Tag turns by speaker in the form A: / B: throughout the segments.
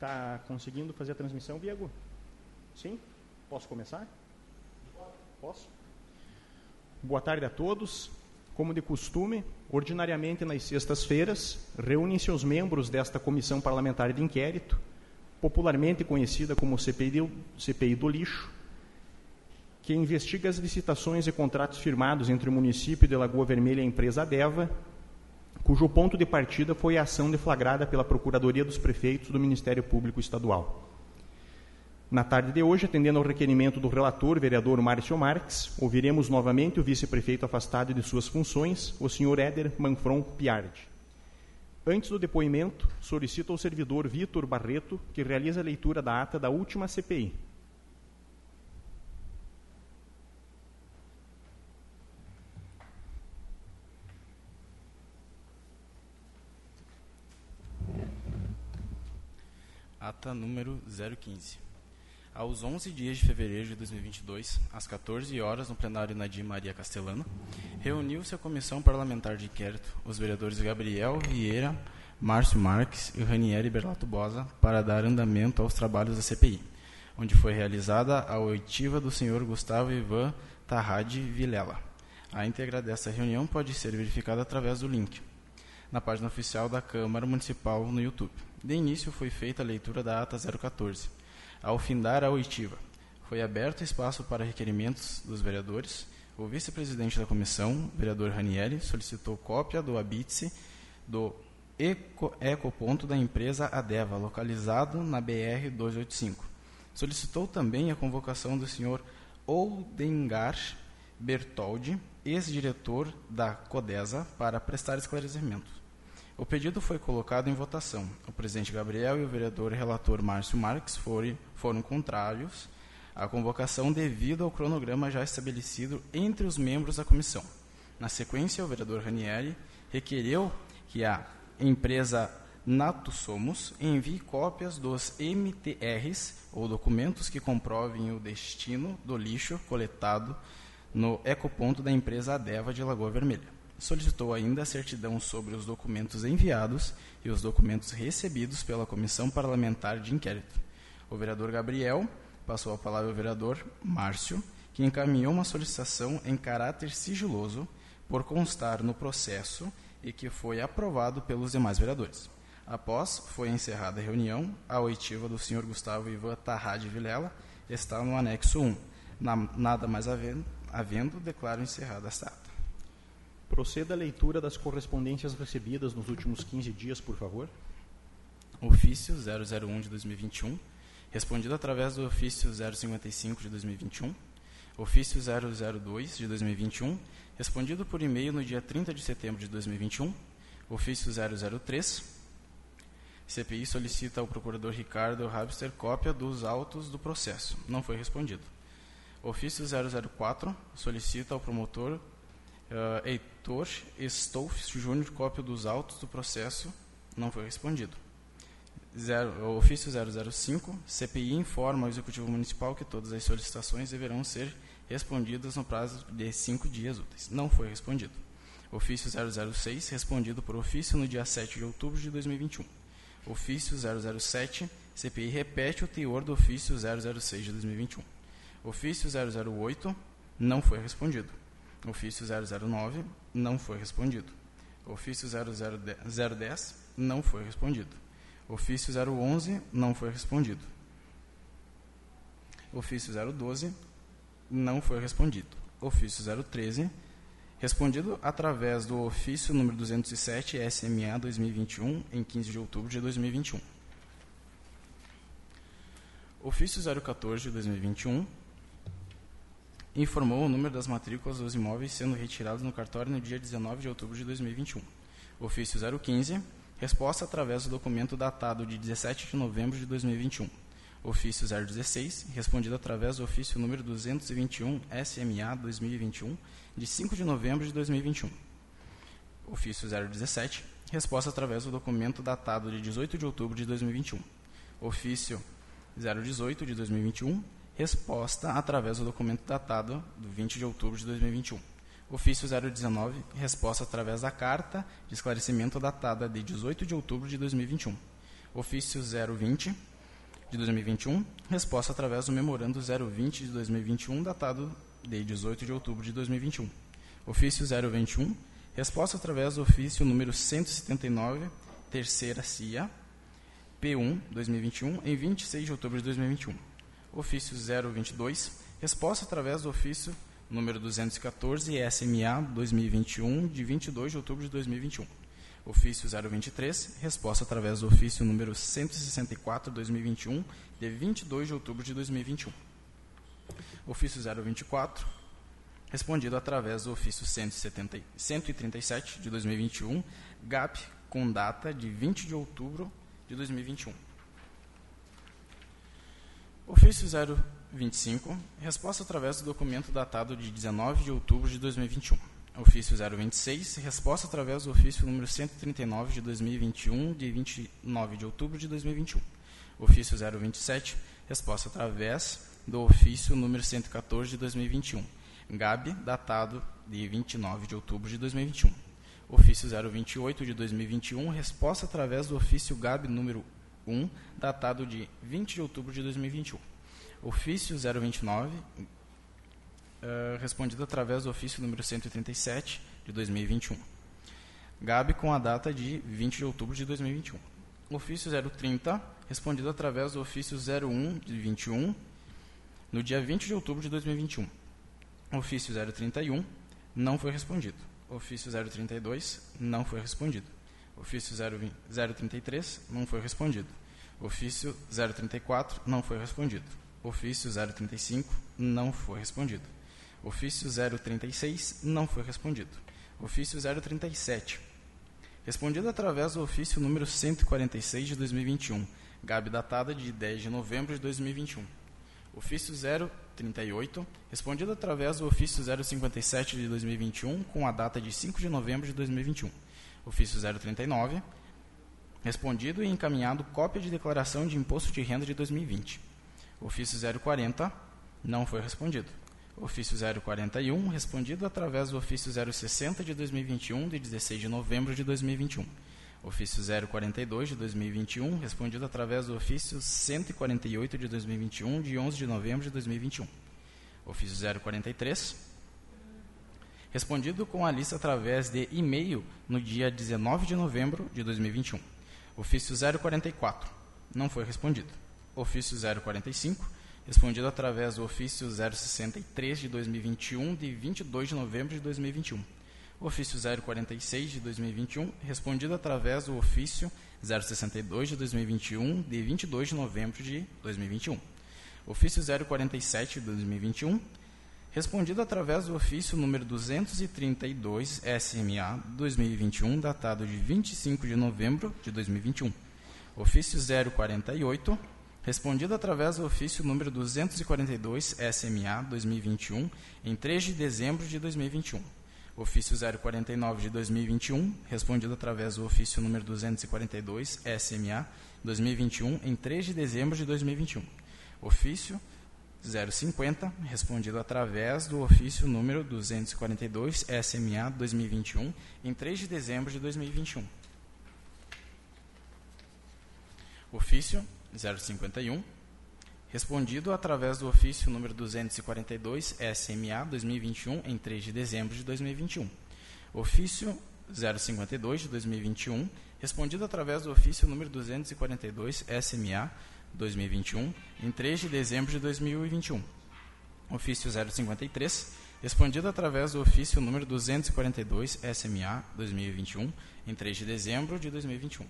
A: Tá conseguindo fazer a transmissão, Diego? Sim? Posso começar? Posso? Boa tarde a todos. Como de costume, ordinariamente nas sextas-feiras, reúnem-se os membros desta Comissão Parlamentar de Inquérito, popularmente conhecida como CPI do, CPI do Lixo, que investiga as licitações e contratos firmados entre o município de Lagoa Vermelha e a empresa Deva, cujo ponto de partida foi a ação deflagrada pela Procuradoria dos Prefeitos do Ministério Público Estadual. Na tarde de hoje, atendendo ao requerimento do relator, vereador Márcio Marques, ouviremos novamente o vice-prefeito afastado de suas funções, o senhor Éder Manfron Piardi. Antes do depoimento, solicito ao servidor Vitor Barreto que realize a leitura da ata da última CPI,
B: Ata número 015. Aos 11 dias de fevereiro de 2022, às 14 horas, no plenário Nadir Maria Castelano, reuniu-se a Comissão Parlamentar de Inquérito, os vereadores Gabriel Vieira, Márcio Marques e Ranieri Berlato Bosa, para dar andamento aos trabalhos da CPI, onde foi realizada a oitiva do senhor Gustavo Ivan Tarrade Vilela. A íntegra dessa reunião pode ser verificada através do link na página oficial da Câmara Municipal no YouTube. De início foi feita a leitura da ata 014. Ao findar a oitiva, foi aberto espaço para requerimentos dos vereadores. O vice-presidente da comissão, vereador Ranieri, solicitou cópia do habite do eco, ecoponto da empresa Adeva, localizado na BR 285. Solicitou também a convocação do senhor Oldengar Bertoldi, ex-diretor da CODESA, para prestar esclarecimento. O pedido foi colocado em votação. O presidente Gabriel e o vereador relator Márcio Marques foram, foram contrários à convocação devido ao cronograma já estabelecido entre os membros da comissão. Na sequência, o vereador Ranieri requereu que a empresa Nato Somos envie cópias dos MTRs ou documentos que comprovem o destino do lixo coletado no ecoponto da empresa Adeva de Lagoa Vermelha solicitou ainda a certidão sobre os documentos enviados e os documentos recebidos pela Comissão Parlamentar de Inquérito. O vereador Gabriel passou a palavra ao vereador Márcio, que encaminhou uma solicitação em caráter sigiloso por constar no processo e que foi aprovado pelos demais vereadores. Após foi encerrada a reunião, a oitiva do senhor Gustavo Ivan Tarrade Vilela está no anexo 1. Na, nada mais havendo, havendo declaro encerrada esta ata.
A: Proceda a leitura das correspondências recebidas nos últimos 15 dias, por favor.
B: Ofício 001 de 2021, respondido através do ofício 055 de 2021. Ofício 002 de 2021, respondido por e-mail no dia 30 de setembro de 2021. Ofício 003. CPI solicita ao procurador Ricardo Habster cópia dos autos do processo. Não foi respondido. Ofício 004 solicita ao promotor Uh, Heitor Stolf Júnior, cópia dos autos do processo, não foi respondido. Zero, ofício 005, CPI informa ao Executivo Municipal que todas as solicitações deverão ser respondidas no prazo de cinco dias úteis. Não foi respondido. Ofício 006, respondido por ofício no dia 7 de outubro de 2021. Ofício 007, CPI repete o teor do ofício 006 de 2021. Ofício 008, não foi respondido. Ofício 009 não foi respondido. Ofício 010 não foi respondido. Ofício 011 não foi respondido. Ofício 012 não foi respondido. Ofício 013 respondido através do ofício número 207 SMA 2021 em 15 de outubro de 2021. Ofício 014 de 2021 informou o número das matrículas dos imóveis sendo retirados no cartório no dia 19 de outubro de 2021. Ofício 015, resposta através do documento datado de 17 de novembro de 2021. Ofício 016, respondido através do ofício número 221 SMA 2021, de 5 de novembro de 2021. Ofício 017, resposta através do documento datado de 18 de outubro de 2021. Ofício 018 de 2021, resposta através do documento datado do 20 de outubro de 2021. Ofício 019, resposta através da carta de esclarecimento datada de 18 de outubro de 2021. Ofício 020, de 2021, resposta através do memorando 020 de 2021, datado de 18 de outubro de 2021. Ofício 021, resposta através do ofício número 179, terceira CIA, P1 2021, em 26 de outubro de 2021. Ofício 022, resposta através do ofício número 214, SMA 2021, de 22 de outubro de 2021. Ofício 023, resposta através do ofício número 164/2021, de 22 de outubro de 2021. Ofício 024, respondido através do ofício 170, 137 de 2021, GAP com data de 20 de outubro de 2021. Ofício 025, resposta através do documento datado de 19 de outubro de 2021 ofício 026, resposta através do ofício número 139 de 2021, de 29 de outubro de 2021. Ofício 027, resposta através do ofício número 114 de 2021. GAB, datado de 29 de outubro de 2021. Ofício 028 de 2021, resposta através do ofício GAB número 1, datado de 20 de outubro de 2021. Ofício 029, uh, respondido através do ofício número 137 de 2021. GAB com a data de 20 de outubro de 2021. Ofício 030, respondido através do ofício 01 de 21, no dia 20 de outubro de 2021. Ofício 031, não foi respondido. Ofício 032, não foi respondido. Ofício 033, não foi respondido. Ofício 034, não foi respondido. Ofício 035, não foi respondido. Ofício 036 não foi respondido. Ofício 037. Respondido através do ofício número 146 de 2021, GAB datada de 10 de novembro de 2021. Ofício 038, respondido através do ofício 057 de 2021, com a data de 5 de novembro de 2021. Ofício 039, respondido e encaminhado cópia de declaração de imposto de renda de 2020. Ofício 040, não foi respondido ofício 041, respondido através do ofício 060 de 2021, de 16 de novembro de 2021. Ofício 042 de 2021, respondido através do ofício 148 de 2021, de 11 de novembro de 2021. Ofício 043, respondido com a lista através de e-mail no dia 19 de novembro de 2021. Ofício 044, não foi respondido. Ofício 045, respondido através do ofício 063 de 2021, de 22 de novembro de 2021. Ofício 046 de 2021, respondido através do ofício 062 de 2021, de 22 de novembro de 2021. Ofício 047 de 2021, respondido através do ofício número 232 SMA 2021, datado de 25 de novembro de 2021. Ofício 048 respondido através do ofício número 242 SMA 2021, em 3 de dezembro de 2021. Ofício 049 de 2021, respondido através do ofício número 242 SMA 2021, em 3 de dezembro de 2021. Ofício 050, respondido através do ofício número 242 SMA 2021, em 3 de dezembro de 2021. Ofício 051, respondido através do ofício número 242 SMA 2021 em 3 de dezembro de 2021. Ofício 052 de 2021, respondido através do ofício número 242 SMA 2021 em 3 de dezembro de 2021. Ofício 053, respondido através do ofício número 242 SMA 2021 em 3 de dezembro de 2021.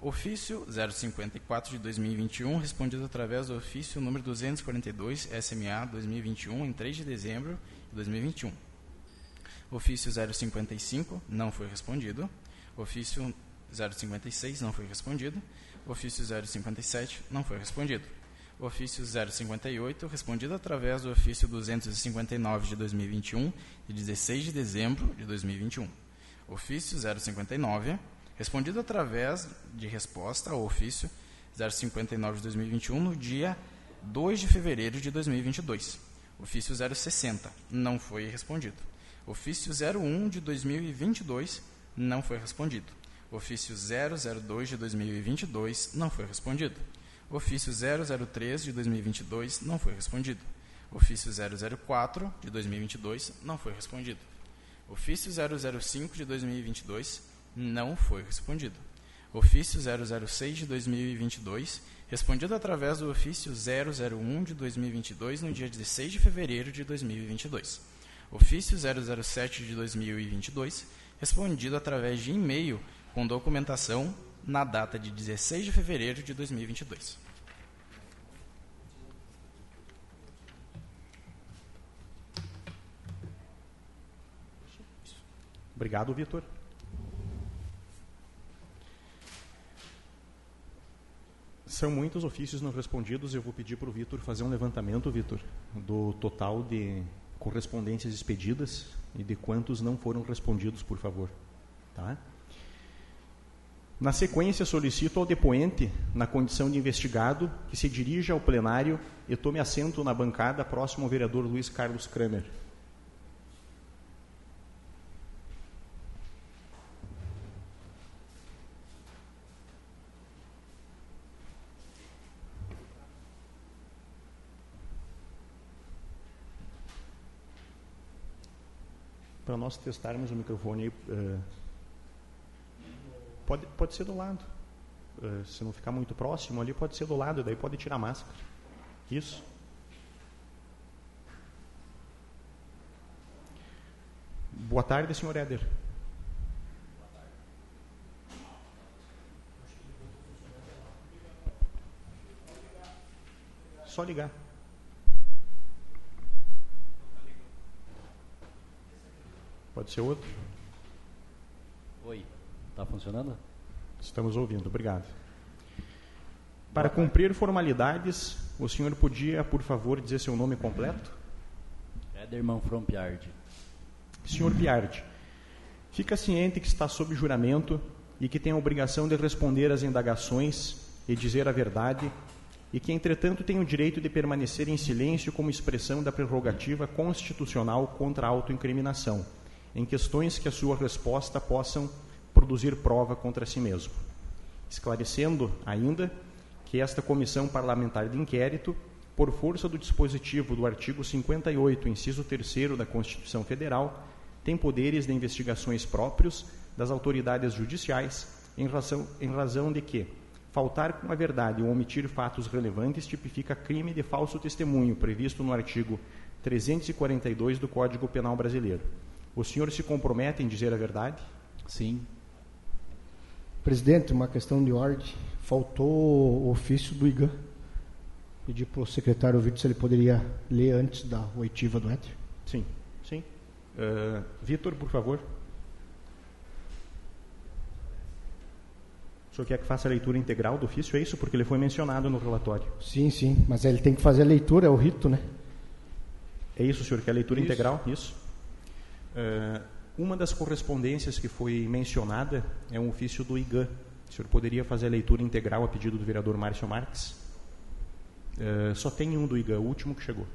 B: Ofício 054 de 2021, respondido através do ofício número 242 SMA 2021 em 3 de dezembro de 2021. Ofício 055 não foi respondido. Ofício 056 não foi respondido. Ofício 057 não foi respondido. Ofício 058, respondido através do ofício 259 de 2021, de 16 de dezembro de 2021. Ofício 059, respondido através de resposta ao ofício 059 de 2021 no dia 2 de fevereiro de 2022. Ofício 060 não foi respondido. Ofício 01 de 2022 não foi respondido. Ofício 002 de 2022 não foi respondido. Ofício 003 de 2022 não foi respondido. Ofício 004 de 2022 não foi respondido. Ofício 005 de 2022 não foi respondido. Ofício 006 de 2022, respondido através do ofício 001 de 2022 no dia 16 de fevereiro de 2022. Ofício 007 de 2022, respondido através de e-mail com documentação na data de 16 de fevereiro de 2022.
A: Obrigado, Vitor. São muitos ofícios não respondidos. Eu vou pedir para o Vitor fazer um levantamento, Vitor, do total de correspondências expedidas e de quantos não foram respondidos, por favor. Tá? Na sequência, solicito ao depoente, na condição de investigado, que se dirija ao plenário e tome assento na bancada próximo ao vereador Luiz Carlos Kramer. para nós testarmos o microfone aí. Uh, pode, pode ser do lado. Uh, se não ficar muito próximo ali, pode ser do lado, daí pode tirar a máscara. Isso. Boa tarde, senhor Éder. Só ligar. Pode ser outro?
C: Oi, está funcionando?
A: Estamos ouvindo, obrigado. Para cumprir formalidades, o senhor podia, por favor, dizer seu nome completo?
C: Ederman From Piard.
A: Senhor Piard, fica ciente que está sob juramento e que tem a obrigação de responder às indagações e dizer a verdade, e que, entretanto, tem o direito de permanecer em silêncio como expressão da prerrogativa constitucional contra a autoincriminação em questões que a sua resposta possam produzir prova contra si mesmo. Esclarecendo ainda que esta comissão parlamentar de inquérito, por força do dispositivo do artigo 58, inciso 3 da Constituição Federal, tem poderes de investigações próprios das autoridades judiciais, em razão, em razão de que faltar com a verdade ou omitir fatos relevantes tipifica crime de falso testemunho, previsto no artigo 342 do Código Penal Brasileiro. O senhor se compromete em dizer a verdade?
C: Sim.
D: Presidente, uma questão de ordem. Faltou o ofício do IGAN. Pedi para o secretário Vitor se ele poderia ler antes da oitiva do Éter.
A: Sim, sim. Uh, Vitor, por favor. O senhor quer que faça a leitura integral do ofício, é isso? Porque ele foi mencionado no relatório.
D: Sim, sim, mas ele tem que fazer a leitura, é o rito, né?
A: É isso, senhor, quer a leitura isso. integral? Isso. Uh, uma das correspondências que foi mencionada é um ofício do IGAN. O senhor poderia fazer a leitura integral a pedido do vereador Márcio Marques? Uh, só tem um do IGAN, o último que chegou.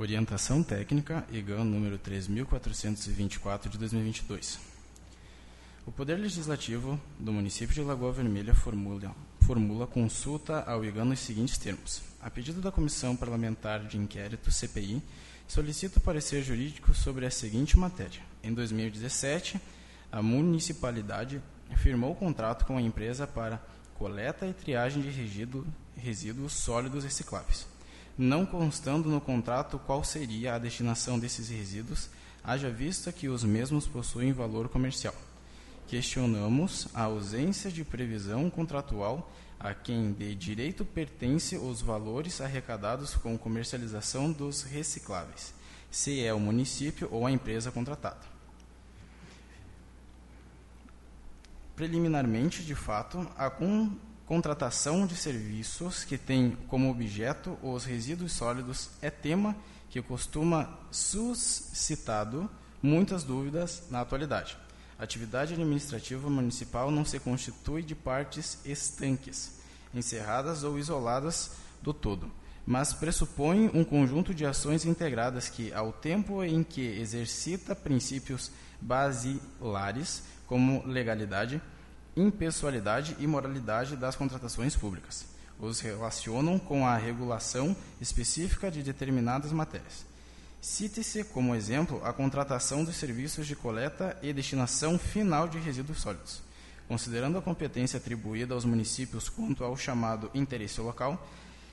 B: Orientação Técnica, IGAN número 3424 de 2022. O Poder Legislativo do município de Lagoa Vermelha formula, formula consulta ao IGAN nos seguintes termos. A pedido da Comissão Parlamentar de Inquérito, CPI, solicita o parecer jurídico sobre a seguinte matéria. Em 2017, a municipalidade firmou contrato com a empresa para coleta e triagem de resíduo, resíduos sólidos recicláveis não constando no contrato qual seria a destinação desses resíduos, haja vista que os mesmos possuem valor comercial. Questionamos a ausência de previsão contratual a quem de direito pertence os valores arrecadados com comercialização dos recicláveis, se é o município ou a empresa contratada. Preliminarmente, de fato, a contratação de serviços que tem como objeto os resíduos sólidos é tema que costuma suscitado muitas dúvidas na atualidade. A atividade administrativa municipal não se constitui de partes estanques, encerradas ou isoladas do todo, mas pressupõe um conjunto de ações integradas que, ao tempo em que exercita princípios basilares como legalidade, impessoalidade e moralidade das contratações públicas. Os relacionam com a regulação específica de determinadas matérias. Cite-se como exemplo a contratação dos serviços de coleta e destinação final de resíduos sólidos. Considerando a competência atribuída aos municípios quanto ao chamado interesse local,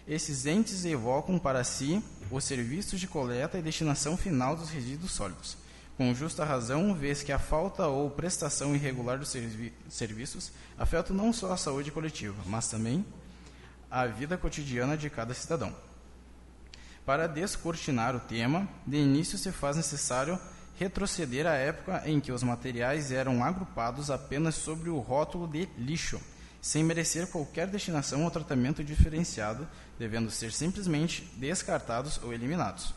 B: esses entes evocam para si os serviços de coleta e destinação final dos resíduos sólidos com justa razão, vez que a falta ou prestação irregular dos servi serviços afeta não só a saúde coletiva, mas também a vida cotidiana de cada cidadão. Para descortinar o tema, de início se faz necessário retroceder à época em que os materiais eram agrupados apenas sobre o rótulo de lixo, sem merecer qualquer destinação ou tratamento diferenciado, devendo ser simplesmente descartados ou eliminados.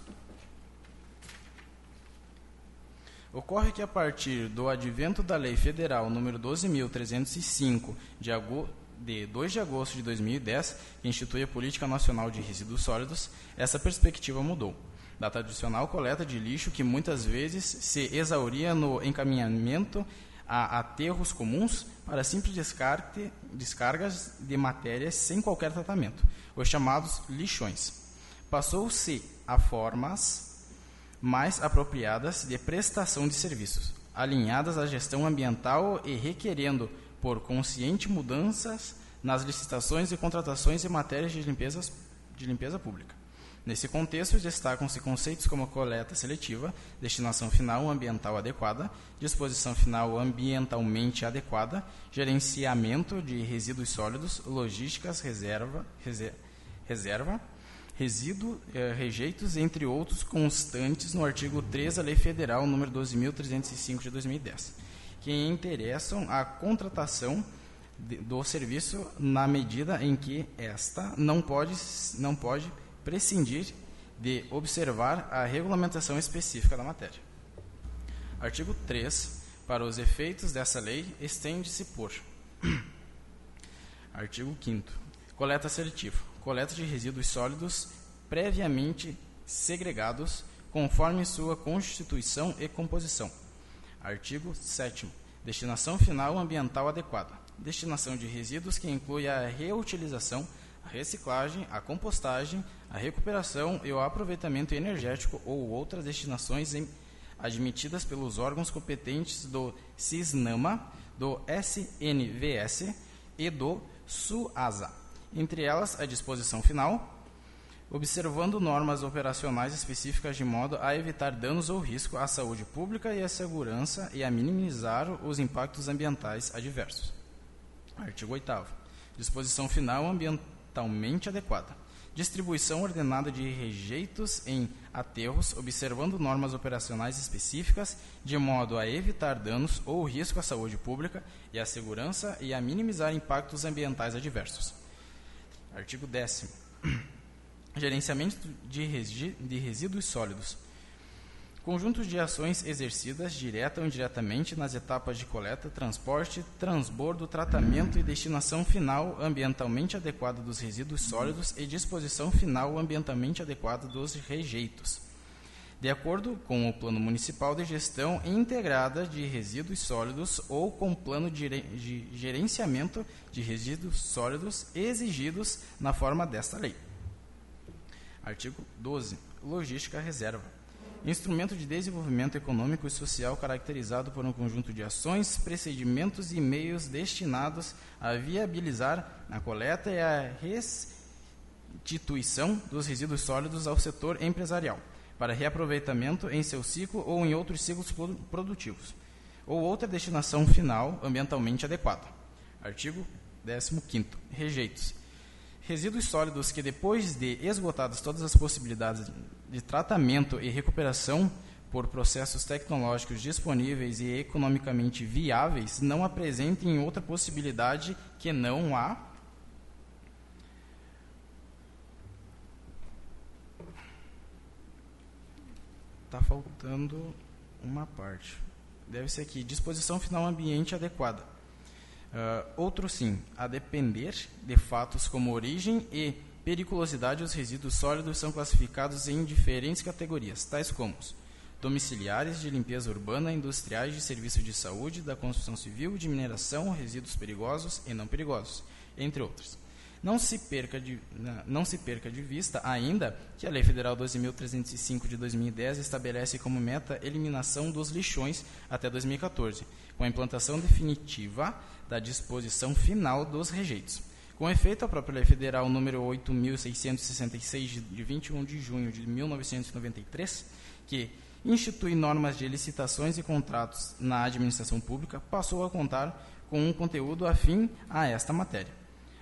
B: Ocorre que a partir do advento da Lei Federal número 12.305, de, de 2 de agosto de 2010, que institui a Política Nacional de Resíduos Sólidos, essa perspectiva mudou. Da tradicional coleta de lixo, que muitas vezes se exauria no encaminhamento a aterros comuns para simples descarte, descargas de matérias sem qualquer tratamento, os chamados lixões. Passou-se a formas mais apropriadas de prestação de serviços, alinhadas à gestão ambiental e requerendo, por consciente, mudanças nas licitações e contratações em matérias de, limpezas, de limpeza pública. Nesse contexto, destacam-se conceitos como coleta seletiva, destinação final ambiental adequada, disposição final ambientalmente adequada, gerenciamento de resíduos sólidos, logísticas, reserva, reserva resíduo, eh, rejeitos, entre outros, constantes no artigo 3 da Lei Federal número 12.305 de 2010, que interessam a contratação de, do serviço na medida em que esta não pode, não pode prescindir de observar a regulamentação específica da matéria. Artigo 3. Para os efeitos dessa lei, estende-se por. Artigo 5. Coleta seletiva coleta de resíduos sólidos previamente segregados conforme sua constituição e composição. Artigo 7 Destinação final ambiental adequada. Destinação de resíduos que inclui a reutilização, a reciclagem, a compostagem, a recuperação e o aproveitamento energético ou outras destinações admitidas pelos órgãos competentes do CISNAMA, do SNVS e do SUASA entre elas a disposição final, observando normas operacionais específicas de modo a evitar danos ou risco à saúde pública e à segurança e a minimizar os impactos ambientais adversos. Artigo 8 Disposição final ambientalmente adequada. Distribuição ordenada de rejeitos em aterros, observando normas operacionais específicas, de modo a evitar danos ou risco à saúde pública e à segurança e a minimizar impactos ambientais adversos. Artigo 10. Gerenciamento de, de resíduos sólidos. Conjunto de ações exercidas, direta ou indiretamente, nas etapas de coleta, transporte, transbordo, tratamento e destinação final ambientalmente adequada dos resíduos sólidos e disposição final ambientalmente adequada dos rejeitos. De acordo com o Plano Municipal de Gestão Integrada de Resíduos Sólidos ou com Plano de Gerenciamento de Resíduos Sólidos exigidos na forma desta lei. Artigo 12. Logística Reserva. Instrumento de desenvolvimento econômico e social caracterizado por um conjunto de ações, procedimentos e meios destinados a viabilizar a coleta e a restituição dos resíduos sólidos ao setor empresarial para reaproveitamento em seu ciclo ou em outros ciclos produtivos, ou outra destinação final ambientalmente adequada. Artigo 15. Rejeitos. Resíduos sólidos que, depois de esgotadas todas as possibilidades de tratamento e recuperação por processos tecnológicos disponíveis e economicamente viáveis, não apresentem outra possibilidade que não a Está faltando uma parte. Deve ser aqui, disposição final ambiente adequada. Uh, outro sim, a depender de fatos como origem e periculosidade, os resíduos sólidos são classificados em diferentes categorias, tais como domiciliares, de limpeza urbana, industriais, de serviço de saúde, da construção civil, de mineração, resíduos perigosos e não perigosos, entre outros. Não se perca de, não se perca de vista ainda que a Lei Federal 12.305 de 2010 estabelece como meta eliminação dos lixões até 2014, com a implantação definitiva da disposição final dos rejeitos. Com efeito, a própria Lei Federal número 8.666 de 21 de junho de 1993, que institui normas de licitações e contratos na administração pública, passou a contar com um conteúdo afim a esta matéria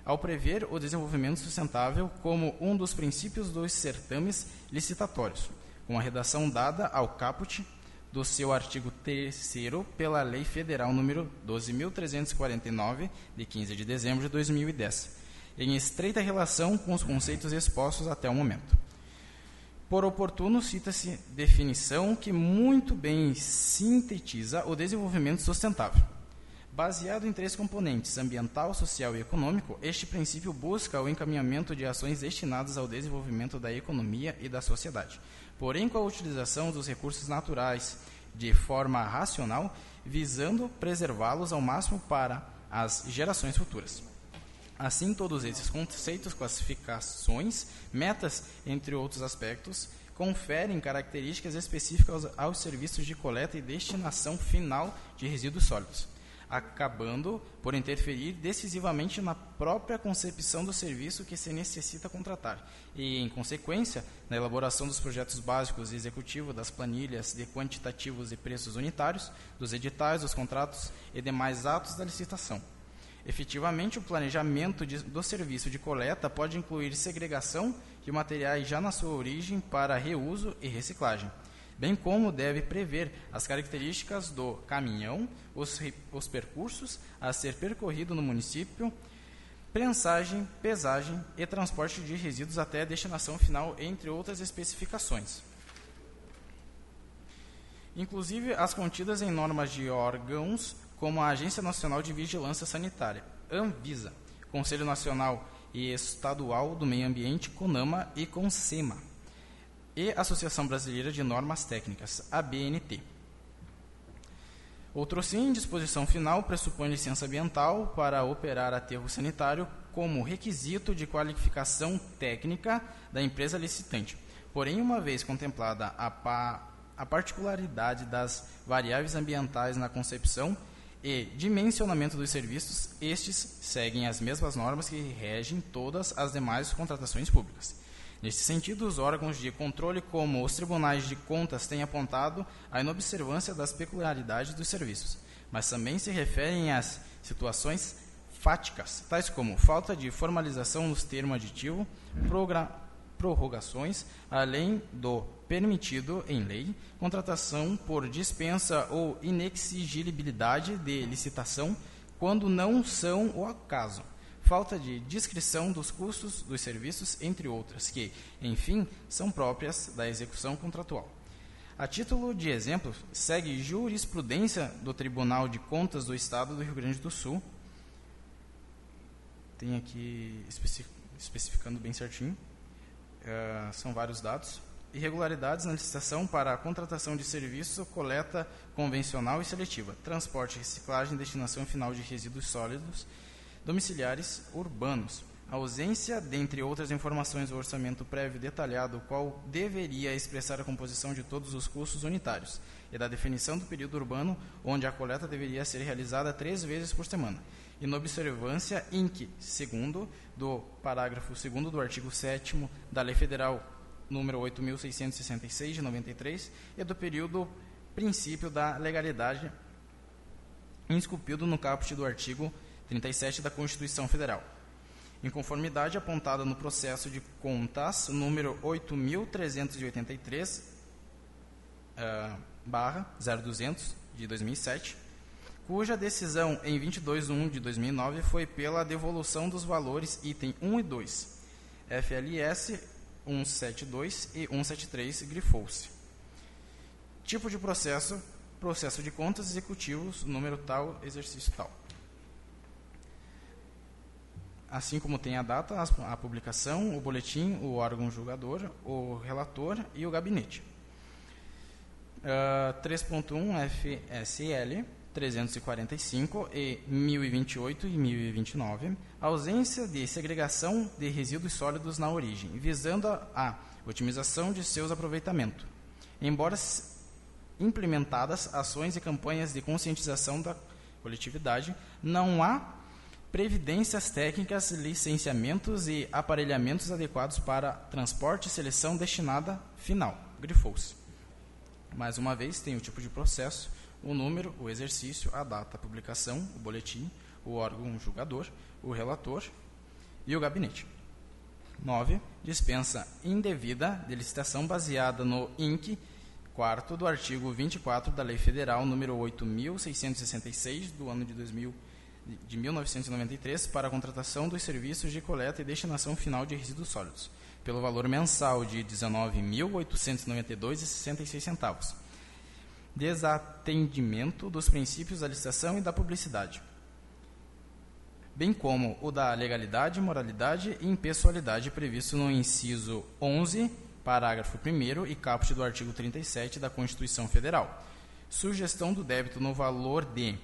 B: ao prever o desenvolvimento sustentável como um dos princípios dos certames licitatórios, com a redação dada ao caput do seu artigo 3 pela Lei Federal número 12.349, de 15 de dezembro de 2010, em estreita relação com os conceitos expostos até o momento. Por oportuno, cita-se definição que muito bem sintetiza o desenvolvimento sustentável Baseado em três componentes, ambiental, social e econômico, este princípio busca o encaminhamento de ações destinadas ao desenvolvimento da economia e da sociedade, porém com a utilização dos recursos naturais de forma racional, visando preservá-los ao máximo para as gerações futuras. Assim, todos esses conceitos, classificações, metas, entre outros aspectos, conferem características específicas aos serviços de coleta e destinação final de resíduos sólidos acabando por interferir decisivamente na própria concepção do serviço que se necessita contratar e, em consequência, na elaboração dos projetos básicos e executivos das planilhas de quantitativos e preços unitários, dos editais, dos contratos e demais atos da licitação. Efetivamente, o planejamento de, do serviço de coleta pode incluir segregação de materiais já na sua origem para reuso e reciclagem bem como deve prever as características do caminhão, os, os percursos a ser percorrido no município, prensagem, pesagem e transporte de resíduos até a destinação final, entre outras especificações. Inclusive as contidas em normas de órgãos como a Agência Nacional de Vigilância Sanitária, Anvisa, Conselho Nacional e Estadual do Meio Ambiente, CONAMA e CONSEMA e Associação Brasileira de Normas Técnicas, ABNT. Outro sim, disposição final pressupõe licença ambiental para operar aterro sanitário como requisito de qualificação técnica da empresa licitante. Porém, uma vez contemplada a, pa a particularidade das variáveis ambientais na concepção e dimensionamento dos serviços, estes seguem as mesmas normas que regem todas as demais contratações públicas. Neste sentido, os órgãos de controle, como os tribunais de contas, têm apontado a inobservância das peculiaridades dos serviços, mas também se referem às situações fáticas, tais como falta de formalização nos termos aditivo, prorrogações, além do permitido em lei, contratação por dispensa ou inexigibilidade de licitação, quando não são o acaso falta de descrição dos custos dos serviços, entre outras, que, enfim, são próprias da execução contratual. A título de exemplo, segue jurisprudência do Tribunal de Contas do Estado do Rio Grande do Sul. Tem aqui especificando bem certinho. Uh, são vários dados. irregularidades na licitação para a contratação de serviço, coleta convencional e seletiva, transporte, reciclagem destinação final de resíduos sólidos domiciliares urbanos. A ausência, dentre outras informações, do orçamento prévio detalhado, o qual deveria expressar a composição de todos os custos unitários, e da definição do período urbano, onde a coleta deveria ser realizada três vezes por semana, e na observância que, segundo do parágrafo 2 do artigo 7 da Lei Federal número 8.666 de 93 e do período princípio da legalidade esculpido no caput do artigo 37 da Constituição Federal. Em conformidade apontada no processo de contas número 8.383, uh, barra 0200 de 2007, cuja decisão em 22 de 1 de 2009 foi pela devolução dos valores item 1 e 2, FLS 172 e 173 grifou-se. Tipo de processo, processo de contas executivos, número tal, exercício tal. Assim como tem a data, a publicação, o boletim, o órgão julgador, o relator e o gabinete. Uh, 3.1 FSL 345 e 1028 e 1029, ausência de segregação de resíduos sólidos na origem, visando a, a otimização de seus aproveitamentos. Embora implementadas ações e campanhas de conscientização da coletividade, não há previdências técnicas, licenciamentos e aparelhamentos adequados para transporte e seleção destinada final. Grifou-se. Mais uma vez, tem o tipo de processo, o número, o exercício, a data, a publicação, o boletim, o órgão julgador, o relator e o gabinete. 9. Dispensa indevida de licitação baseada no INC, quarto do artigo 24 da Lei Federal número 8.666 do ano de 2000 de 1993 para a contratação dos serviços de coleta e destinação final de resíduos sólidos, pelo valor mensal de R$ 19.892,66 desatendimento dos princípios da licitação e da publicidade, bem como o da legalidade, moralidade e impessoalidade previsto no inciso 11, parágrafo 1 e caput do artigo 37 da Constituição Federal. Sugestão do débito no valor de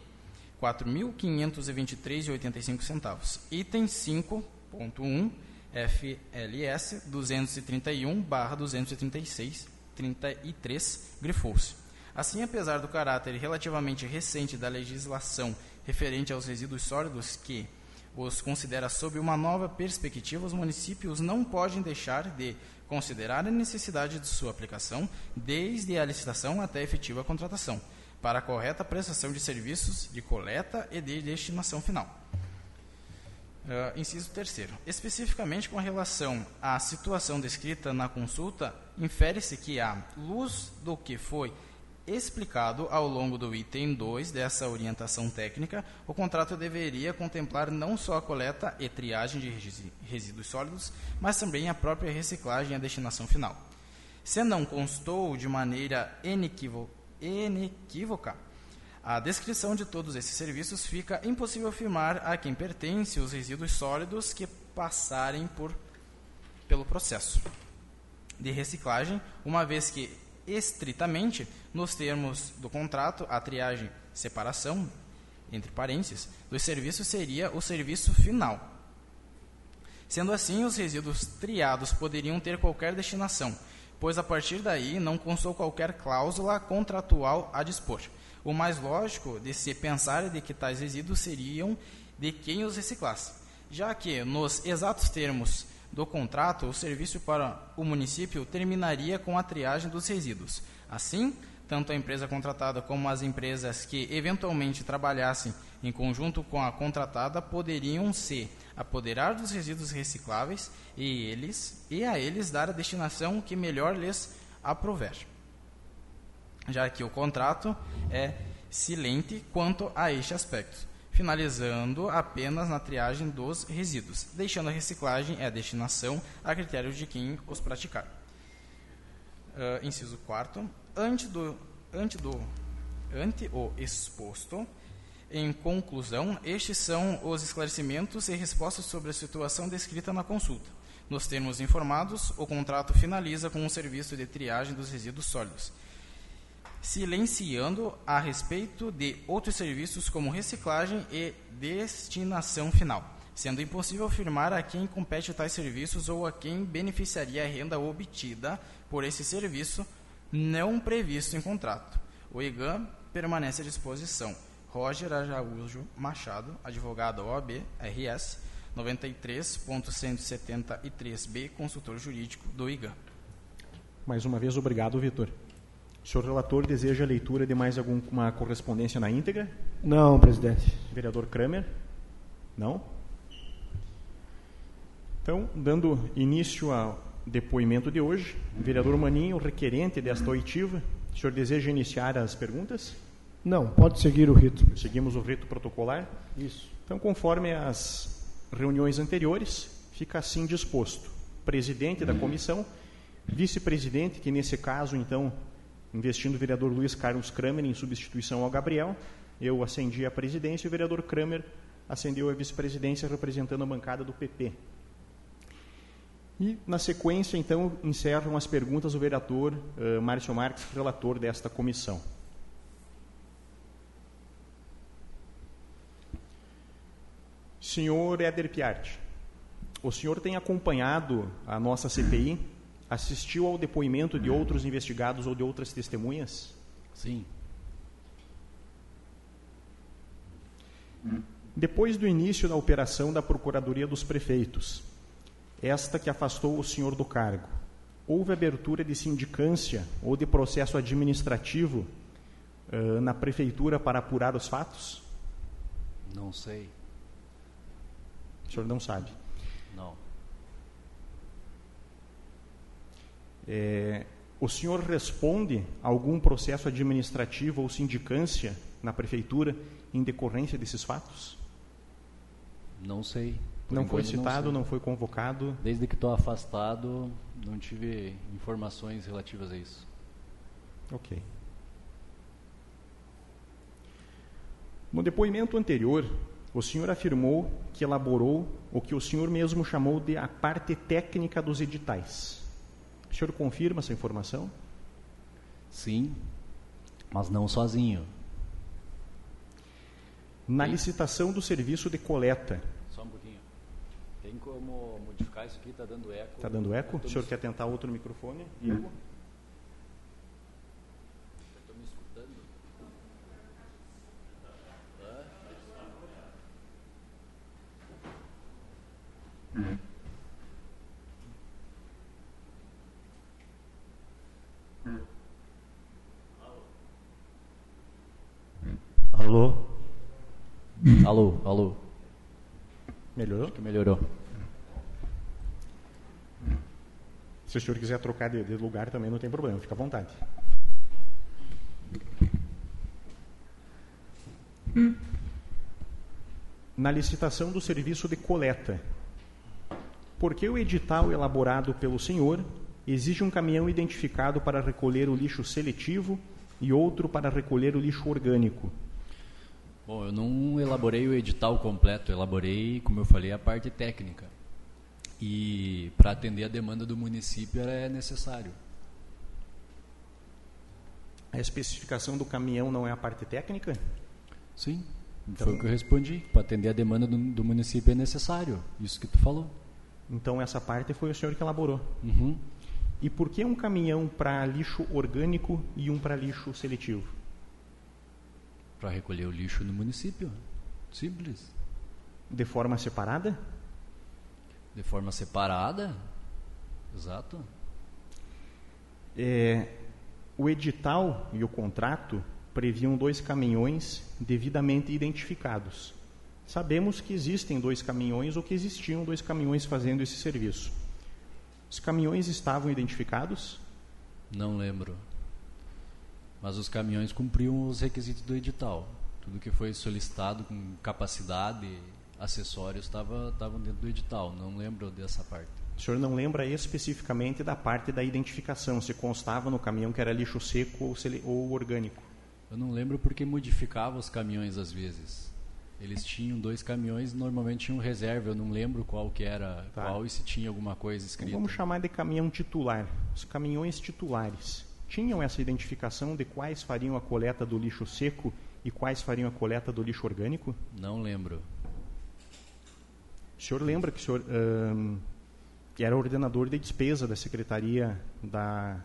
B: 4.523,85. Item 5.1 FLS 231/236 33 grifou-se. Assim, apesar do caráter relativamente recente da legislação referente aos resíduos sólidos que os considera sob uma nova perspectiva, os municípios não podem deixar de considerar a necessidade de sua aplicação desde a licitação até a efetiva contratação, para a correta prestação de serviços de coleta e de destinação final. Uh, inciso terceiro. Especificamente com relação à situação descrita na consulta, infere-se que, à luz do que foi explicado ao longo do item 2 dessa orientação técnica, o contrato deveria contemplar não só a coleta e triagem de resíduos sólidos, mas também a própria reciclagem e a destinação final. Se não constou de maneira inequívoca a descrição de todos esses serviços, fica impossível afirmar a quem pertence os resíduos sólidos que passarem por, pelo processo de reciclagem, uma vez que estritamente, nos termos do contrato, a triagem separação, entre parênteses, dos serviços seria o serviço final. Sendo assim, os resíduos triados poderiam ter qualquer destinação, pois a partir daí não constou qualquer cláusula contratual a dispor. O mais lógico de se pensar é de que tais resíduos seriam de quem os reciclasse, já que, nos exatos termos do contrato, o serviço para o município terminaria com a triagem dos resíduos. Assim, tanto a empresa contratada como as empresas que eventualmente trabalhassem em conjunto com a contratada poderiam se apoderar dos resíduos recicláveis e eles e a eles dar a destinação que melhor lhes aprouver. Já que o contrato é silente quanto a este aspecto finalizando apenas na triagem dos resíduos, deixando a reciclagem e a destinação a critério de quem os praticar. Uh, inciso 4. Ante, do, ante, do, ante o exposto, em conclusão, estes são os esclarecimentos e respostas sobre a situação descrita na consulta. Nos termos informados, o contrato finaliza com o serviço de triagem dos resíduos sólidos, silenciando a respeito de outros serviços como reciclagem e destinação final, sendo impossível afirmar a quem compete tais serviços ou a quem beneficiaria a renda obtida por esse serviço não previsto em contrato. O IGAM permanece à disposição. Roger Araújo Machado, advogado OAB, RS, 93.173b, consultor jurídico do IGAM.
A: Mais uma vez, obrigado, Vitor. O senhor relator deseja a leitura de mais alguma correspondência na íntegra?
D: Não, presidente.
A: Vereador Kramer? Não? Então, dando início ao depoimento de hoje, vereador Maninho, requerente desta oitiva, o senhor deseja iniciar as perguntas?
D: Não, pode seguir o rito.
A: Seguimos o rito protocolar?
D: Isso.
A: Então, conforme as reuniões anteriores, fica assim disposto. Presidente da comissão, vice-presidente, que nesse caso, então, investindo o vereador Luiz Carlos Kramer em substituição ao Gabriel, eu acendi a presidência e o vereador Kramer ascendeu a vice-presidência representando a bancada do PP. E, na sequência, então, encerram as perguntas o vereador uh, Márcio Marques, relator desta comissão. Senhor Éder Piatti, o senhor tem acompanhado a nossa CPI? Assistiu ao depoimento de outros investigados ou de outras testemunhas?
C: Sim.
A: Depois do início da operação da Procuradoria dos Prefeitos, esta que afastou o senhor do cargo, houve abertura de sindicância ou de processo administrativo uh, na prefeitura para apurar os fatos?
C: Não sei.
A: O senhor não sabe.
C: Não.
A: É, o senhor responde a algum processo administrativo ou sindicância na prefeitura em decorrência desses fatos?
C: Não sei. Por
A: não foi citado,
C: sei.
A: não, foi convocado?
C: Desde que estou afastado, não tive informações relativas a isso.
A: Ok. No depoimento anterior, o senhor afirmou que elaborou o que o senhor mesmo chamou de a parte técnica dos editais. O senhor confirma essa informação?
C: Sim, mas não sozinho.
A: Na
C: Sim.
A: licitação do serviço de coleta.
C: Tem como modificar isso aqui? Está dando eco.
A: está dando eco? O senhor
C: me-
A: quer tentar outro microfone?
C: Eu tô me escutando.
D: Alô?
C: Alô, alô.
A: Melhorou?
C: Que melhorou.
A: Se o senhor quiser trocar de, de lugar também não tem problema, fica à vontade. Na licitação do serviço de coleta, por que o edital elaborado pelo senhor exige um caminhão identificado para recolher o lixo seletivo e outro para recolher o lixo orgânico?
C: Bom, eu não elaborei o edital completo, elaborei, como eu falei, a parte técnica. E para atender a demanda do município é necessário.
A: A especificação do caminhão não é a parte técnica?
C: Sim,
A: Então-
C: foi o que eu respondi. Para atender a demanda do, do município é necessário. Isso que tu falou.
A: Então essa parte foi o senhor que elaborou.
C: Uhum.
A: E por que um caminhão para lixo orgânico e um para lixo seletivo?
C: Para recolher o lixo no município. Simples.
A: De forma separada?
C: De forma separada. Exato.
A: É, o edital e o contrato previam dois caminhões devidamente identificados. Sabemos que existem dois caminhões ou que existiam dois caminhões fazendo esse serviço. Os caminhões estavam identificados?
C: Não lembro. Mas os caminhões cumpriam os requisitos do edital. Tudo que foi solicitado com capacidade, acessórios, estava estavam dentro do edital. Não lembro dessa parte.
A: O senhor não lembra especificamente da parte da identificação, se constava no caminhão que era lixo seco ou, sele- ou orgânico?
C: Eu não lembro porque modificava os caminhões às vezes. Eles tinham dois caminhões, normalmente tinham reserva, eu não lembro qual que era
A: Tá.
C: qual e se tinha alguma coisa
A: Então,
C: escrita.
A: vamos chamar de caminhão titular. Os caminhões titulares tinham essa identificação de quais fariam a coleta do lixo seco e quais fariam a coleta do lixo orgânico?
C: Não lembro.
A: O senhor lembra que o senhor ahn, era ordenador de despesa da Secretaria da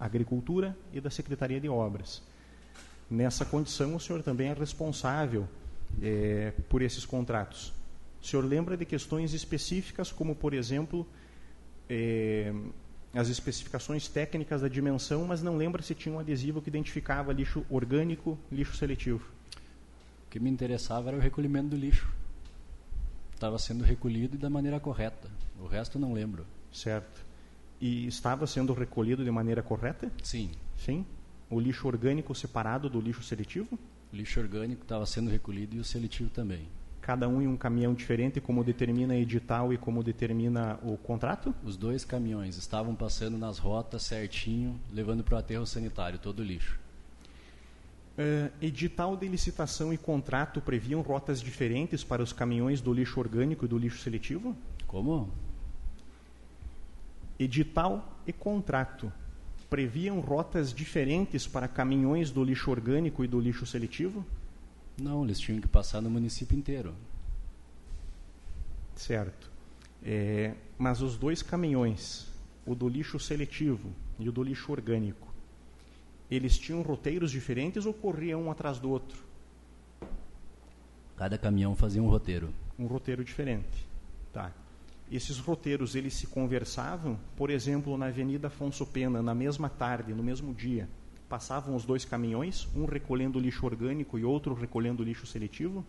A: Agricultura e da Secretaria de Obras. Nessa condição, o senhor também é responsável eh, por esses contratos. O senhor lembra de questões específicas, como, por exemplo, eh, as especificações técnicas da dimensão, mas não lembra se tinha um adesivo que identificava lixo orgânico, lixo seletivo?
C: O que me interessava era o recolhimento do lixo. Estava sendo recolhido e da maneira correta. O resto não lembro.
A: Certo. E estava sendo recolhido de maneira correta?
C: Sim,
A: Sim. O lixo orgânico separado do lixo seletivo?
C: o lixo orgânico estava sendo recolhido e o seletivo também.
A: Cada um em um caminhão diferente, como determina edital e como determina o contrato?
C: Os dois caminhões estavam passando nas rotas certinho, levando para o aterro sanitário todo o lixo.
A: Eh, edital de licitação e contrato previam rotas diferentes para os caminhões do lixo orgânico e do lixo seletivo?
C: Como?
A: Edital e contrato previam rotas diferentes para caminhões do lixo orgânico e do lixo seletivo?
C: Não, eles tinham que passar no município inteiro.
A: Certo. É, mas os dois caminhões, o do lixo seletivo e o do lixo orgânico, eles tinham roteiros diferentes ou corriam um atrás do outro?
C: Cada caminhão fazia um roteiro.
A: Um roteiro diferente. Tá. Esses roteiros, eles se conversavam, por exemplo, na Avenida Afonso Pena, na mesma tarde, no mesmo dia, passavam os dois caminhões, um recolhendo lixo orgânico e outro recolhendo lixo seletivo?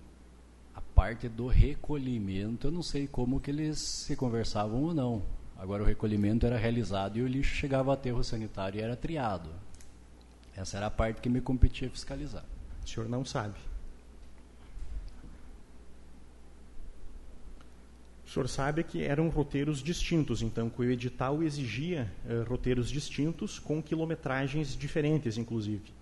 C: A parte do recolhimento, eu não sei como que eles se conversavam ou não. Agora o recolhimento era realizado e o lixo chegava ao aterro sanitário e era triado. Essa era a parte que me competia fiscalizar.
A: O senhor não sabe. O senhor sabe que eram roteiros distintos, então, que o edital exigia eh, roteiros distintos com quilometragens diferentes, inclusive.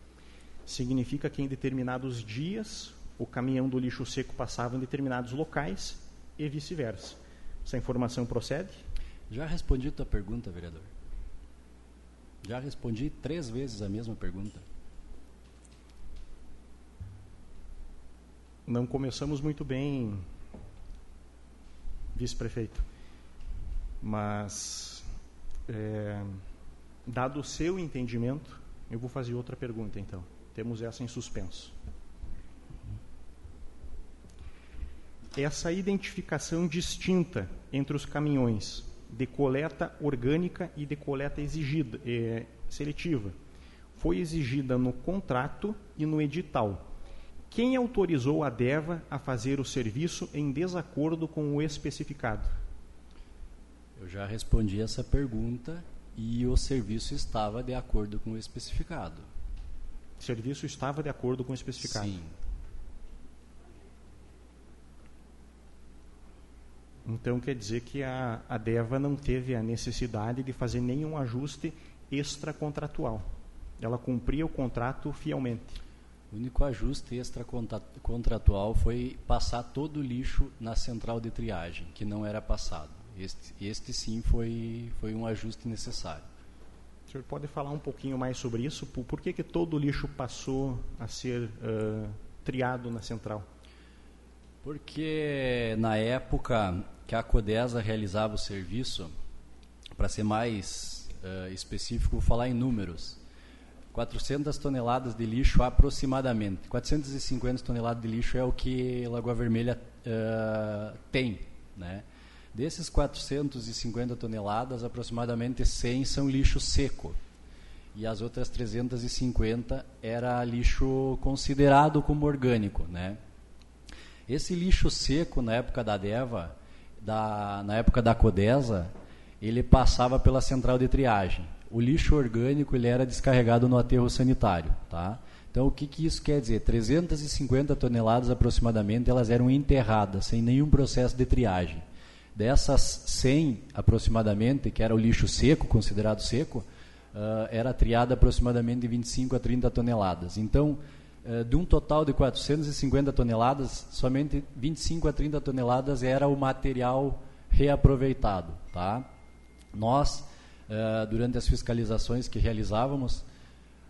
A: Significa que em determinados dias o caminhão do lixo seco passava em determinados locais e vice-versa. Essa informação procede?
C: Já respondi tua pergunta, vereador. Já respondi três vezes a mesma pergunta.
A: Não começamos muito bem, vice-prefeito. Mas, é, dado o seu entendimento, eu vou fazer outra pergunta, então. Temos essa em suspenso. Essa identificação distinta entre os caminhões de coleta orgânica e de coleta exigida, é, seletiva foi exigida no contrato e no edital. Quem autorizou a DEVA a fazer o serviço em desacordo com o especificado?
C: Eu já respondi essa pergunta e o serviço estava de acordo com o especificado.
A: O serviço estava de acordo com o especificado.
C: Sim.
A: Então quer dizer que a, a DEVA não teve a necessidade de fazer nenhum ajuste extracontratual. Ela cumpria o contrato fielmente.
C: O único ajuste extracontratual foi passar todo o lixo na central de triagem, que não era passado. Este, este sim foi, foi um ajuste necessário.
A: O senhor pode falar um pouquinho mais sobre isso? Por, por que, que todo o lixo passou a ser uh, triado na central?
C: Porque na época que a Codesa realizava o serviço, para ser mais uh, específico, vou falar em números. 400 toneladas de lixo aproximadamente. 450 toneladas de lixo é o que Lagoa Vermelha uh, tem. Né? Desses 450 toneladas, aproximadamente 100 são lixo seco. E as outras 350 era lixo considerado como orgânico. Né? Esse lixo seco, na época da DEVA, da, na época da Codesa, ele passava pela central de triagem o lixo orgânico ele era descarregado no aterro sanitário, tá? Então o que, que isso quer dizer? 350 toneladas aproximadamente elas eram enterradas sem nenhum processo de triagem. Dessas 100 aproximadamente, que era o lixo seco, considerado seco, uh, era triada aproximadamente de 25 a 30 toneladas. Então de um total de 450 toneladas, somente 25 a 30 toneladas era o material reaproveitado. Tá? Nós, eh, durante as fiscalizações que realizávamos,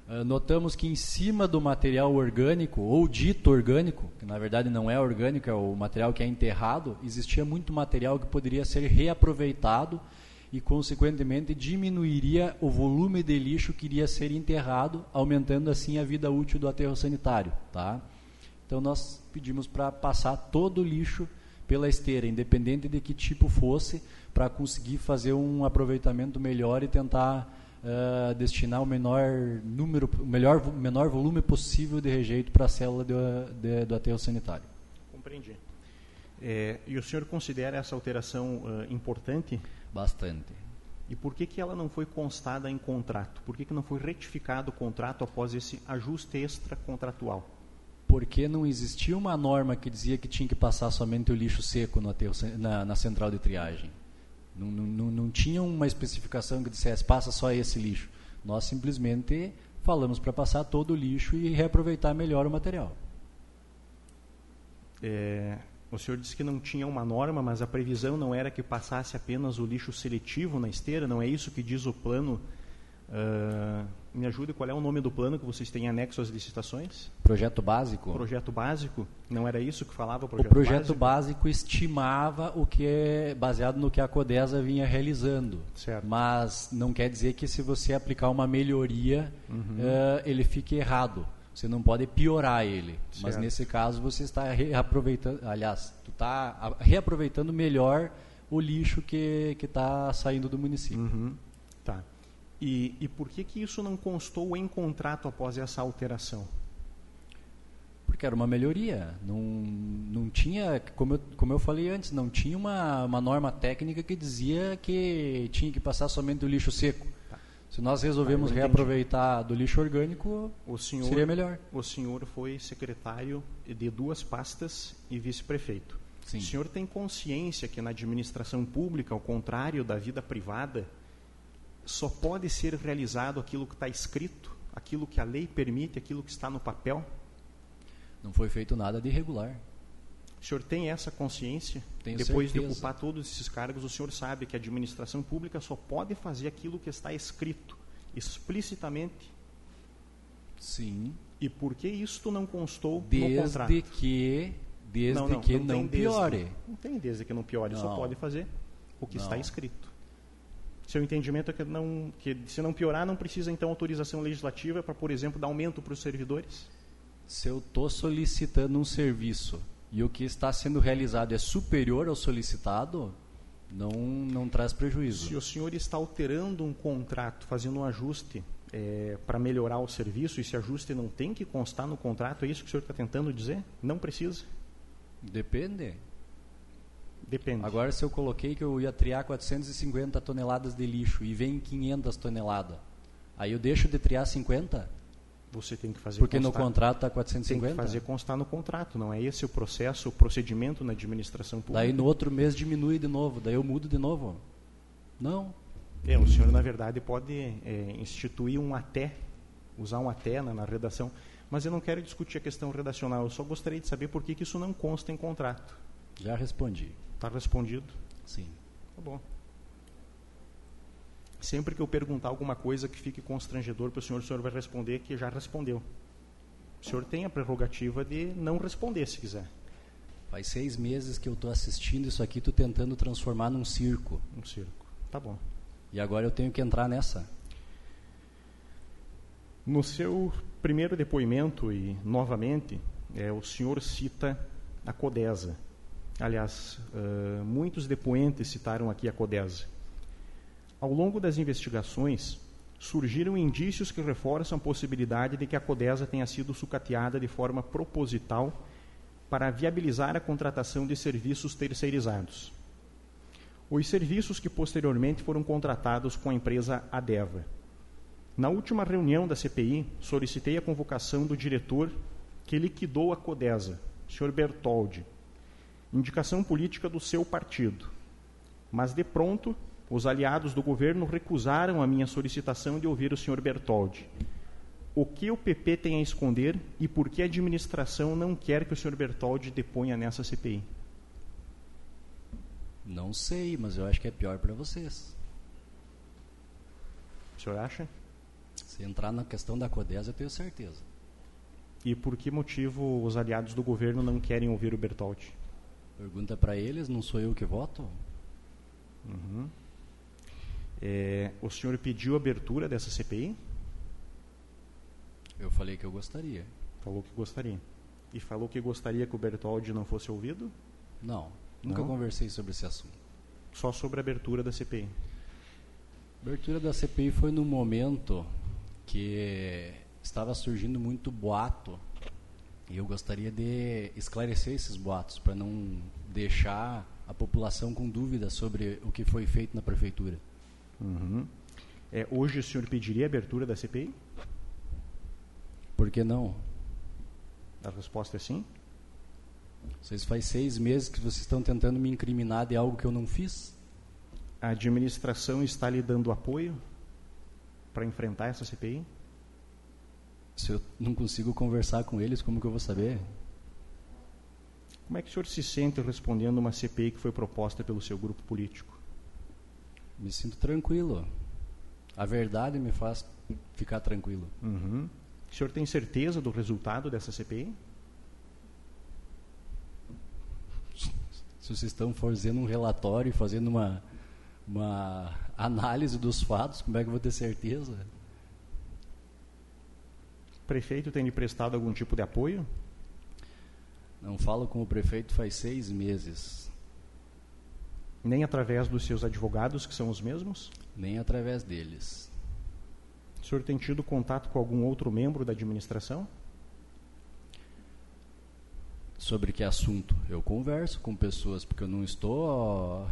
C: eh, notamos que em cima do material orgânico, ou dito orgânico, que na verdade não é orgânico, é o material que é enterrado, existia muito material que poderia ser reaproveitado e, consequentemente, diminuiria o volume de lixo que iria ser enterrado, aumentando assim a vida útil do aterro sanitário. Tá? Então, nós pedimos para passar todo o lixo pela esteira, independente de que tipo fosse, para conseguir fazer um aproveitamento melhor e tentar uh, destinar o menor número, o melhor, menor volume possível de rejeito para a célula de, de, do aterro sanitário.
A: Compreendi. É, e o senhor considera essa alteração uh, importante?
C: Bastante.
A: E por que, que ela não foi constada em contrato? Por que, que não foi retificado o contrato após esse ajuste extra contratual?
C: Porque não existia uma norma que dizia que tinha que passar somente o lixo seco no aterro, na, na central de triagem. Não, não, não tinha uma especificação que dissesse passa só esse lixo. Nós simplesmente falamos para passar todo o lixo e reaproveitar melhor o material.
A: É, o senhor disse que não tinha uma norma, mas a previsão não era que passasse apenas o lixo seletivo na esteira, não é isso que diz o plano? Uh, me ajude, qual é o nome do plano que vocês têm anexo às licitações?
C: Projeto básico.
A: Projeto básico? Não era isso que falava o projeto
C: O projeto
A: básico,
C: básico estimava o que é baseado no que a Codesa vinha realizando.
A: Certo.
C: Mas não quer dizer que se você aplicar uma melhoria, uhum. uh, ele fique errado. Você não pode piorar ele. Certo. Mas nesse caso você está reaproveitando, aliás, tu está reaproveitando melhor o lixo que está saindo do município.
A: Uhum. Tá. E, e por que que isso não constou em contrato após essa alteração?
C: Porque era uma melhoria. Não, não tinha, como eu, como eu falei antes, não tinha uma, uma norma técnica que dizia que tinha que passar somente o lixo seco. Se nós resolvemos ah, reaproveitar do lixo orgânico, senhor, seria melhor.
A: O senhor foi secretário de duas pastas e vice-prefeito. O senhor tem consciência que na administração pública, ao contrário da vida privada, só pode ser realizado aquilo que está escrito, aquilo que a lei permite, aquilo que está no papel?
C: Não foi feito nada de irregular.
A: O senhor tem essa consciência?
C: Tenho
A: Depois
C: certeza.
A: de ocupar todos esses cargos, o senhor sabe que a administração pública só pode fazer aquilo que está escrito explicitamente?
C: Sim.
A: E por que isto não constou
C: desde
A: no contrato?
C: Desde que, desde não, não, que não, não piore.
A: Desde, não tem desde que não piore, só pode fazer o que está escrito. Seu entendimento é que, não, que se não piorar, não precisa então autorização legislativa para, por exemplo, dar aumento para os servidores?
C: Se eu estou solicitando um serviço e o que está sendo realizado é superior ao solicitado, não, não traz prejuízo.
A: Se o senhor está alterando um contrato, fazendo um ajuste é, para melhorar o serviço, e esse ajuste não tem que constar no contrato, é isso que o senhor está tentando dizer? Não precisa?
C: Depende.
A: Depende.
C: Agora, se eu coloquei que eu ia triar 450 toneladas de lixo e vem 500 toneladas, aí eu deixo de triar 50?
A: Você tem que fazer
C: Porque
A: constar,
C: no contrato está 450?
A: Tem que fazer constar no contrato, não é esse o processo, o procedimento na administração pública.
C: Daí no outro mês diminui de novo, daí eu mudo de novo. Não.
A: É, o senhor na verdade pode é, instituir um até, usar um até na, na, redação, mas eu não quero discutir a questão redacional, eu só gostaria de saber por que, que isso não consta em contrato.
C: Já respondi.
A: Está respondido?
C: Sim.
A: Tá bom sempre que eu perguntar alguma coisa que fique constrangedor para o senhor, o senhor vai responder que já respondeu. O senhor tem a prerrogativa de não responder se quiser.
C: Faz seis meses que eu estou assistindo isso aqui, estou tentando transformar num circo.
A: Um circo. Tá bom.
C: E agora eu tenho que entrar nessa.
A: No seu primeiro depoimento, e novamente, é, o senhor cita a Codesa. Aliás, uh, muitos depoentes citaram aqui a Codesa. Ao longo das investigações, surgiram indícios que reforçam a possibilidade de que a Codesa tenha sido sucateada de forma proposital para viabilizar a contratação de serviços terceirizados. Os serviços que posteriormente foram contratados com a empresa Adeva. Na última reunião da CPI, solicitei a convocação do diretor que liquidou a Codesa, Sr. Bertoldi, indicação política do seu partido. Mas de pronto os aliados do governo recusaram a minha solicitação de ouvir o Sr. Bertoldi. o que o PP tem a esconder e por que a administração não quer que o senhor Bertoldi deponha nessa CPI?
C: Não sei, mas eu acho que é pior para vocês.
A: O senhor acha?
C: Se entrar na questão da CODES, eu tenho certeza.
A: E por que motivo os aliados do governo não querem ouvir o Bertoldi?
C: Pergunta para eles, não sou eu que voto?
A: Uhum. É, o senhor pediu abertura dessa CPI?
C: Eu falei que eu gostaria.
A: Falou que gostaria. E falou que gostaria que o Bertoldi não fosse ouvido?
C: Não, nunca
A: Não?
C: conversei sobre esse assunto.
A: Só sobre a abertura da CPI.
C: A abertura da CPI foi num momento que estava surgindo muito boato e eu gostaria de esclarecer esses boatos para não deixar a população com dúvidas sobre o que foi feito na prefeitura.
A: Uhum. É, hoje o senhor pediria a abertura da CPI?
C: Por que não?
A: A resposta é sim.
C: Vocês faz seis meses que vocês estão tentando me incriminar de algo que eu não fiz?
A: A administração está lhe dando apoio para enfrentar essa CPI?
C: Se eu não consigo conversar com eles, como que eu vou saber?
A: Como é que o senhor se sente respondendo uma CPI que foi proposta pelo seu grupo político?
C: Me sinto tranquilo. A verdade me faz ficar tranquilo.
A: Uhum. O senhor tem certeza do resultado dessa CPI?
C: Se vocês estão fazendo um relatório e fazendo uma, uma análise dos fatos, como é que eu vou ter certeza?
A: O prefeito tem lhe prestado algum tipo de apoio?
C: Não falo com o prefeito faz seis meses,
A: Nem através dos seus advogados, que são os mesmos?
C: nem através deles.
A: O senhor tem tido contato com algum outro membro da administração?
C: Sobre que assunto? Eu converso com pessoas, porque eu não estou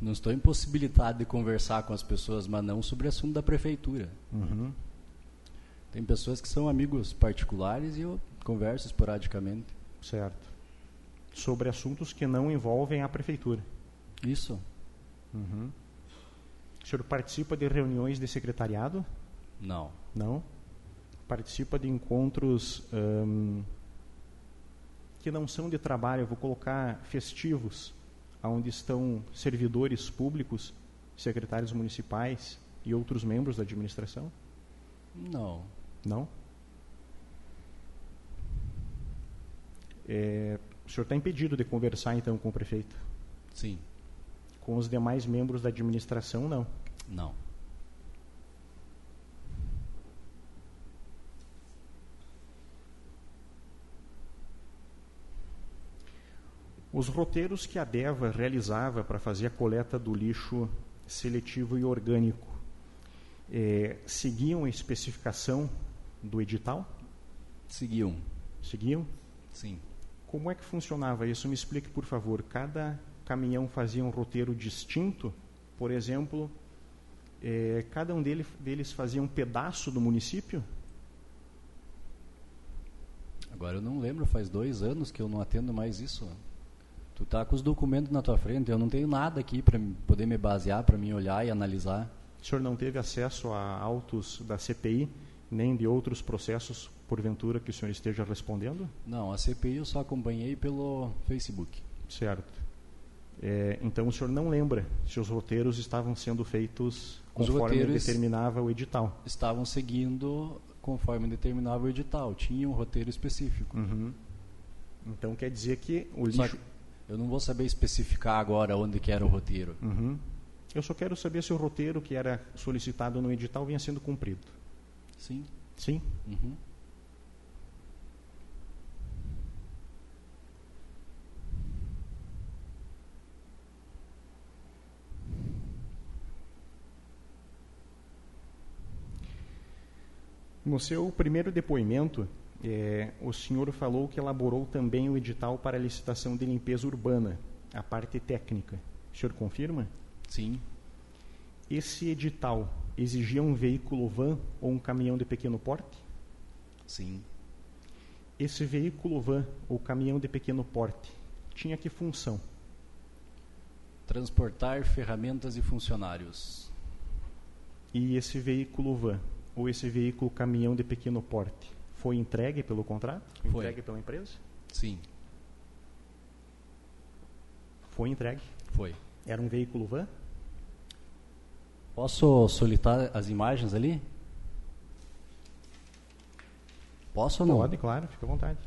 C: não estou impossibilitado de conversar com as pessoas, mas não sobre assunto da prefeitura.
A: Uhum.
C: Tem pessoas que são amigos particulares e eu converso esporadicamente.
A: Certo. Sobre assuntos que não envolvem a prefeitura.
C: Isso?
A: Uhum. O senhor participa de reuniões de secretariado?
C: Não.
A: Não. Participa de encontros hum, que não são de trabalho, eu vou colocar festivos, onde estão servidores públicos, secretários municipais e outros membros da administração?
C: Não.
A: Não? É, o senhor está impedido de conversar então com o prefeito?
C: Sim.
A: Com os demais membros da administração, não.
C: Não.
A: Os roteiros que a DEVA realizava para fazer a coleta do lixo seletivo e orgânico eh, seguiam a especificação do edital?
C: Seguiam.
A: Seguiam?
C: Sim.
A: Como é que funcionava isso? Me explique, por favor. Cada caminhão fazia um roteiro distinto? Por exemplo, eh, cada um dele- deles fazia um pedaço do município?
C: Agora eu não lembro, faz dois anos que eu não atendo mais isso. Tu tá com os documentos na tua frente, eu não tenho nada aqui para poder me basear, para mim olhar e analisar.
A: O senhor não teve acesso a autos da CPI, nem de outros processos, porventura, que o senhor esteja respondendo?
C: Não, a CPI eu só acompanhei pelo Facebook.
A: Certo. É, então o senhor não lembra se os roteiros estavam sendo feitos
C: Os
A: conforme determinava o edital?
C: Estavam seguindo conforme determinava o edital, tinha um roteiro específico.
A: Uhum. Então quer dizer que o lixo.
C: eu não vou saber especificar agora onde que era o roteiro.
A: Uhum. Eu só quero saber se o roteiro que era solicitado no edital vinha sendo cumprido.
C: Sim.
A: Sim?
C: Uhum.
A: No seu primeiro depoimento, eh, o senhor falou que elaborou também o edital para a licitação de limpeza urbana, a parte técnica. O senhor confirma?
C: Sim.
A: Esse edital exigia um veículo van ou um caminhão de pequeno porte?
C: Sim.
A: Esse veículo van ou caminhão de pequeno porte tinha que função?
C: Transportar ferramentas e funcionários.
A: E esse veículo van ou esse veículo caminhão de pequeno porte foi entregue pelo contrato? Foi,
C: Foi.
A: entregue pela empresa?
C: Sim,
A: Foi entregue.
C: foi.
A: Era um veículo van?
C: Posso solitar as imagens ali? Posso ou não?
A: Pode, claro, fica à vontade.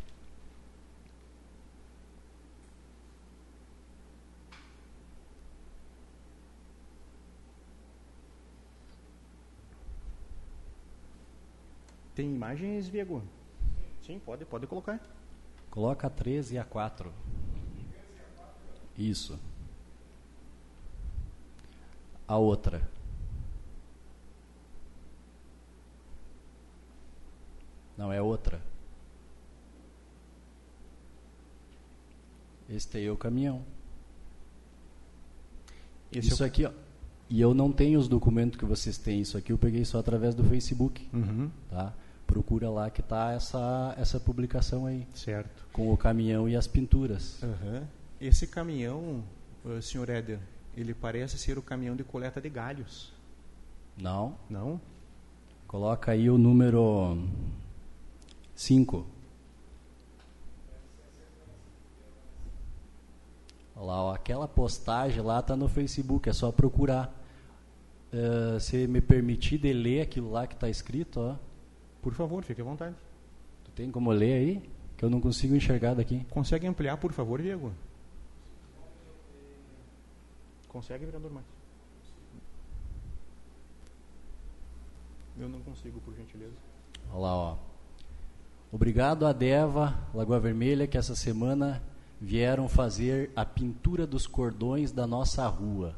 A: Tem imagens, Viego? Sim, pode, pode colocar.
C: Coloca a 13 e a 4. Isso. A outra. Não, é outra. Este aí é o caminhão.
A: Esse
C: isso
A: é o...
C: aqui, ó. E eu não tenho os documentos que vocês têm. Isso aqui eu peguei só através do Facebook,
A: Uhum,
C: tá? Procura lá que tá essa essa publicação aí
A: certo.
C: com o caminhão e as pinturas.
A: Aham. Esse caminhão, eh, senhor Éder, ele parece ser o caminhão de coleta de galhos,
C: Não?
A: não?
C: Coloca aí o número 5. Olha lá, ó, aquela postagem lá tá no Facebook, é só procurar. Eh, se me permitir de ler aquilo lá que está escrito, ó.
A: Por favor, fique à vontade.
C: Tu tem como ler aí? Que eu não consigo enxergar daqui.
A: Consegue ampliar, por favor, Diego? Consegue, vereador Marcos? Eu não consigo, por gentileza.
C: Olha lá, ó. Obrigado a Deva, Lagoa Vermelha, que essa semana vieram fazer a pintura dos cordões da nossa rua.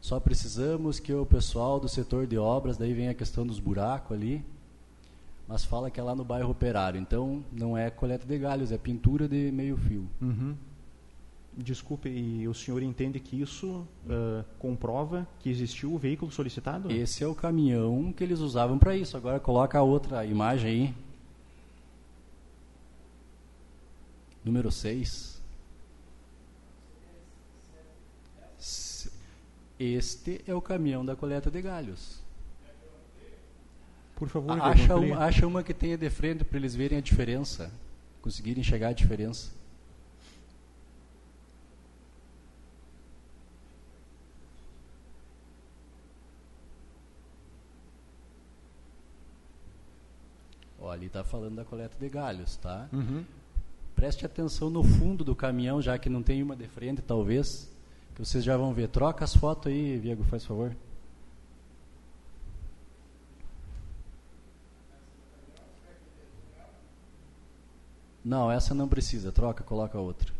C: Só precisamos que o pessoal do setor de obras, daí vem a questão dos buracos ali, mas fala que é lá no bairro Operário. Então não é coleta de galhos, é pintura de meio fio.
A: Uhum. Desculpe, e o senhor entende que isso ah, comprova que existiu o veículo solicitado?
C: Esse é o caminhão que eles usavam para isso. Agora coloca a outra imagem aí. Número 6. Este é o caminhão da coleta de galhos.
A: Por favor,
C: Acha uma, acha uma que tenha de frente para eles verem a diferença. Conseguirem enxergar a diferença. Ali está falando da coleta de galhos, tá?
A: Uhum.
C: Preste atenção no fundo do caminhão, já que não tem uma de frente, talvez, que vocês já vão ver. Troca as fotos aí, Viego, faz favor. Não, essa não precisa. Troca, coloca outra.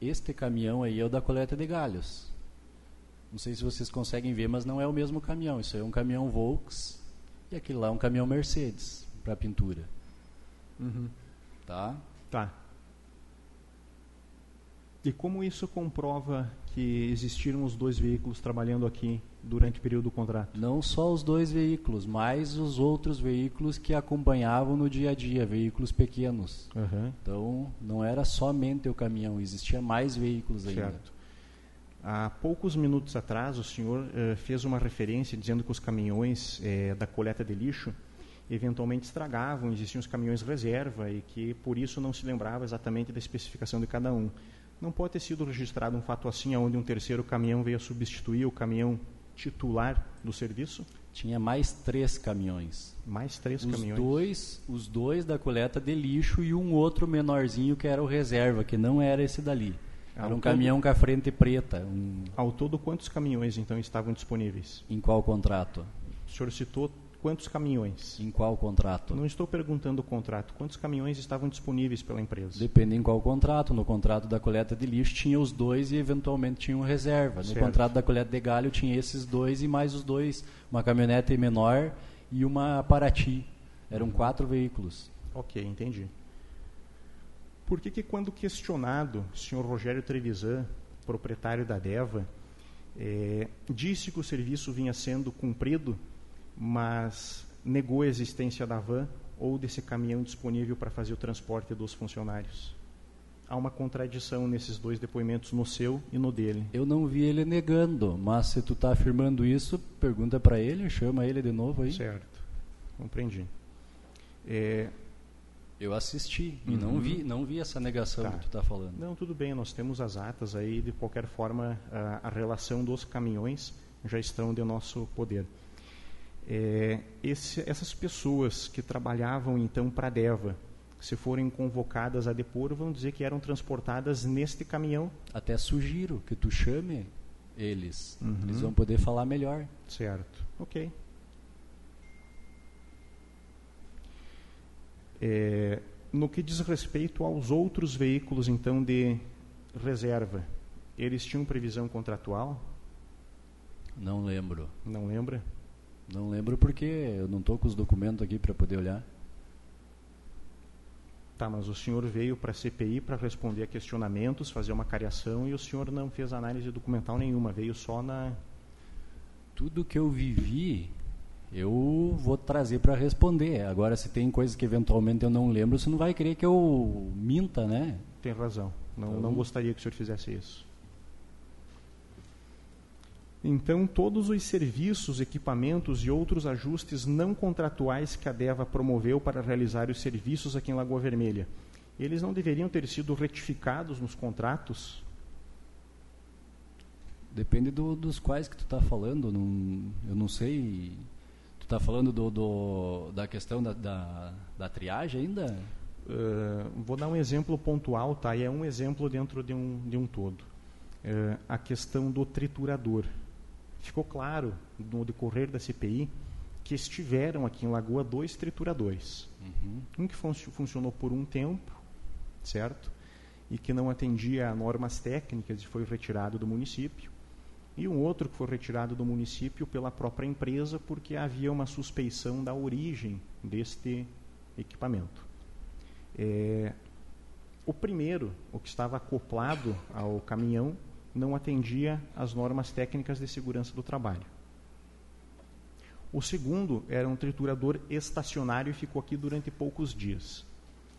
C: Este caminhão aí é o da coleta de galhos. Não sei se vocês conseguem ver, mas não é o mesmo caminhão. Isso aí é um caminhão Volks e aquele lá é um caminhão Mercedes para pintura,
A: Uhum.
C: tá?
A: Tá. E como isso comprova que existiram os dois veículos trabalhando aqui durante o período do contrato?
C: Não só os dois veículos, mas os outros veículos que acompanhavam no dia a dia, veículos pequenos.
A: Aham.
C: Então, não era somente o caminhão, existia mais veículos ainda.
A: Certo. Há poucos minutos atrás, o senhor eh, fez uma referência dizendo que os caminhões eh, da coleta de lixo eventualmente estragavam, existiam os caminhões reserva e que por isso não se lembrava exatamente da especificação de cada um. Não pode ter sido registrado um fato assim, onde um terceiro caminhão veio a substituir o caminhão titular do serviço?
C: Tinha mais três caminhões.
A: Mais três
C: Os
A: caminhões.
C: dois, os dois da coleta de lixo e um outro menorzinho que era o reserva, que não era esse dali.
A: Ah,
C: Era um
A: o
C: caminhão com a frente preta. um-
A: Ao todo, quantos caminhões então estavam disponíveis?
C: em qual contrato?
A: O senhor citou quantos caminhões?
C: Em qual contrato?
A: Não estou perguntando o contrato. Quantos caminhões estavam disponíveis pela empresa?
C: Depende em qual contrato. No contrato da coleta de lixo tinha os dois e eventualmente tinha um reserva. No
A: Certo.
C: contrato da coleta de galho tinha esses dois e mais os dois. Uma caminhonete menor e uma Paraty. Eram quatro veículos.
A: Ok, entendi. Por que, que quando questionado, o senhor Rogério Trevisan, proprietário da Deva, eh, disse que o serviço vinha sendo cumprido, mas negou a existência da van ou desse caminhão disponível para fazer o transporte dos funcionários? há uma contradição nesses dois depoimentos, no seu e no dele.
C: Eu não vi ele negando, mas se tu está afirmando isso, pergunta para ele, chama ele de novo aí.
A: Certo, compreendi. É,
C: eu assisti
A: uhum.
C: e não vi, não vi essa negação tá. que tu está falando.
A: Não, tudo bem, nós temos as atas aí, de qualquer forma, a, a relação dos caminhões já estão de nosso poder. É, esse, essas pessoas que trabalhavam então para a DEVA, se forem convocadas a depor, vão dizer que eram transportadas neste caminhão.
C: Até sugiro que tu chame eles. Uhum. Eles vão poder falar melhor.
A: Certo. Ok. É, no que diz respeito aos outros veículos, então, de reserva, eles tinham previsão contratual?
C: Não lembro.
A: Não lembra?
C: Não lembro porque eu não estou com os documentos aqui para poder olhar.
A: Tá, mas o senhor veio para a CPI para responder a questionamentos, fazer uma cariação e o senhor não fez análise documental nenhuma, veio só na.
C: Tudo que eu vivi eu vou trazer para responder. Agora, se tem coisas que eventualmente eu não lembro, você não vai querer que eu minta, né?
A: Tem razão. Não, então... não gostaria que o senhor fizesse isso. Então, todos os serviços, equipamentos e outros ajustes não contratuais que a DEVA promoveu para realizar os serviços aqui em Lagoa Vermelha, eles não deveriam ter sido retificados nos contratos?
C: Depende do, dos quais que tu está falando. Não, eu não sei Tu está falando do, do, da questão da, da, da triagem ainda?
A: Uh, vou dar um exemplo pontual, tá? E é um exemplo dentro de um, de um todo. Uh, a questão do triturador. Ficou claro no decorrer da CPI que estiveram aqui em Lagoa dois trituradores. Uhum. Um que fun funcionou por um tempo, certo? E que não atendia a normas técnicas e foi retirado do município e um outro que foi retirado do município pela própria empresa porque havia uma suspeição da origem deste equipamento. É, o primeiro, o que estava acoplado ao caminhão, não atendia às normas técnicas de segurança do trabalho. O segundo era um triturador estacionário e ficou aqui durante poucos dias.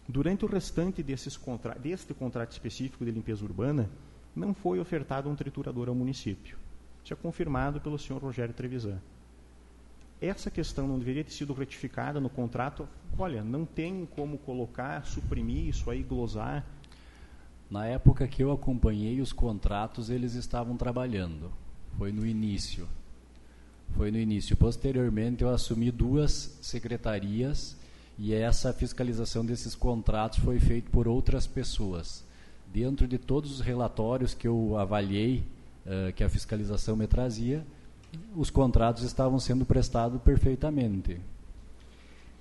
A: Durante o restante contra deste contrato específico de limpeza urbana, não foi ofertado um triturador ao município. Isso é confirmado pelo senhor Rogério Trevisan. Essa questão não deveria ter sido retificada no contrato? Olha, não tem como colocar, suprimir isso aí, glosar.
C: Na época que eu acompanhei os contratos, eles estavam trabalhando. Foi no início. Foi no início. Posteriormente, eu assumi duas secretarias e essa fiscalização desses contratos foi feita por outras pessoas. Dentro de todos os relatórios que eu avaliei uh, que a fiscalização me trazia, os contratos estavam sendo prestados perfeitamente.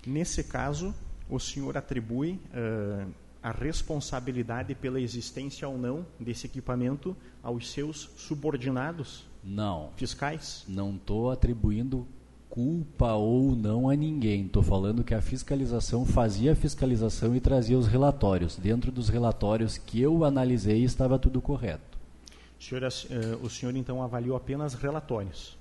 A: Nesse caso, o senhor atribui uh, a responsabilidade pela existência ou não desse equipamento aos seus subordinados?
C: Não.
A: Fiscais?
C: Não estou atribuindo culpa ou não a ninguém. Estou falando que a fiscalização fazia a fiscalização e trazia os relatórios. Dentro dos relatórios que eu analisei estava tudo correto.
A: O senhor, uh, o senhor então avaliou apenas relatórios?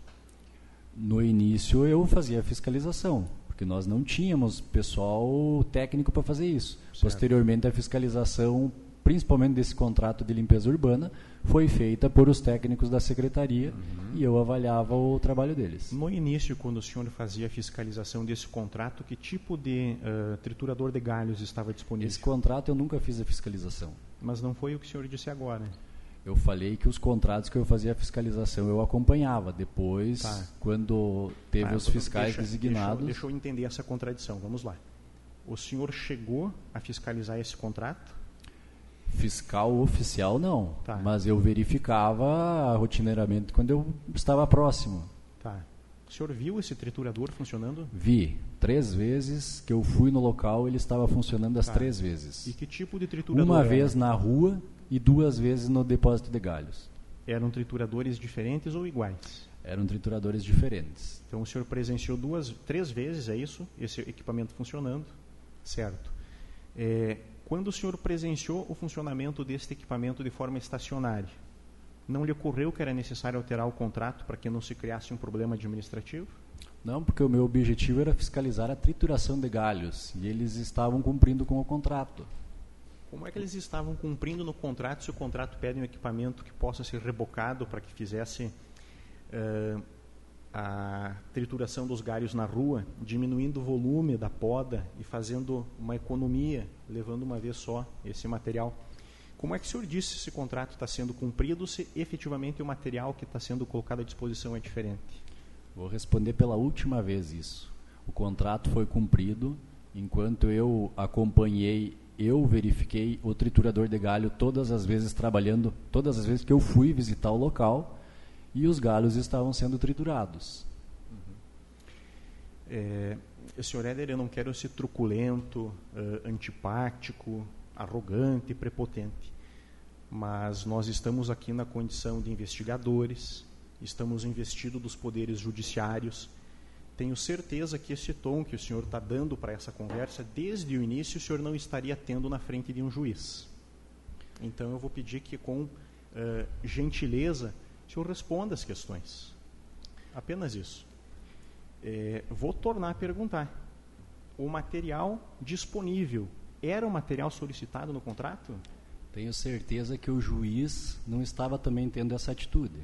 C: No início eu fazia a fiscalização, porque nós não tínhamos pessoal técnico para fazer isso. Certo. Posteriormente a fiscalização, principalmente desse contrato de limpeza urbana, foi feita por os técnicos da secretaria uhum. e eu avaliava o trabalho deles.
A: No início, quando o senhor fazia a fiscalização desse contrato, que tipo de uh, triturador de galhos estava disponível?
C: Esse contrato eu nunca fiz a fiscalização.
A: Mas não foi o que o senhor disse agora
C: eu falei que os contratos que eu fazia a fiscalização eu acompanhava. Depois, tá. quando teve tá, os fiscais deixa, designados.
A: Deixa, deixa, eu entender essa contradição. Vamos lá. O senhor chegou a fiscalizar esse contrato?
C: Fiscal oficial não, tá. mas eu verificava rotineiramente quando eu estava próximo.
A: Tá. O senhor viu esse triturador funcionando?
C: Vi. Três vezes que eu fui no local, ele estava funcionando as tá. três vezes.
A: E que tipo de triturador?
C: Uma era? vez na rua e duas vezes no depósito de galhos.
A: Eram trituradores diferentes ou iguais?
C: Eram trituradores diferentes.
A: Então o senhor presenciou duas, três vezes, é isso? Esse equipamento funcionando, certo? É, quando o senhor presenciou o funcionamento deste equipamento de forma estacionária, não lhe ocorreu que era necessário alterar o contrato para que não se criasse um problema administrativo?
C: Não, porque o meu objetivo era fiscalizar a trituração de galhos e eles estavam cumprindo com o contrato.
A: Como é que eles estavam cumprindo no contrato se o contrato pede um equipamento que possa ser rebocado para que fizesse uh, a trituração dos galhos na rua, diminuindo o volume da poda e fazendo uma economia, levando uma vez só esse material? Como é que o senhor disse se esse contrato está sendo cumprido, se efetivamente o material que está sendo colocado à disposição é diferente?
C: Vou responder pela última vez isso. O contrato foi cumprido enquanto eu acompanhei, eu verifiquei o triturador de galho todas as vezes trabalhando, todas as vezes que eu fui visitar o local e os galhos estavam sendo triturados.
A: Uhum. É, senhor Éder, eu não quero ser truculento, uh, antipático, arrogante, prepotente, mas nós estamos aqui na condição de investigadores, estamos investidos dos poderes judiciários. Tenho certeza que esse tom que o senhor está dando para essa conversa, desde o início, o senhor não estaria tendo na frente de um juiz. Então eu vou pedir que, com uh, gentileza, o senhor responda as questões. Apenas isso. É, vou tornar a perguntar. O material disponível era o material solicitado no contrato?
C: Tenho certeza que o juiz não estava também tendo essa atitude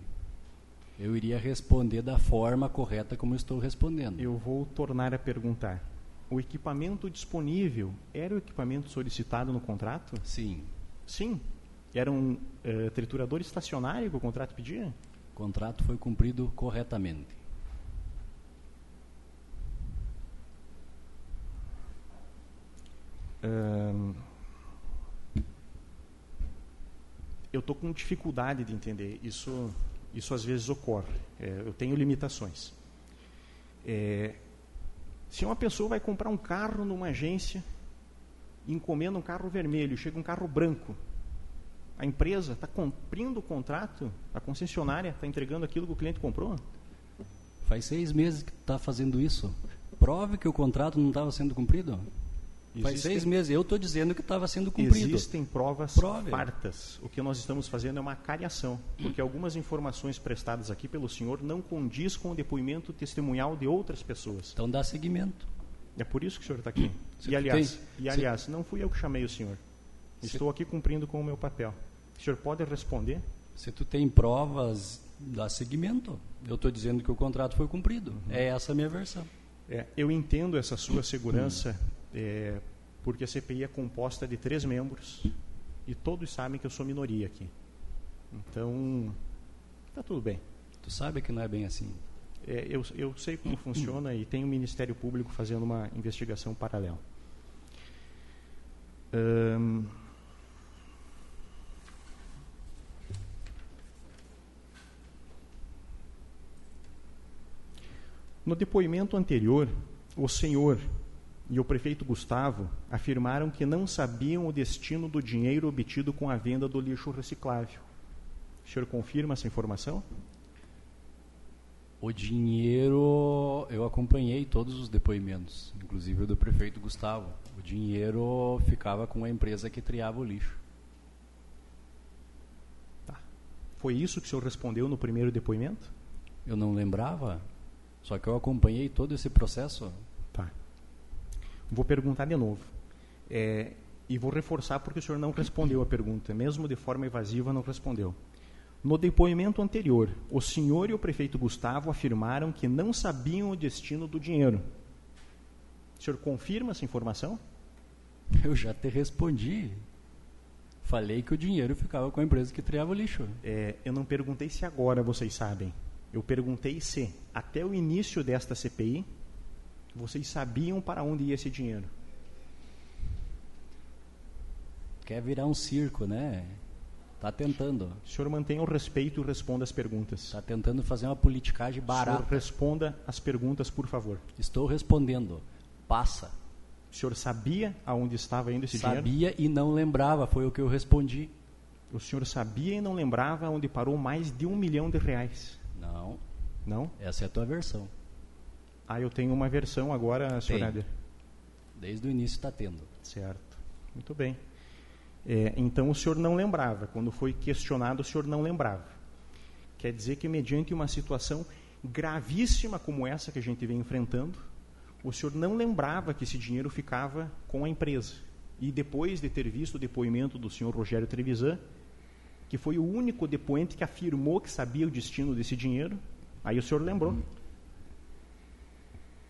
C: eu iria responder da forma correta como estou respondendo.
A: Eu vou tornar a perguntar. O equipamento disponível era o equipamento solicitado no contrato?
C: Sim.
A: Sim? Era um uh, triturador estacionário que o contrato pedia?
C: O contrato foi cumprido corretamente.
A: Eu estou com dificuldade de entender. Isso isso às vezes ocorre. É, eu tenho limitações. É, se uma pessoa vai comprar um carro numa agência, encomenda um carro vermelho, chega um carro branco, a empresa está cumprindo o contrato, a concessionária está entregando aquilo que o cliente comprou?
C: Faz seis meses que está fazendo isso. Prove que o contrato não estava sendo cumprido. Faz seis meses. Eu estou dizendo que estava sendo cumprido.
A: Existem provas Prove. fartas. O que nós estamos fazendo é uma cariação, porque algumas informações prestadas aqui pelo senhor não condiz com o depoimento testemunhal de outras pessoas.
C: Então dá seguimento.
A: É por isso que o senhor está aqui. e aliás, e aliás, não fui eu que chamei o senhor. Estou aqui cumprindo com o meu papel. O senhor pode responder?
C: Se tu tem provas, dá seguimento. Eu estou dizendo que o contrato foi cumprido. Uhum. É essa a minha versão.
A: É, eu entendo essa sua segurança é, porque a CPI é composta de três membros e todos sabem que eu sou minoria aqui. Então, está tudo bem.
C: Tu sabe que não é bem assim.
A: É, eu, eu sei como funciona e tem o Ministério Público fazendo uma investigação paralela. No depoimento anterior, o senhor e o prefeito Gustavo afirmaram que não sabiam o destino do dinheiro obtido com a venda do lixo reciclável. O senhor confirma essa informação?
C: O dinheiro, eu acompanhei todos os depoimentos, inclusive o do prefeito Gustavo. O dinheiro ficava com a empresa que triava o lixo.
A: Tá. Foi isso que o senhor respondeu no primeiro depoimento?
C: Eu não lembrava, só que eu acompanhei todo esse processo.
A: Vou perguntar de novo. É, e vou reforçar porque o senhor não respondeu a pergunta, mesmo de forma evasiva, não respondeu. No depoimento anterior, o senhor e o prefeito Gustavo afirmaram que não sabiam o destino do dinheiro. O senhor confirma essa informação?
C: Eu já te respondi. Falei que o dinheiro ficava com a empresa que triava o lixo.
A: É, eu não perguntei se agora vocês sabem. Eu perguntei se, até o início desta CPI, vocês sabiam para onde ia esse dinheiro?
C: Quer virar um circo, né? Está tentando.
A: O senhor mantenha o respeito e responda as perguntas.
C: Está tentando fazer uma politicagem barata. O senhor
A: responda as perguntas, por favor.
C: Estou respondendo. Passa.
A: O senhor sabia aonde estava indo esse
C: sabia
A: dinheiro?
C: Sabia e não lembrava, foi o que eu respondi.
A: O senhor sabia e não lembrava onde parou mais de um milhão de reais?
C: Não.
A: Não?
C: Essa é a tua versão.
A: Ah, eu tenho uma versão agora, senhor Éder.
C: Desde o início está tendo.
A: Certo. Muito bem. É, então o senhor não lembrava. Quando foi questionado, o senhor não lembrava. Quer dizer que, mediante uma situação gravíssima como essa que a gente vem enfrentando, o senhor não lembrava que esse dinheiro ficava com a empresa. e depois de ter visto o depoimento do senhor Rogério Trevisan, que foi o único depoente que afirmou que sabia o destino desse dinheiro, aí o senhor lembrou.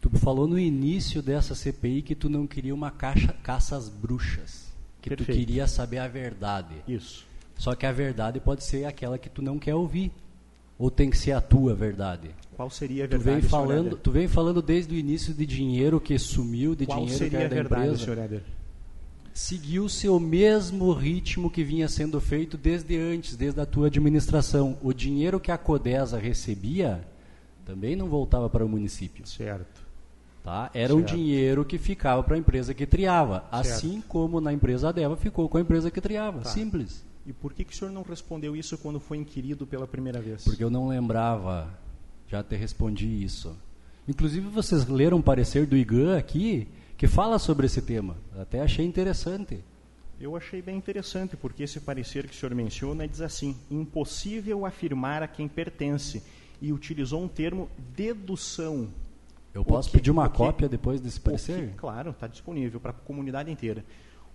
C: Tu falou no início dessa CPI que tu não queria uma caixa, caça às bruxas, que
A: Perfeito.
C: tu queria saber a verdade.
A: Isso.
C: Só que a verdade pode ser aquela que tu não quer ouvir, ou tem que ser a tua verdade.
A: Qual seria a
C: Tu
A: verdade,
C: vem
A: senhor
C: falando, tu vem falando desde o início de dinheiro que sumiu, de
A: Qual
C: dinheiro que
A: a
C: era da
A: verdade,
C: empresa.
A: senhor Éder?
C: seguiu-se o mesmo ritmo que vinha sendo feito desde antes, desde a tua administração. O dinheiro que a Codesa recebia também não voltava para o município.
A: Certo.
C: Tá? Era um
A: Certo.
C: dinheiro que ficava para a empresa que triava, assim como na empresa Adeva ficou com a empresa que triava.
A: Tá.
C: Simples.
A: E por que, que o senhor não respondeu isso quando foi inquirido pela primeira vez?
C: Porque eu não lembrava, já te respondi isso. Inclusive vocês leram um parecer do IGAN aqui que fala sobre esse tema. Até achei interessante.
A: Eu achei bem interessante, porque esse parecer que o senhor menciona diz assim: impossível afirmar a quem pertence, e utilizou um termo dedução.
C: Eu posso
A: que-
C: pedir uma
A: que-
C: cópia depois desse parecer?
A: que, claro, está disponível para a comunidade inteira.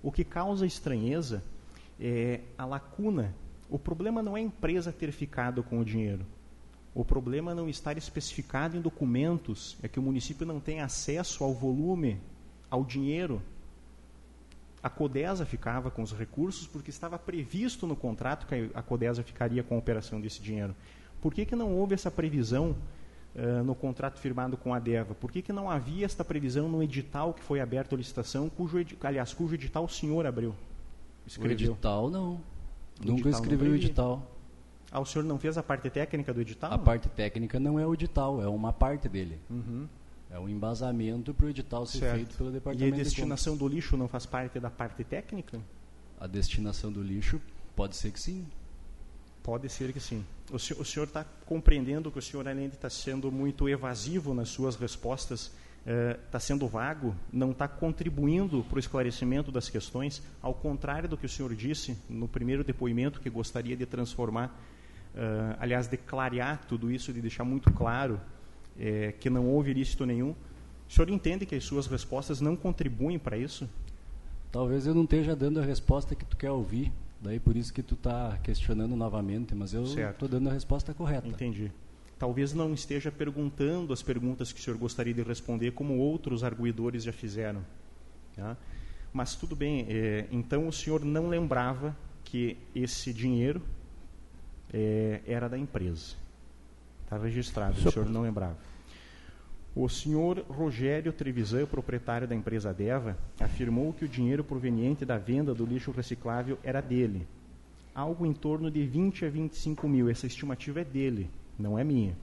A: O que causa estranheza é a lacuna. O problema não é a empresa ter ficado com o dinheiro. O problema não estar especificado em documentos, é que o município não tem acesso ao volume, ao dinheiro. A Codesa ficava com os recursos porque estava previsto no contrato que a Codesa ficaria com a operação desse dinheiro. Por que, que não houve essa previsão eh, no contrato firmado com a Deva? Por que, que não havia esta previsão no edital que foi aberto a licitação, cujo, aliás, cujo edital o senhor abriu?
C: O
A: Escreveu.
C: edital não.
A: O
C: Nunca escrevi o edital.
A: Ah, o senhor não fez a parte técnica do edital?
C: A parte técnica não é o edital, é uma parte dele.
A: Uhum.
C: É um embasamento para o edital ser
A: Certo.
C: feito pelo
A: E a
C: departamento de
A: destinação do lixo não faz parte da parte técnica?
C: A destinação do lixo pode ser que sim.
A: Pode ser que sim. O o senhor está compreendendo que o senhor, além de estar sendo muito evasivo nas suas respostas, está sendo vago, não está contribuindo para o esclarecimento das questões, ao contrário do que o senhor disse no primeiro depoimento, que gostaria de transformar, eh, aliás, de clarear tudo isso, de deixar muito claro eh, que não houve ilícito nenhum. O senhor entende que as suas respostas não contribuem para isso?
C: Talvez eu não esteja dando a resposta que tu quer ouvir, daí por isso que tu está questionando novamente, mas eu estou dando a resposta correta.
A: Entendi. Talvez não esteja perguntando as perguntas que o senhor gostaria de responder, como outros arguidores já fizeram. tá? Mas tudo bem, é, então o senhor não lembrava que esse dinheiro é, era da empresa. Está registrado, o
D: Senhor-
A: senhor não lembrava. O senhor Rogério Trevisan, proprietário da empresa Deva, afirmou que o dinheiro proveniente da venda do lixo reciclável era dele. Algo em torno de 20 a 25 mil. Essa estimativa é dele, não é minha.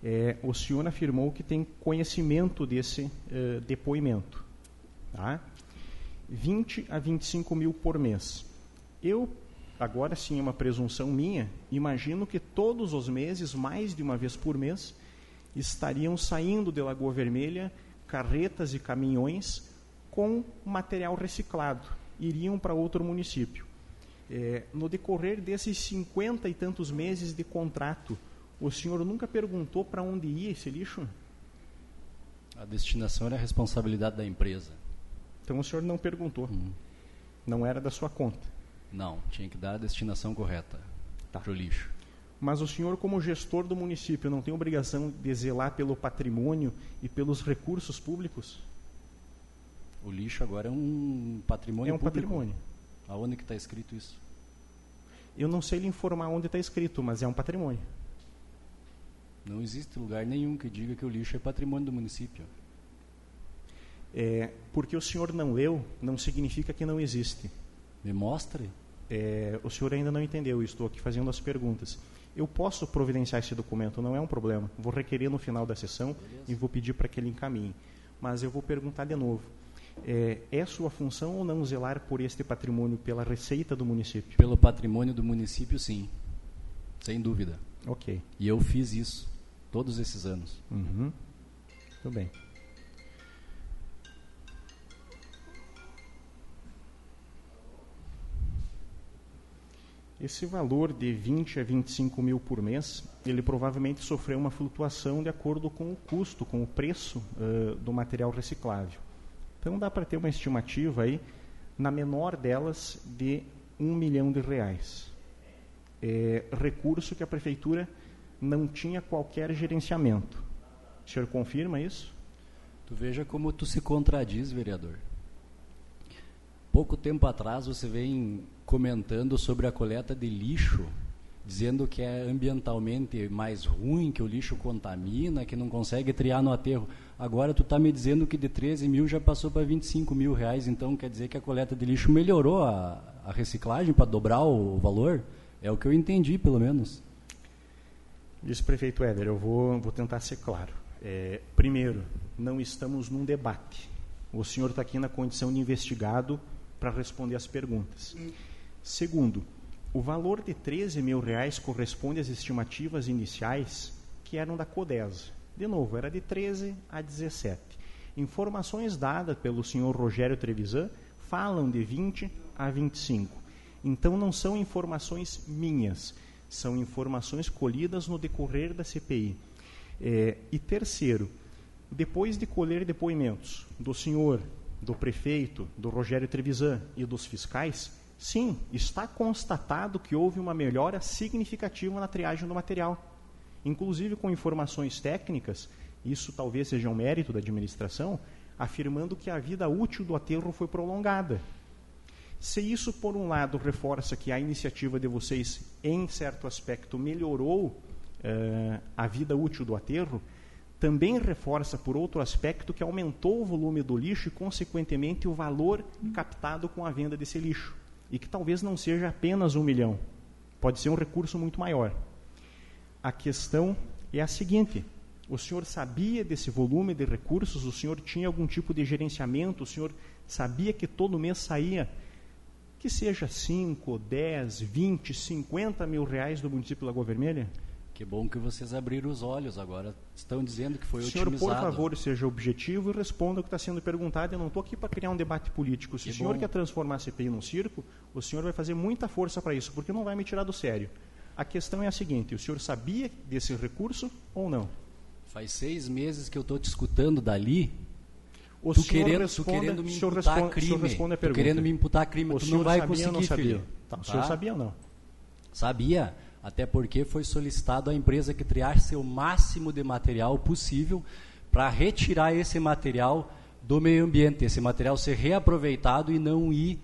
A: É, o senhor afirmou que tem conhecimento desse eh, depoimento. Tá? 20 a 25 mil por mês. Eu, agora sim é uma presunção minha, imagino que todos os meses, mais de uma vez por mês, estariam saindo de Lagoa Vermelha carretas e caminhões com material reciclado. Iriam para outro município. É, no decorrer desses cinquenta e tantos meses de contrato, o senhor nunca perguntou para onde ia esse lixo?
C: A destinação era a responsabilidade da empresa.
A: Então o senhor não perguntou.
C: Hum.
A: Não era da sua conta.
C: Não, tinha que dar a destinação correta
A: Tá.
C: para o lixo.
A: Mas o senhor, como gestor do município, não tem obrigação de zelar pelo patrimônio e pelos recursos públicos?
C: O lixo agora é um patrimônio
A: é um
C: público.
A: patrimônio.
C: Aonde que está escrito isso?
A: Eu não sei lhe informar onde está escrito, mas é um patrimônio.
C: Não existe lugar nenhum que diga que o lixo é patrimônio do município.
A: É, porque o senhor não leu, não significa que não existe.
C: Me mostre.
A: É, o senhor ainda não entendeu, eu estou aqui fazendo as perguntas. Eu posso providenciar esse documento, não é um problema. Vou requerer no final da sessão e vou pedir para que ele encaminhe. Mas eu vou perguntar de novo. É, é sua função ou não zelar por este patrimônio, pela receita do município?
C: Pelo patrimônio do município, sim. Sem dúvida.
A: Ok.
C: E eu fiz isso todos esses anos.
A: Uhum. Tudo bem. Esse valor de 20 a 25 mil por mês, ele provavelmente sofreu uma flutuação de acordo com o custo, com o preço ãh, do material reciclável. Então dá para ter uma estimativa aí, na menor delas, de um milhão de reais. É, recurso que a prefeitura não tinha qualquer gerenciamento. O senhor confirma isso?
C: Tu veja como tu se contradiz, vereador. Pouco tempo atrás você vem comentando sobre a coleta de lixo, dizendo que é ambientalmente mais ruim, que o lixo contamina, que não consegue triar no aterro. Agora tu está me dizendo que de 13 mil já passou para 25 mil reais, então quer dizer que a coleta de lixo melhorou a, a reciclagem para dobrar o valor? É o que eu entendi, pelo menos.
A: Vice-prefeito Éder, eu vou, vou tentar ser claro. É, primeiro, não estamos num debate. O senhor está aqui na condição de investigado para responder as perguntas. Segundo, o valor de 13 mil reais corresponde às estimativas iniciais que eram da CODESA. De novo, era de 13 a 17. Informações dadas pelo senhor Rogério Trevisan falam de 20 a 25. Então não são informações minhas, são informações colhidas no decorrer da CPI. É, e terceiro, depois de colher depoimentos do senhor, do prefeito, do Rogério Trevisan e dos fiscais, sim, está constatado que houve uma melhora significativa na triagem do material. Inclusive com informações técnicas, isso talvez seja um mérito da administração, afirmando que a vida útil do aterro foi prolongada. Se isso, por um lado, reforça que a iniciativa de vocês, em certo aspecto, melhorou uh, a vida útil do aterro, também reforça, por outro aspecto, que aumentou o volume do lixo e, consequentemente, o valor captado com a venda desse lixo. E que talvez não seja apenas um milhão, pode ser um recurso muito maior. A questão é a seguinte: o senhor sabia desse volume de recursos? O senhor tinha algum tipo de gerenciamento? O senhor sabia que todo mês saía que seja 5, 10, 20, 50 mil reais do município Lagoa Vermelha?
C: Que bom que vocês abriram os olhos agora. Estão dizendo que foi
A: senhor,
C: otimizado.
A: Senhor, por favor, seja objetivo e responda o que está sendo perguntado. Eu não estou aqui para criar um debate político. Se que o senhor bom. quer transformar a CPI num circo, o senhor vai fazer muita força para isso, porque não vai me tirar do sério. A questão é a seguinte: o senhor sabia desse recurso ou não?
C: Faz seis meses que eu estou te escutando dali
A: o tu querendo, responde, tu querendo me imputar responde, crime.
C: Responde a pergunta. Tu querendo me imputar crime, o tu não vai conseguir, não
A: filho. Tá, o senhor tá? sabia ou não?
C: Sabia, até porque foi solicitado à empresa que triasse o máximo de material possível para retirar esse material do meio ambiente, esse material ser reaproveitado e não ir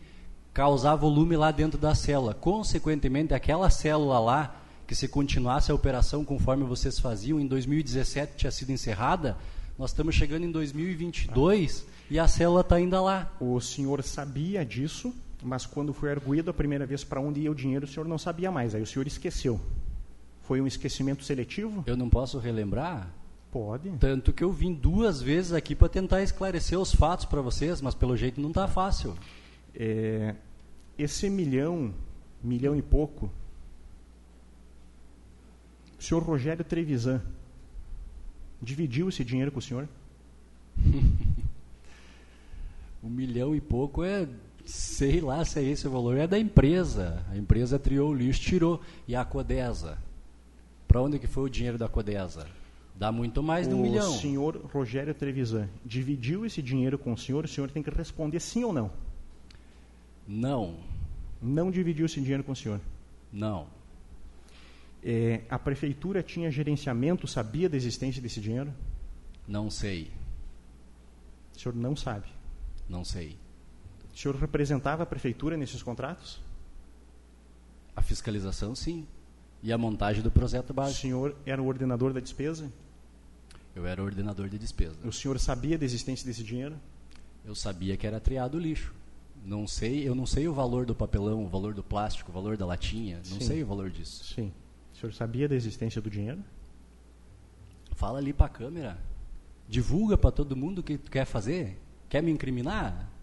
C: causar volume lá dentro da célula. Consequentemente, aquela célula lá, que se continuasse a operação conforme vocês faziam, em 2017 tinha sido encerrada, nós estamos chegando em 2022 ah. e a célula está ainda lá.
A: O senhor sabia disso, mas quando foi arguído a primeira vez para onde ia o dinheiro, o senhor não sabia mais. Aí o senhor esqueceu. Foi um esquecimento seletivo?
C: Eu não posso relembrar?
A: Pode.
C: Tanto que eu vim duas vezes aqui para tentar esclarecer os fatos para vocês, mas pelo jeito não está fácil.
A: É, esse milhão, milhão e pouco, o senhor Rogério Trevisan, dividiu esse dinheiro com o senhor?
C: um milhão e pouco é, sei lá se é esse o valor, é da empresa. A empresa triou o lixo, tirou. E a Codesa? Para onde que foi o dinheiro da Codesa? Dá muito mais de um milhão.
A: O senhor Rogério Trevisan dividiu esse dinheiro com o senhor, o senhor tem que responder sim ou não.
C: Não.
A: Não dividiu esse dinheiro com o senhor?
C: Não.
A: É, a prefeitura tinha gerenciamento, sabia da existência desse dinheiro?
C: Não sei.
A: O senhor não sabe?
C: Não sei.
A: O senhor representava a prefeitura nesses contratos?
C: A fiscalização, sim. E a montagem do projeto básico.
A: O senhor era o ordenador da despesa?
C: Eu era o ordenador de despesa.
A: O senhor sabia da existência desse dinheiro?
C: Eu sabia que era triado o lixo. Não sei, eu não sei o valor do papelão, o valor do plástico, o valor da latinha, não Sim. sei o valor disso.
A: Sim. O senhor sabia da existência do dinheiro?
C: Fala ali para a câmera. Divulga para todo mundo o que tu quer fazer. Quer me incriminar?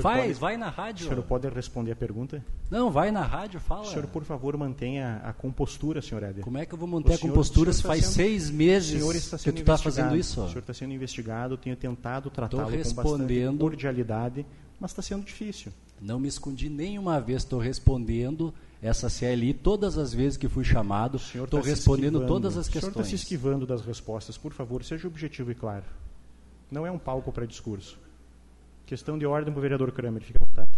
C: Faz, pode, vai na rádio.
A: O senhor pode responder a pergunta?
C: Não, vai na rádio, fala. O
A: senhor, por favor, mantenha a compostura, senhor Éder.
C: Como é que eu vou manter a compostura se faz sendo, seis meses que tu está fazendo isso?
A: O senhor está sendo investigado, tenho tentado tratá-lo com bastante cordialidade, mas está sendo difícil.
C: Não me escondi nenhuma vez, estou respondendo essa CLI todas as vezes que fui chamado, estou tá respondendo todas as questões. O senhor
A: está se esquivando das respostas, por favor, seja objetivo e claro. Não é um palco para discurso. Questão de ordem para o vereador Kramer, fica à vontade.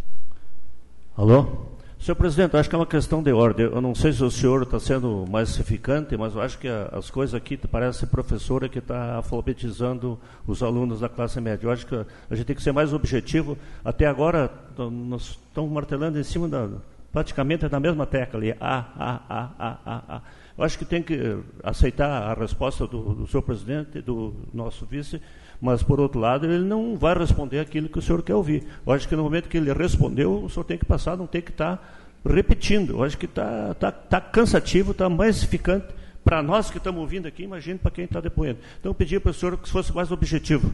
E: Alô? Senhor presidente, acho que é uma questão de ordem. Eu não sei se o senhor está sendo mais eficante, mas eu acho que a, as coisas aqui parece professora que está alfabetizando os alunos da classe média. Eu acho que a gente tem que ser mais objetivo. Até agora, nós estamos martelando em cima da. praticamente da mesma tecla ali. A, a, a, a, a, a. Eu acho que tem que aceitar a resposta do, do senhor presidente, do nosso vice, mas, por outro lado, ele não vai responder aquilo que o senhor quer ouvir. Eu acho que no momento que ele respondeu, o senhor tem que passar, não tem que estar tá repetindo. Eu acho que está tá, tá cansativo, está mais ficante para nós que estamos ouvindo aqui, imagine para quem está depoendo. Então, eu pedi para o senhor que fosse mais objetivo.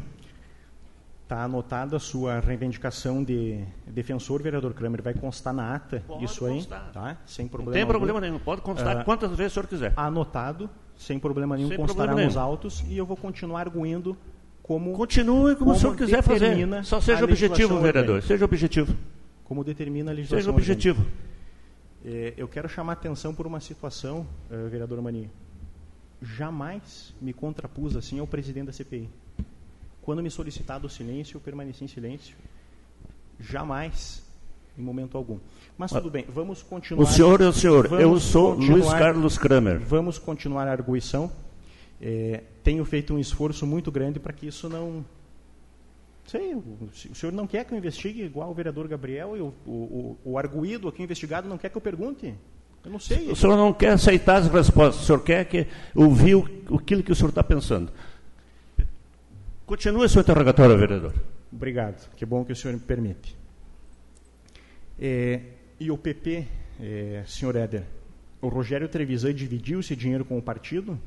A: Está anotada a sua reivindicação de defensor, vereador Kramer. Vai constar na ata
E: pode
A: isso aí,
E: constar.
A: tá? Sem problema
E: Não tem
A: algum.
E: problema nenhum. Pode constar uh, quantas vezes o senhor quiser.
A: Anotado, sem problema nenhum,
E: sem
A: constará
E: problema
A: nos
E: nenhum.
A: autos e eu vou continuar arguindo como.
E: Continue como, como o senhor quiser fazer. Só seja objetivo, vereador. Orgânica. Seja objetivo.
A: Como determina a legislação.
E: Seja objetivo.
A: É, eu quero chamar atenção por uma situação, uh, vereador Mani. Jamais me contrapus assim ao presidente da CPI. Quando me solicitado o silêncio, eu permaneci em silêncio. Jamais, em momento algum. Mas tudo bem, vamos continuar.
E: O senhor é o senhor, eu sou Luiz Carlos Kramer.
A: Vamos continuar a arguição. É, tenho feito um esforço muito grande para que isso não. Sei, o, o senhor não quer que eu investigue igual o vereador Gabriel e o, o, o arguído aqui investigado não quer que eu pergunte? Eu não sei.
E: O senhor não quer aceitar as respostas, o senhor quer que ouvir o, aquilo que o senhor está pensando. Continue seu interrogatório, vereador.
A: Obrigado, que bom que o senhor me permite. É, e o PP, é, senhor Éder, o Rogério Trevisan dividiu esse dinheiro com o partido?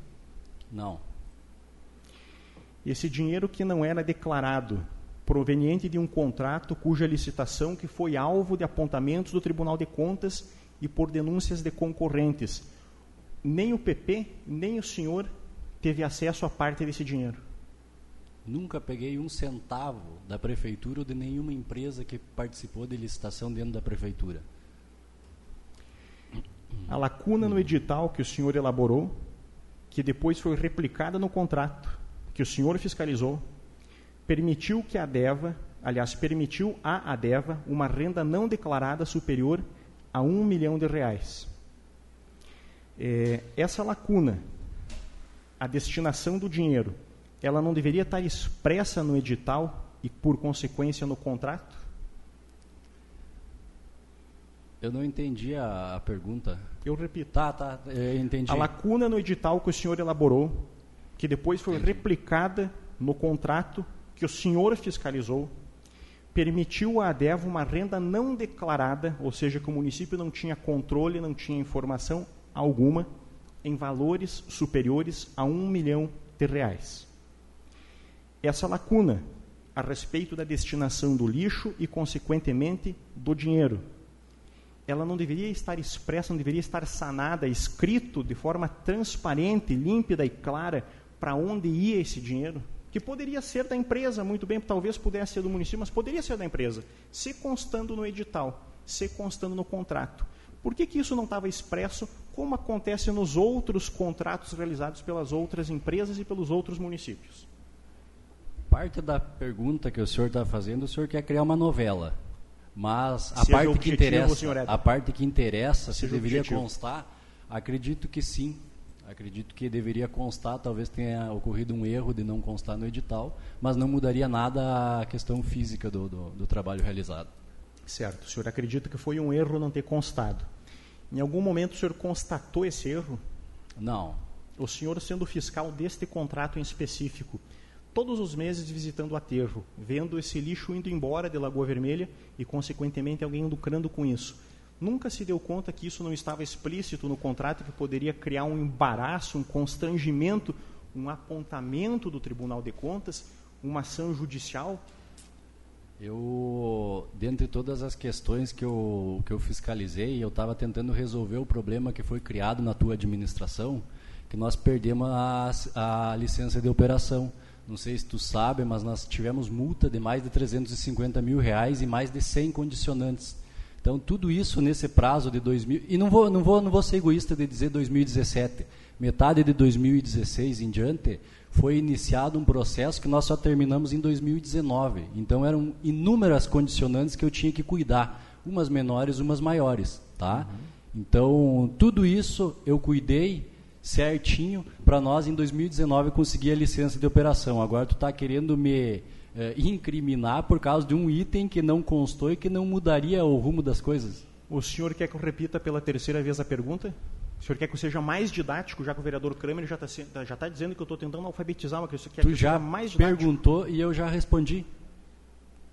C: Não.
A: Esse dinheiro que não era declarado, proveniente de um contrato cuja licitação que foi alvo de apontamentos do Tribunal de Contas e por denúncias de concorrentes. Nem o PP, nem o senhor teve acesso a parte desse dinheiro.
C: Nunca peguei um centavo da prefeitura ou de nenhuma empresa que participou de licitação dentro da prefeitura.
A: A lacuna no edital que o senhor elaborou, que depois foi replicada no contrato que o senhor fiscalizou, permitiu que a DEVA, aliás, permitiu a ADEVA uma renda não declarada superior a um milhão de reais. É, essa lacuna, a destinação do dinheiro, ela não deveria estar expressa no edital e, por consequência, no contrato?
C: Eu não entendi a, a pergunta.
A: Eu repito.
C: Tá, tá, eu entendi.
A: A lacuna no edital que o senhor elaborou, que depois foi entendi. replicada no contrato que o senhor fiscalizou, permitiu à ADEV uma renda não declarada, ou seja, que o município não tinha controle, não tinha informação alguma, em valores superiores a um milhão de reais. Essa lacuna a respeito da destinação do lixo e, consequentemente, do dinheiro, ela não deveria estar expressa, não deveria estar sanada, escrito de forma transparente, límpida e clara para onde ia esse dinheiro? que poderia ser da empresa, muito bem, talvez pudesse ser do município, mas poderia ser da empresa, se constando no edital, se constando no contrato. Por que, que isso não estava expresso, como acontece nos outros contratos realizados pelas outras empresas e pelos outros municípios?
C: Parte da pergunta que o senhor está fazendo, o senhor quer criar uma novela. Mas a parte que interessa, a parte que interessa, se deveria objetivo. constar, acredito que sim, Acredito que deveria constar, talvez tenha ocorrido um erro de não constar no edital, mas não mudaria nada a questão física do, do, do trabalho realizado.
A: Certo. O senhor acredita que foi um erro não ter constado. Em algum momento o senhor constatou esse erro?
C: Não.
A: O senhor, sendo fiscal deste contrato em específico, todos os meses visitando o aterro, vendo esse lixo indo embora de Lagoa Vermelha e, consequentemente, alguém lucrando com isso nunca se deu conta que isso não estava explícito no contrato, que poderia criar um embaraço, um constrangimento, um apontamento do Tribunal de Contas, uma ação judicial?
C: Eu, dentre todas as questões que eu, que eu fiscalizei, eu estava tentando resolver o problema que foi criado na tua administração, que nós perdemos a, a licença de operação. Não sei se tu sabe, mas nós tivemos multa de mais de 350 mil reais e mais de 100 condicionantes Então, tudo isso nesse prazo de 2000. E não vou, não vou, não vou ser egoísta de dizer 2017. Metade de 2016 em diante foi iniciado um processo que nós só terminamos em 2019. Então, eram inúmeras condicionantes que eu tinha que cuidar, umas menores, umas maiores. Tá? Uhum. Então, tudo isso eu cuidei certinho para nós em 2019 conseguir a licença de operação. Agora tu está querendo me é, incriminar por causa de um item que não constou e que não mudaria o rumo das coisas.
A: O senhor quer que eu repita pela terceira vez a pergunta? O senhor quer que eu seja mais didático, já que o vereador Kramer já está já tá dizendo que eu estou tentando alfabetizar uma questão.
C: Tu já mais perguntou e eu já respondi.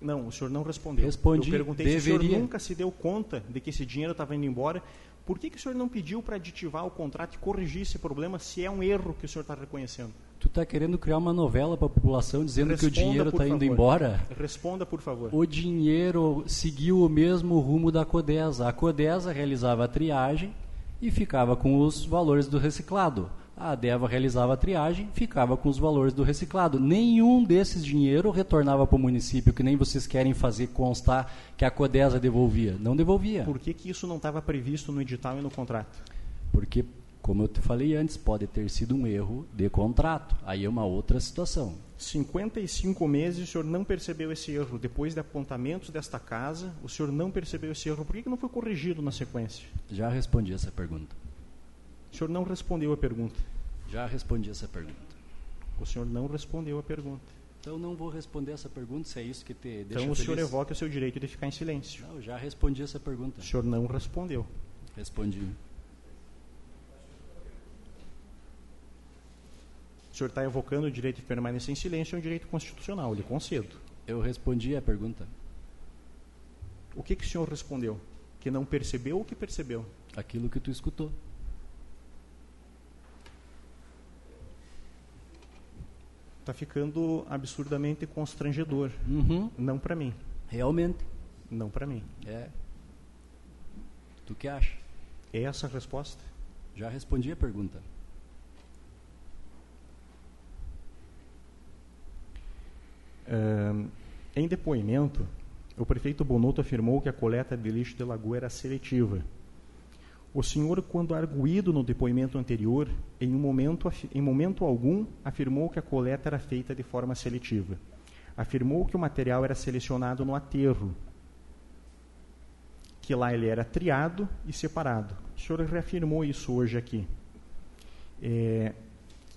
A: Não, o senhor não respondeu.
C: Respondi.
A: Eu perguntei
C: deveria.
A: se o senhor nunca se deu conta de que esse dinheiro estava indo embora. Por que, que o senhor não pediu para aditivar o contrato e corrigir esse problema se é um erro que o senhor está reconhecendo?
C: Tu está querendo criar uma novela para a população dizendo Responda, que o dinheiro está indo embora?
A: Responda, por favor.
C: O dinheiro seguiu o mesmo rumo da Codesa. A Codesa realizava a triagem e ficava com os valores do reciclado. A Deva realizava a triagem, ficava com os valores do reciclado. Nenhum desses dinheiro retornava para o município, que nem vocês querem fazer constar que a Codesa devolvia. Não devolvia.
A: Por que, que isso não estava previsto no edital e no contrato?
C: Porque como eu te falei antes, pode ter sido um erro de contrato. Aí é uma outra situação.
A: 55 meses o senhor não percebeu esse erro. Depois de apontamentos desta casa, o senhor não percebeu esse erro. Por que, que não foi corrigido na sequência?
C: Já respondi essa pergunta.
A: O senhor não respondeu a pergunta.
C: Já respondi essa pergunta.
A: O senhor não respondeu a pergunta.
C: Então não vou responder essa pergunta se é isso que te deixa
A: Então o feliz. senhor evoca o seu direito de ficar em silêncio.
C: Não, já respondi essa pergunta.
A: O senhor não respondeu.
C: Respondi.
A: O senhor está evocando o direito de permanecer em silêncio, é um direito constitucional, lhe concedo.
C: Eu respondi a pergunta.
A: O que, que o senhor respondeu? Que não percebeu ou que percebeu?
C: Aquilo que tu escutou.
A: Está ficando absurdamente constrangedor.
C: Uhum.
A: Não para mim.
C: Realmente.
A: Não para mim.
C: É. Tu que acha?
A: É essa a resposta?
C: Já respondi a pergunta.
A: Uh, em depoimento, o prefeito Bonotto afirmou que a coleta de lixo de lagoa era seletiva. O senhor, quando arguído no depoimento anterior, em, um momento, em momento algum, afirmou que a coleta era feita de forma seletiva. Afirmou que o material era selecionado no aterro, que lá ele era triado e separado. O senhor reafirmou isso hoje aqui. É,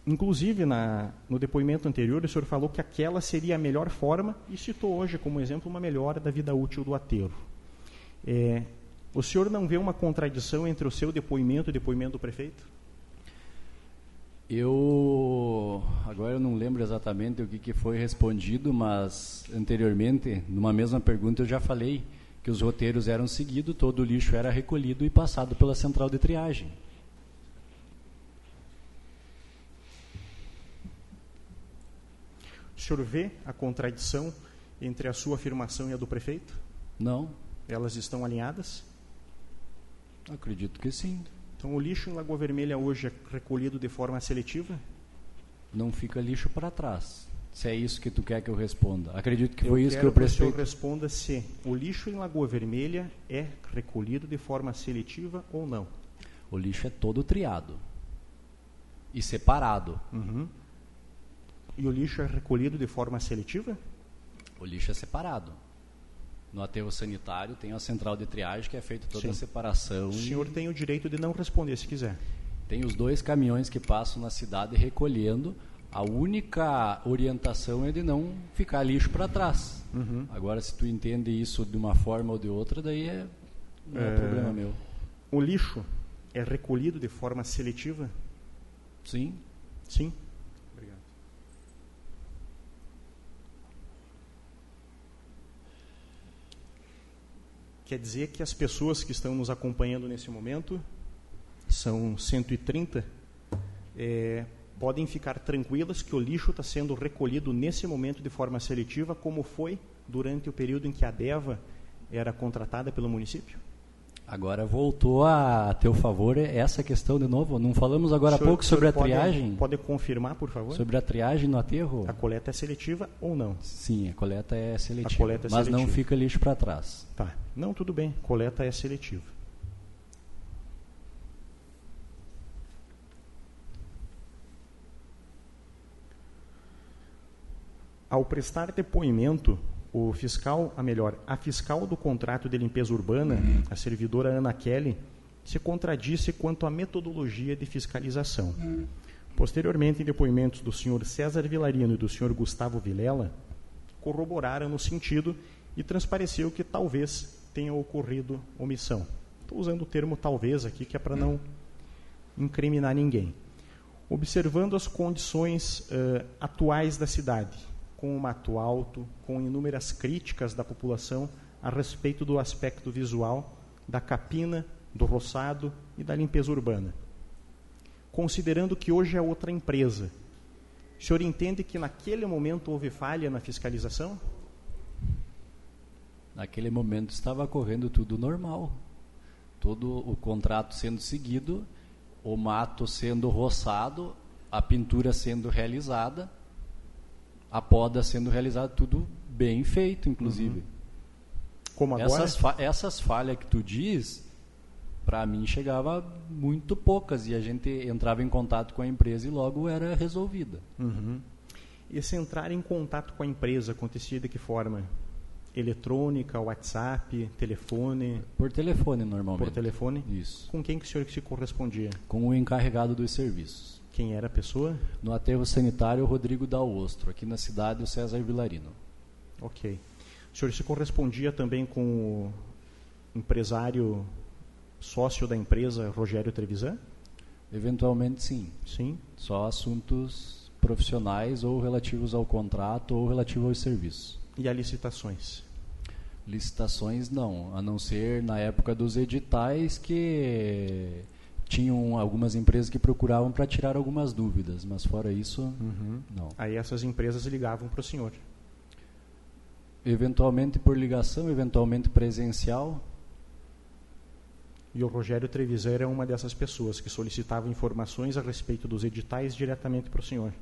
A: Inclusive, na, no depoimento anterior, o senhor falou que aquela seria a melhor forma e citou hoje como exemplo uma melhora da vida útil do aterro. É, o senhor não vê uma contradição entre o seu depoimento e o depoimento do prefeito?
C: Eu agora eu não lembro exatamente o que, que foi respondido, mas anteriormente, numa mesma pergunta, eu já falei que os roteiros eram seguidos, todo o lixo era recolhido e passado pela central de triagem.
A: O senhor vê a contradição entre a sua afirmação e a do prefeito?
C: Não.
A: Elas estão alinhadas?
C: Acredito que sim.
A: Então o lixo em Lagoa Vermelha hoje é recolhido de forma seletiva?
C: Não fica lixo para trás. Se é isso que tu quer que eu responda. Acredito que
A: eu
C: foi isso que eu prestei.
A: Que o responda se o lixo em Lagoa Vermelha é recolhido de forma seletiva ou não.
C: O lixo é todo triado e separado.
A: Uhum. E o lixo é recolhido de forma seletiva?
C: O lixo é separado. No aterro sanitário tem a central de triagem que é feita toda Sim. a separação. O
A: senhor e... tem o direito de não responder se quiser.
C: Tem os dois caminhões que passam na cidade recolhendo. A única orientação é de não ficar lixo para trás.
A: Uhum.
C: Agora, se tu entende isso de uma forma ou de outra, daí é, não é, é problema meu.
A: O lixo é recolhido de forma seletiva?
C: Sim.
A: Sim. Quer dizer que as pessoas que estão nos acompanhando nesse momento, são 130, é, podem ficar tranquilas que o lixo está sendo recolhido nesse momento de forma seletiva, como foi durante o período em que a DEVA era contratada pelo município?
C: Agora voltou a teu favor essa questão de novo. Não falamos agora há pouco sobre a
A: pode,
C: triagem?
A: Pode confirmar, por favor?
C: Sobre a triagem no aterro?
A: A coleta é seletiva ou não?
C: Sim, a coleta é seletiva.
A: Coleta é
C: mas
A: seletiva.
C: não fica lixo para trás.
A: Tá. Não, tudo bem. Coleta é seletiva. Ao prestar depoimento, o fiscal, a melhor, a fiscal do contrato de limpeza urbana, a servidora Ana Kelly, se contradisse quanto à metodologia de fiscalização. Posteriormente, em depoimentos do senhor César Vilarino e do senhor Gustavo Vilela, corroboraram no sentido e transpareceu que talvez tenha ocorrido omissão. Estou usando o termo talvez aqui, que é para não incriminar ninguém. Observando as condições uh, atuais da cidade, com o mato alto, com inúmeras críticas da população a respeito do aspecto visual da capina, do roçado e da limpeza urbana. Considerando que hoje é outra empresa, o senhor entende que naquele momento houve falha na fiscalização?
C: Naquele momento estava correndo tudo normal. Todo o contrato sendo seguido, o mato sendo roçado, a pintura sendo realizada a poda sendo realizada, tudo bem feito, inclusive. Uhum.
A: Como agora?
C: Essas, fa essas falhas que tu diz, para mim chegava muito poucas e a gente entrava em contato com a empresa e logo era resolvida.
A: Uhum. Esse entrar em contato com a empresa acontecia de que forma? Eletrônica, WhatsApp, telefone?
C: Por telefone, normalmente.
A: Por telefone?
C: Isso.
A: Com quem que o senhor se correspondia?
C: Com o encarregado dos serviços.
A: Quem era a pessoa?
C: No aterro sanitário, Rodrigo Dalostro. Aqui na cidade, o César Vilarino.
A: Ok. O senhor se correspondia também com o empresário sócio da empresa, Rogério Trevisan?
C: Eventualmente, sim.
A: Sim.
C: Só assuntos profissionais ou relativos ao contrato ou relativos aos serviços.
A: E a licitações?
C: Licitações não, a não ser na época dos editais que tinham algumas empresas que procuravam para tirar algumas dúvidas, mas fora isso,
A: uhum.
C: não.
A: Aí essas empresas ligavam para o senhor?
C: Eventualmente por ligação, eventualmente presencial.
A: E o Rogério Trevisan era uma dessas pessoas que solicitava informações a respeito dos editais diretamente para o senhor?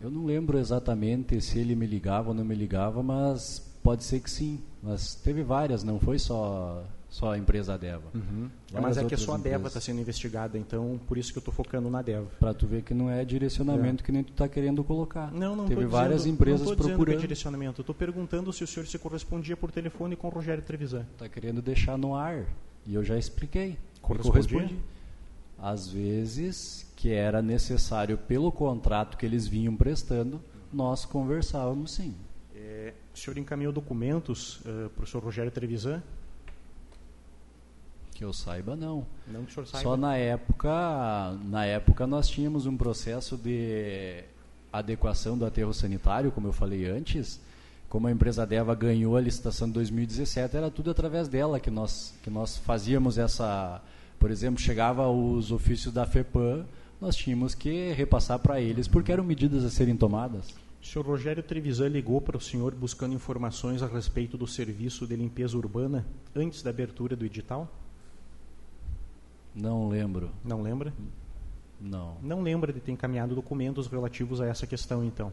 C: Eu não lembro exatamente se ele me ligava ou não me ligava, mas pode ser que sim. Mas teve várias, não foi só só a empresa Deva.
A: Uhum. Mas é que só a Deva está sendo investigada, então por isso que eu estou focando na Deva.
C: Para tu ver que não é direcionamento é. que nem tu está querendo colocar.
A: Não, não
C: Teve
A: dizendo,
C: várias empresas
A: não
C: procurando.
A: Que é direcionamento. Eu estou perguntando se o senhor se correspondia por telefone com o Rogério Trevisan.
C: Está querendo deixar no ar. E eu já expliquei.
A: Correspondia?
C: Às vezes que era necessário pelo contrato que eles vinham prestando, nós conversávamos sim.
A: É, o senhor encaminhou documentos uh, para o senhor Rogério Trevisan
C: que eu saiba, não.
A: Não que o senhor saiba.
C: Só na época, na época nós tínhamos um processo de adequação do aterro sanitário, como eu falei antes. Como a empresa Deva ganhou a licitação de 2017, era tudo através dela que nós, que nós fazíamos essa. Por exemplo, chegava os ofícios da FEPAM, nós tínhamos que repassar para eles, porque eram medidas a serem tomadas.
A: O senhor Rogério Trevisan ligou para o senhor buscando informações a respeito do serviço de limpeza urbana antes da abertura do edital?
C: Não lembro.
A: Não lembra?
C: Não.
A: Não lembra de ter encaminhado documentos relativos a essa questão, então?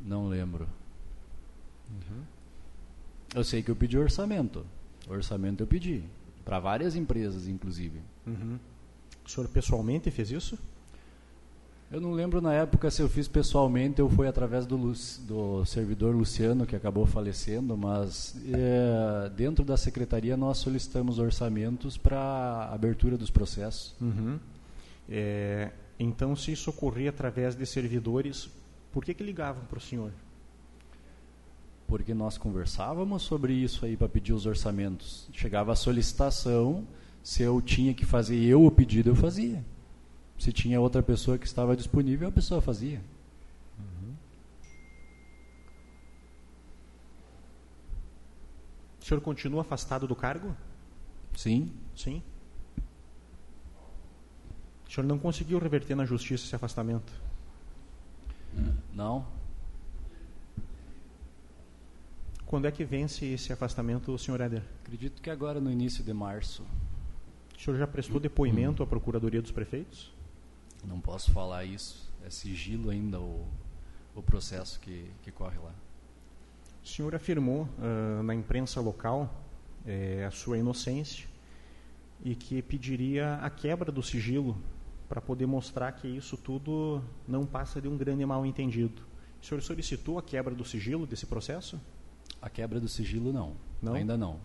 C: Não lembro. Uhum. Eu sei que eu pedi orçamento. Orçamento eu pedi. Para várias empresas, inclusive.
A: Uhum. O senhor pessoalmente fez isso?
C: Eu não lembro na época se eu fiz pessoalmente ou foi através do, do servidor Luciano, que acabou falecendo, mas é, dentro da secretaria nós solicitamos orçamentos para abertura dos processos.
A: Uhum. É, então, se isso ocorria através de servidores, por que, que ligavam para o senhor?
C: Porque nós conversávamos sobre isso aí para pedir os orçamentos. Chegava a solicitação, se eu tinha que fazer eu o pedido, eu fazia. Se tinha outra pessoa que estava disponível, a pessoa fazia.
A: Uhum. O senhor continua afastado do cargo?
C: Sim.
A: Sim. O senhor não conseguiu reverter na justiça esse afastamento?
C: Não.
A: Quando é que vence esse afastamento, senhor Éder?
C: Acredito que agora no início de março.
A: O senhor já prestou depoimento à Procuradoria dos Prefeitos?
C: Não posso falar isso. É sigilo ainda o, o processo que, que corre lá.
A: O senhor afirmou uh, na imprensa local eh, a sua inocência e que pediria a quebra do sigilo para poder mostrar que isso tudo não passa de um grande mal-entendido. O senhor solicitou a quebra do sigilo desse processo?
C: A quebra do sigilo não. não? Ainda não.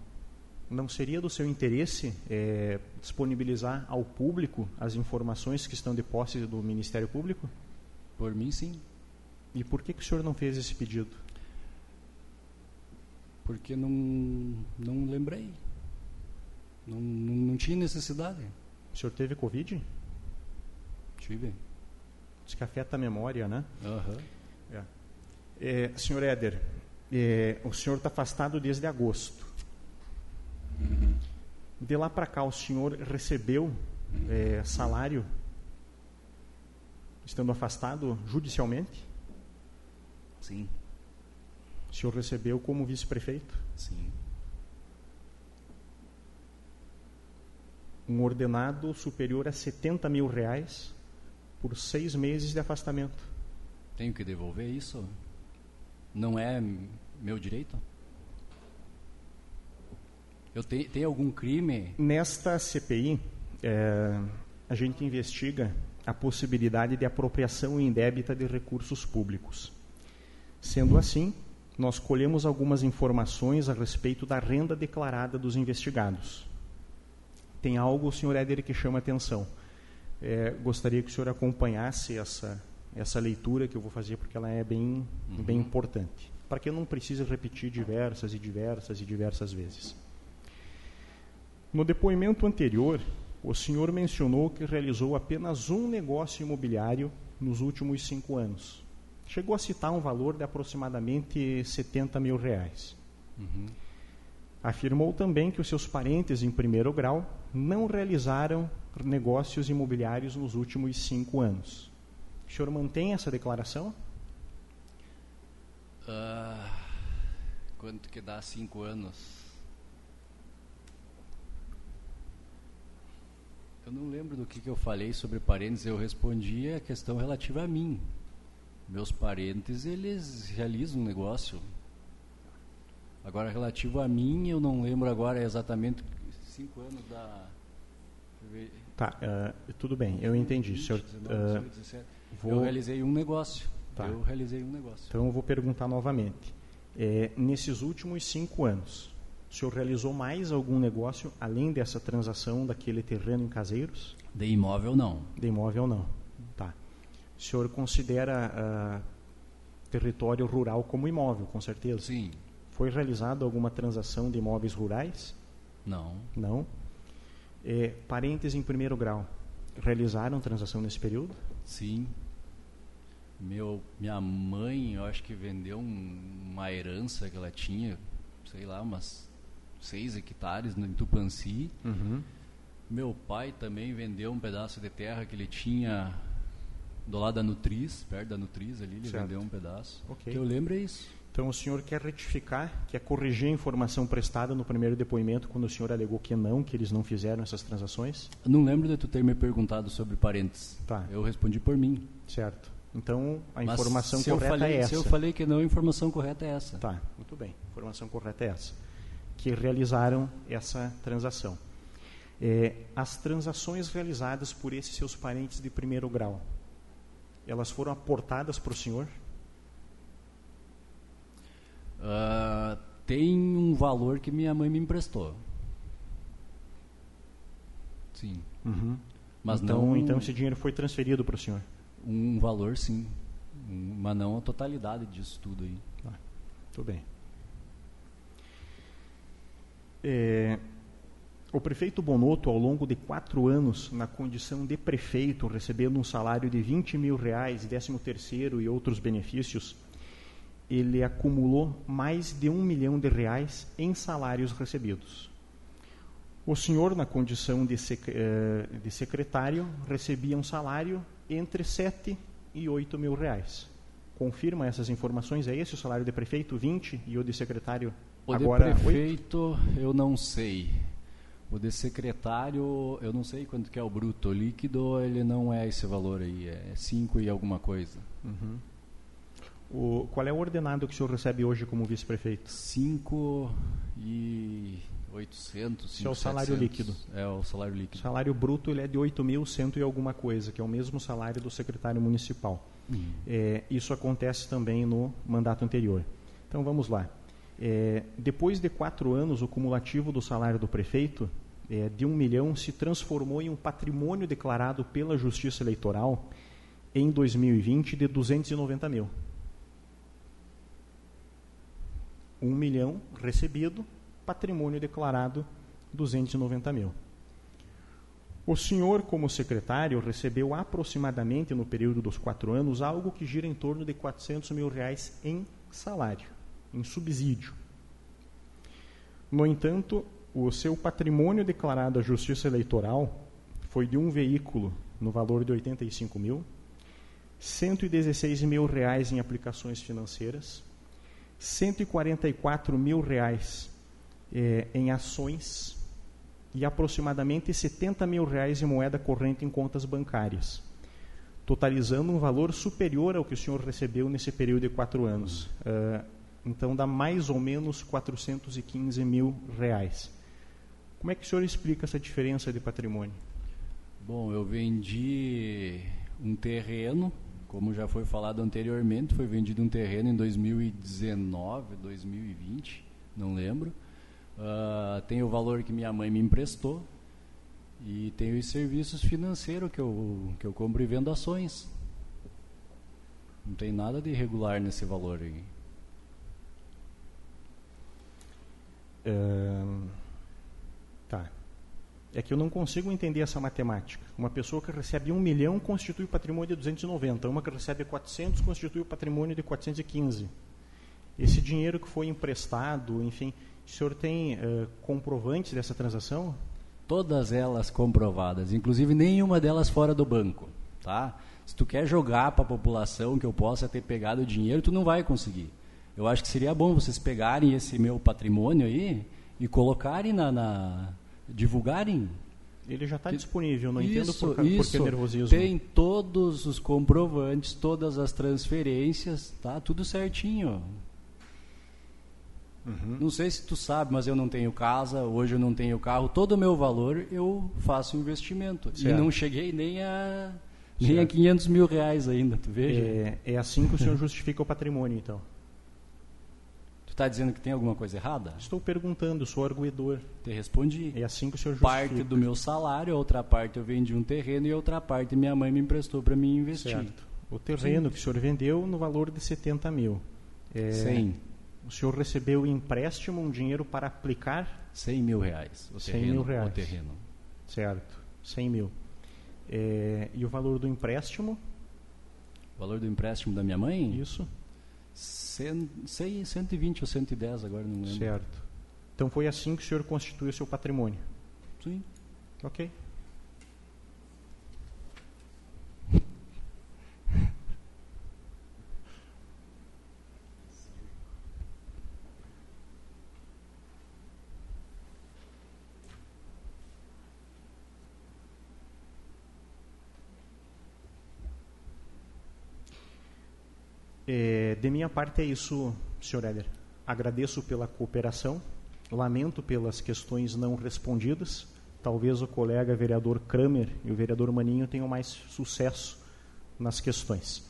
A: Não seria do seu interesse é, disponibilizar ao público as informações que estão de posse do Ministério Público?
C: Por mim, sim.
A: E por que, que o senhor não fez esse pedido?
C: Porque não, não lembrei. Não, não, não tinha necessidade.
A: O senhor teve Covid?
C: Tive.
A: Diz que afeta a memória, né?
C: Uhum.
A: É. É, senhor Éder, é, o senhor está afastado desde agosto. De lá para cá, o senhor recebeu é, salário estando afastado judicialmente?
C: Sim.
A: O senhor recebeu como vice-prefeito?
C: Sim.
A: Um ordenado superior a 70 mil reais por seis meses de afastamento.
C: Tenho que devolver isso? Não é meu direito? Eu tenho, tem algum crime?
A: Nesta CPI, é, a gente investiga a possibilidade de apropriação indébita de recursos públicos. Sendo assim, nós colhemos algumas informações a respeito da renda declarada dos investigados. Tem algo, senhor Éder, que chama atenção. É, gostaria que o senhor acompanhasse essa, essa leitura que eu vou fazer, porque ela é bem, uhum. bem importante. Para que eu não precise repetir diversas e diversas e diversas vezes. No depoimento anterior, o senhor mencionou que realizou apenas um negócio imobiliário nos últimos cinco anos. Chegou a citar um valor de aproximadamente 70 mil reais. Uhum. Afirmou também que os seus parentes em primeiro grau não realizaram negócios imobiliários nos últimos cinco anos. O senhor mantém essa declaração?
C: Uh, quanto que dá cinco anos? Eu não lembro do que, que eu falei sobre parentes. Eu respondi a questão relativa a mim. Meus parentes, eles realizam um negócio. Agora, relativo a mim, eu não lembro agora exatamente cinco anos da...
A: Tá, uh, tudo bem, eu entendi. 19, senhor,
C: uh, vou... Eu realizei um negócio. Tá. Eu realizei um negócio.
A: Então, eu vou perguntar novamente. É, nesses últimos cinco anos, o senhor realizou mais algum negócio além dessa transação daquele terreno em Caseiros?
C: De imóvel, não.
A: De imóvel, não. Tá. O senhor considera uh, território rural como imóvel, com certeza?
C: Sim.
A: Foi realizada alguma transação de imóveis rurais?
C: Não.
A: Não. É, parentes em primeiro grau realizaram transação nesse período?
C: Sim. Meu, minha mãe, eu acho que vendeu um, uma herança que ela tinha, sei lá, umas seis hectares em Tupanci. Uhum. Meu pai também vendeu um pedaço de terra que ele tinha do lado da Nutriz, perto da Nutriz ali, ele certo. vendeu um pedaço. Okay. Que eu lembro é isso.
A: Então o senhor quer retificar, quer corrigir a informação prestada no primeiro depoimento quando o senhor alegou que não, que eles não fizeram essas transações?
C: Não lembro de tu ter me perguntado sobre parentes.
A: Tá.
C: Eu respondi por mim.
A: Certo. Então a Mas informação correta
C: falei,
A: é essa.
C: Se eu falei que não, a informação correta é essa.
A: Tá, muito bem. A informação correta é essa que realizaram essa transação. É, as transações realizadas por esses seus parentes de primeiro grau, elas foram aportadas para o senhor?
C: Uh, tem um valor que minha mãe me emprestou. Sim.
A: Uhum. Mas então, não, então esse dinheiro foi transferido para o senhor?
C: Um valor, sim. Mas não a totalidade disso tudo aí.
A: Ah, tudo bem. É, o prefeito Bonotto, ao longo de quatro anos, na condição de prefeito, recebendo um salário de 20 mil reais, 13 terceiro e outros benefícios, ele acumulou mais de um milhão de reais em salários recebidos. O senhor, na condição de, sec eh, de secretário, recebia um salário entre 7 e 8 mil reais. confirma essas informações? É esse o salário de prefeito, 20, e o de secretário
C: O
A: agora
C: de
A: 8?
C: prefeito, eu não sei. O de secretário, eu não sei quanto que é o bruto. O líquido, ele não é esse valor aí, é 5 e alguma coisa.
A: Uhum. O, qual é o ordenado que o senhor recebe hoje como vice-prefeito?
C: 5 e 800.
A: Isso é o salário líquido.
C: É o salário
A: O
C: líquido.
A: salário bruto ele é de 8.100 e alguma coisa, que é o mesmo salário do secretário municipal.
C: Hum.
A: É, isso acontece também no mandato anterior. Então vamos lá. É, depois de quatro anos, o cumulativo do salário do prefeito é, de um milhão se transformou em um patrimônio declarado pela Justiça Eleitoral em 2020 de 290 mil. Um milhão recebido, patrimônio declarado 290 mil. O senhor, como secretário, recebeu aproximadamente no período dos quatro anos algo que gira em torno de 400 mil reais em salário, em subsídio. No entanto, o seu patrimônio declarado à Justiça Eleitoral foi de um veículo no valor de 85 mil, 116 mil reais em aplicações financeiras, 144 mil reais eh, em ações e aproximadamente 70 mil reais em moeda corrente em contas bancárias, totalizando um valor superior ao que o senhor recebeu nesse período de quatro anos. Ah, então dá mais ou menos 415 mil reais. Como é que o senhor explica essa diferença de patrimônio?
C: Bom, eu vendi um terreno, como já foi falado anteriormente, foi vendido um terreno em 2019, 2020, não lembro. Ah, tem o valor que minha mãe me emprestou e tem os serviços financeiros que eu, que eu compro e vendo ações. Não tem nada de irregular nesse valor aí.
A: Tá. É que eu não consigo entender essa matemática. Uma pessoa que recebe um milhão constitui o patrimônio de 290. Uma que recebe 400 constitui o patrimônio de 415. Esse dinheiro que foi emprestado, enfim, o senhor tem eh, comprovantes dessa transação?
C: Todas elas comprovadas, inclusive nenhuma delas fora do banco, tá? Se tu quer jogar para a população que eu possa ter pegado o dinheiro, tu não vai conseguir. Eu acho que seria bom vocês pegarem esse meu patrimônio aí e colocarem na, na divulgarem.
A: Ele já está disponível, não entendo
C: isso,
A: por, ca- por que
C: isso.
A: nervosismo.
C: Tem todos os comprovantes, todas as transferências, tá? Tudo certinho.
A: Uhum.
C: Não sei se tu sabe, mas eu não tenho casa, hoje eu não tenho carro. Todo o meu valor eu faço investimento.
A: Certo.
C: E não cheguei nem a, nem a
A: Certo.
C: 500 mil reais ainda, tu veja?
A: É, é assim que o senhor justifica o patrimônio, então.
C: Tu está dizendo que tem alguma coisa errada?
A: Estou perguntando, sou arguidor.
C: Te respondi.
A: É assim que o senhor justifica.
C: Parte do meu salário, outra parte eu vendi um terreno e outra parte minha mãe me emprestou para mim investir.
A: Certo. O terreno que o senhor vendeu no valor de 70 mil. É,
C: 100,
A: O senhor recebeu empréstimo, um dinheiro para aplicar,
C: 100 mil reais. O
A: 100
C: terreno,
A: mil reais.
C: O terreno.
A: certo? 100 mil. É, e o valor do empréstimo,
C: O valor do empréstimo da minha mãe?
A: isso,
C: Cem, sei, 120 ou 110 agora, não lembro.
A: certo. Então foi assim que o senhor constitui o seu patrimônio.
C: Sim.
A: Ok. É, de minha parte é isso, senhor Éder. Agradeço pela cooperação, lamento pelas questões não respondidas. Talvez o colega vereador Kramer e o vereador Maninho tenham mais sucesso nas questões.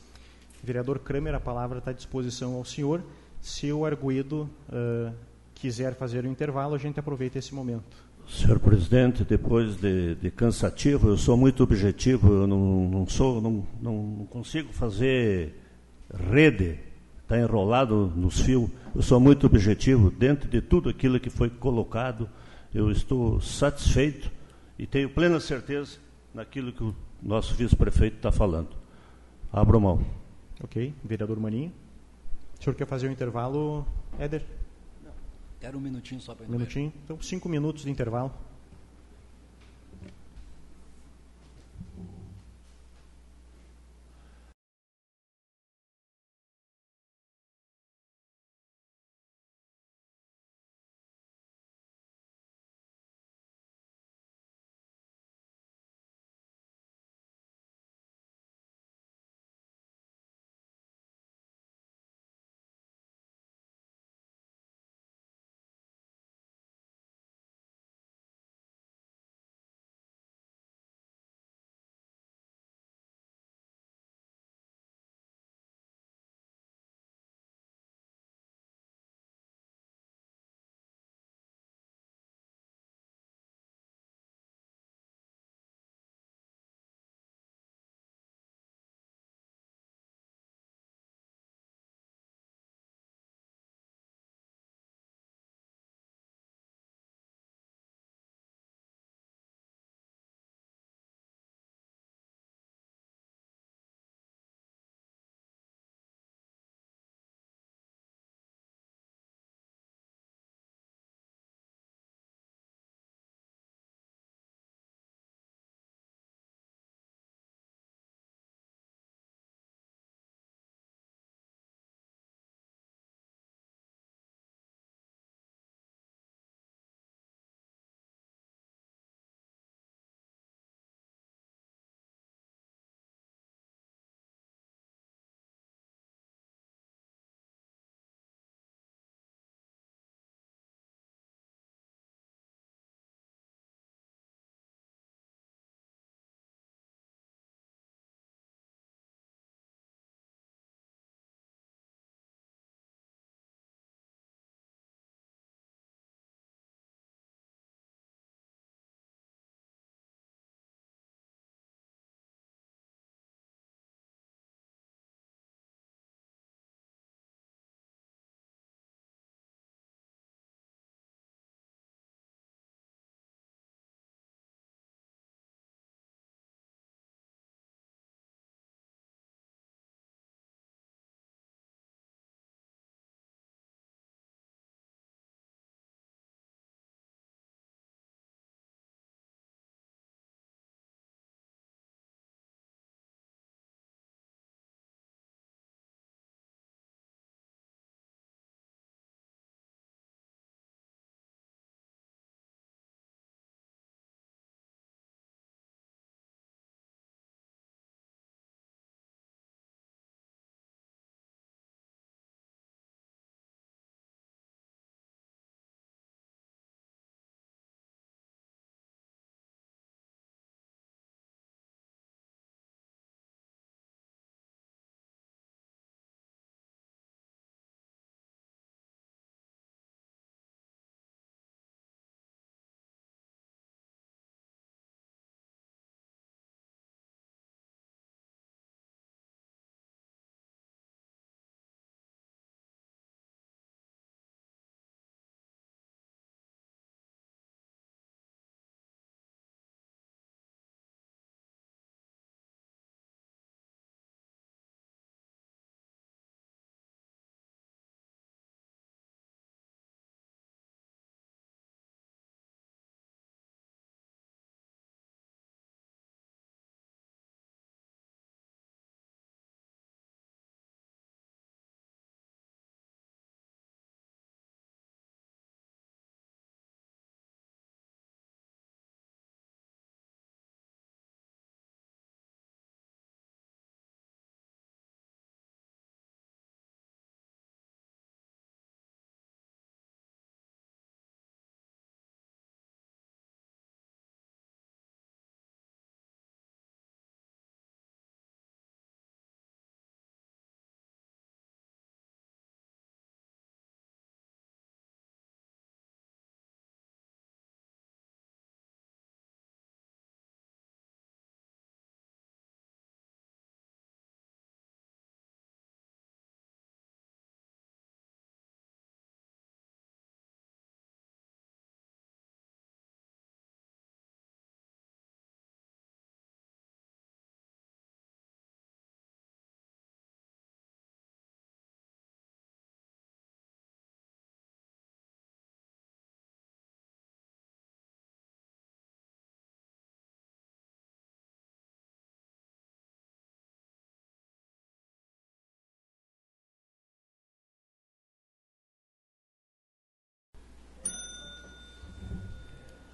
A: Vereador Kramer, a palavra está à disposição ao senhor. Se o arguído ah, quiser fazer o intervalo, a gente aproveita esse momento.
E: Senhor presidente, depois de, de cansativo, eu sou muito objetivo, eu não, não sou, não, não consigo fazer rede, está enrolado nos fios. Eu sou muito objetivo dentro de tudo aquilo que foi colocado. Eu estou satisfeito e tenho plena certeza naquilo que o nosso vice-prefeito está falando. Abro mão.
A: Ok? Vereador Maninho. O senhor quer fazer o intervalo, Éder?
C: Quero um minutinho só para
A: Um minutinho? Então, cinco minutos de intervalo.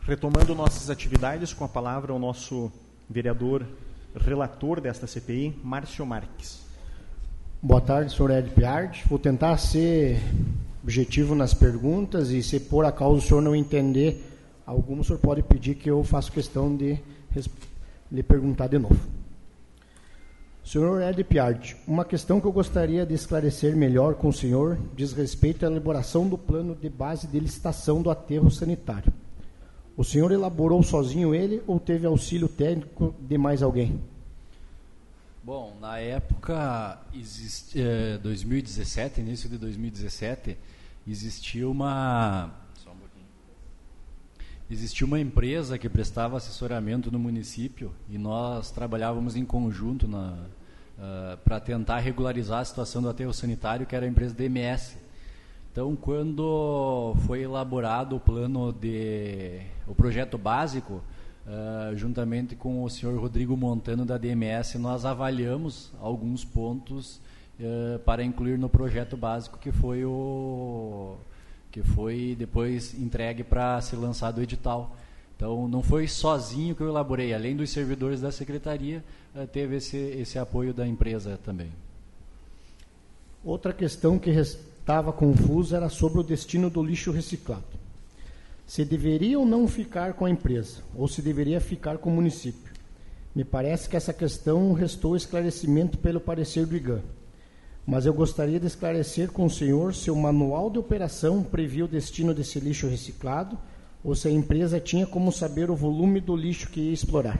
A: Retomando nossas atividades, com a palavra o nosso vereador relator desta CPI, Márcio Marques.
D: Boa tarde, senhor Ed Piard. Vou tentar ser objetivo nas perguntas e se por acaso o senhor não entender algum, o senhor pode pedir que eu faça questão de lhe perguntar de novo. Senhor Ed Piard, uma questão que eu gostaria de esclarecer melhor com o senhor diz respeito à elaboração do plano de base de licitação do aterro sanitário. O senhor elaborou sozinho ele ou teve auxílio técnico de mais alguém?
C: Bom, na época, existe, eh, 2017, início de 2017, existia uma existia uma empresa que prestava assessoramento no município e nós trabalhávamos em conjunto uh, ah, para tentar regularizar a situação do aterro sanitário, que era a empresa DMS. Então, quando foi elaborado o plano de o projeto básico, uh, juntamente com o senhor Rodrigo Montano da DMS, nós avaliamos alguns pontos uh, para incluir no projeto básico que foi o que foi depois entregue para ser lançado o edital. Então, não foi sozinho que eu elaborei, além dos servidores da secretaria, uh, teve esse, esse apoio da empresa também.
D: Outra questão que estava confusa era sobre o destino do lixo reciclado. Se deveria ou não ficar com a empresa, ou se deveria ficar com o município. Me parece que essa questão restou esclarecimento pelo parecer do IGAN. Mas eu gostaria de esclarecer com o senhor se o manual de operação previa o destino desse lixo reciclado ou se a empresa tinha como saber o volume do lixo que ia explorar.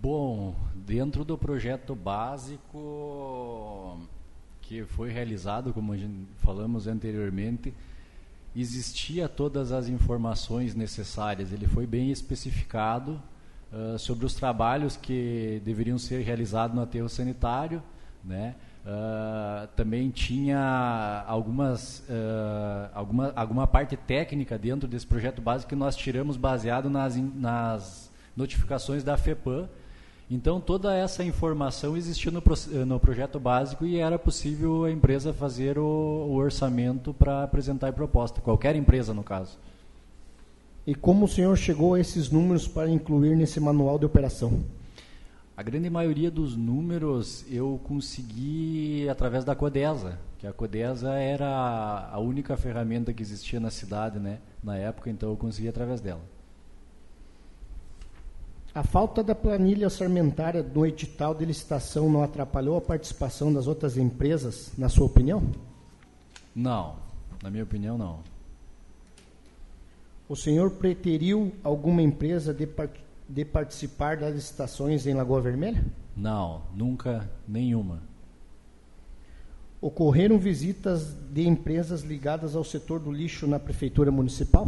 C: Bom, dentro do projeto básico, que foi realizado, como falamos anteriormente, existia todas as informações necessárias. Ele foi bem especificado uh, sobre os trabalhos que deveriam ser realizados no aterro sanitário, né? Uh, também tinha algumas, uh, alguma, alguma parte técnica dentro desse projeto básico que nós tiramos baseado nas, nas notificações da FEPAM, então, toda essa informação existia no, no, projeto básico e era possível a empresa fazer o, o orçamento para apresentar a proposta, qualquer empresa, no caso.
D: E como o senhor chegou a esses números para incluir nesse manual de operação?
C: A grande maioria dos números eu consegui através da Codesa, que a Codesa era a única ferramenta que existia na cidade né, na época, então eu consegui através dela.
D: A falta da planilha orçamentária do edital de licitação não atrapalhou a participação das outras empresas, na sua opinião?
C: Não, na minha opinião, não.
D: O senhor preteriu alguma empresa de, part de participar das licitações em Lagoa Vermelha?
C: Não, nunca nenhuma.
D: Ocorreram visitas de empresas ligadas ao setor do lixo na prefeitura municipal?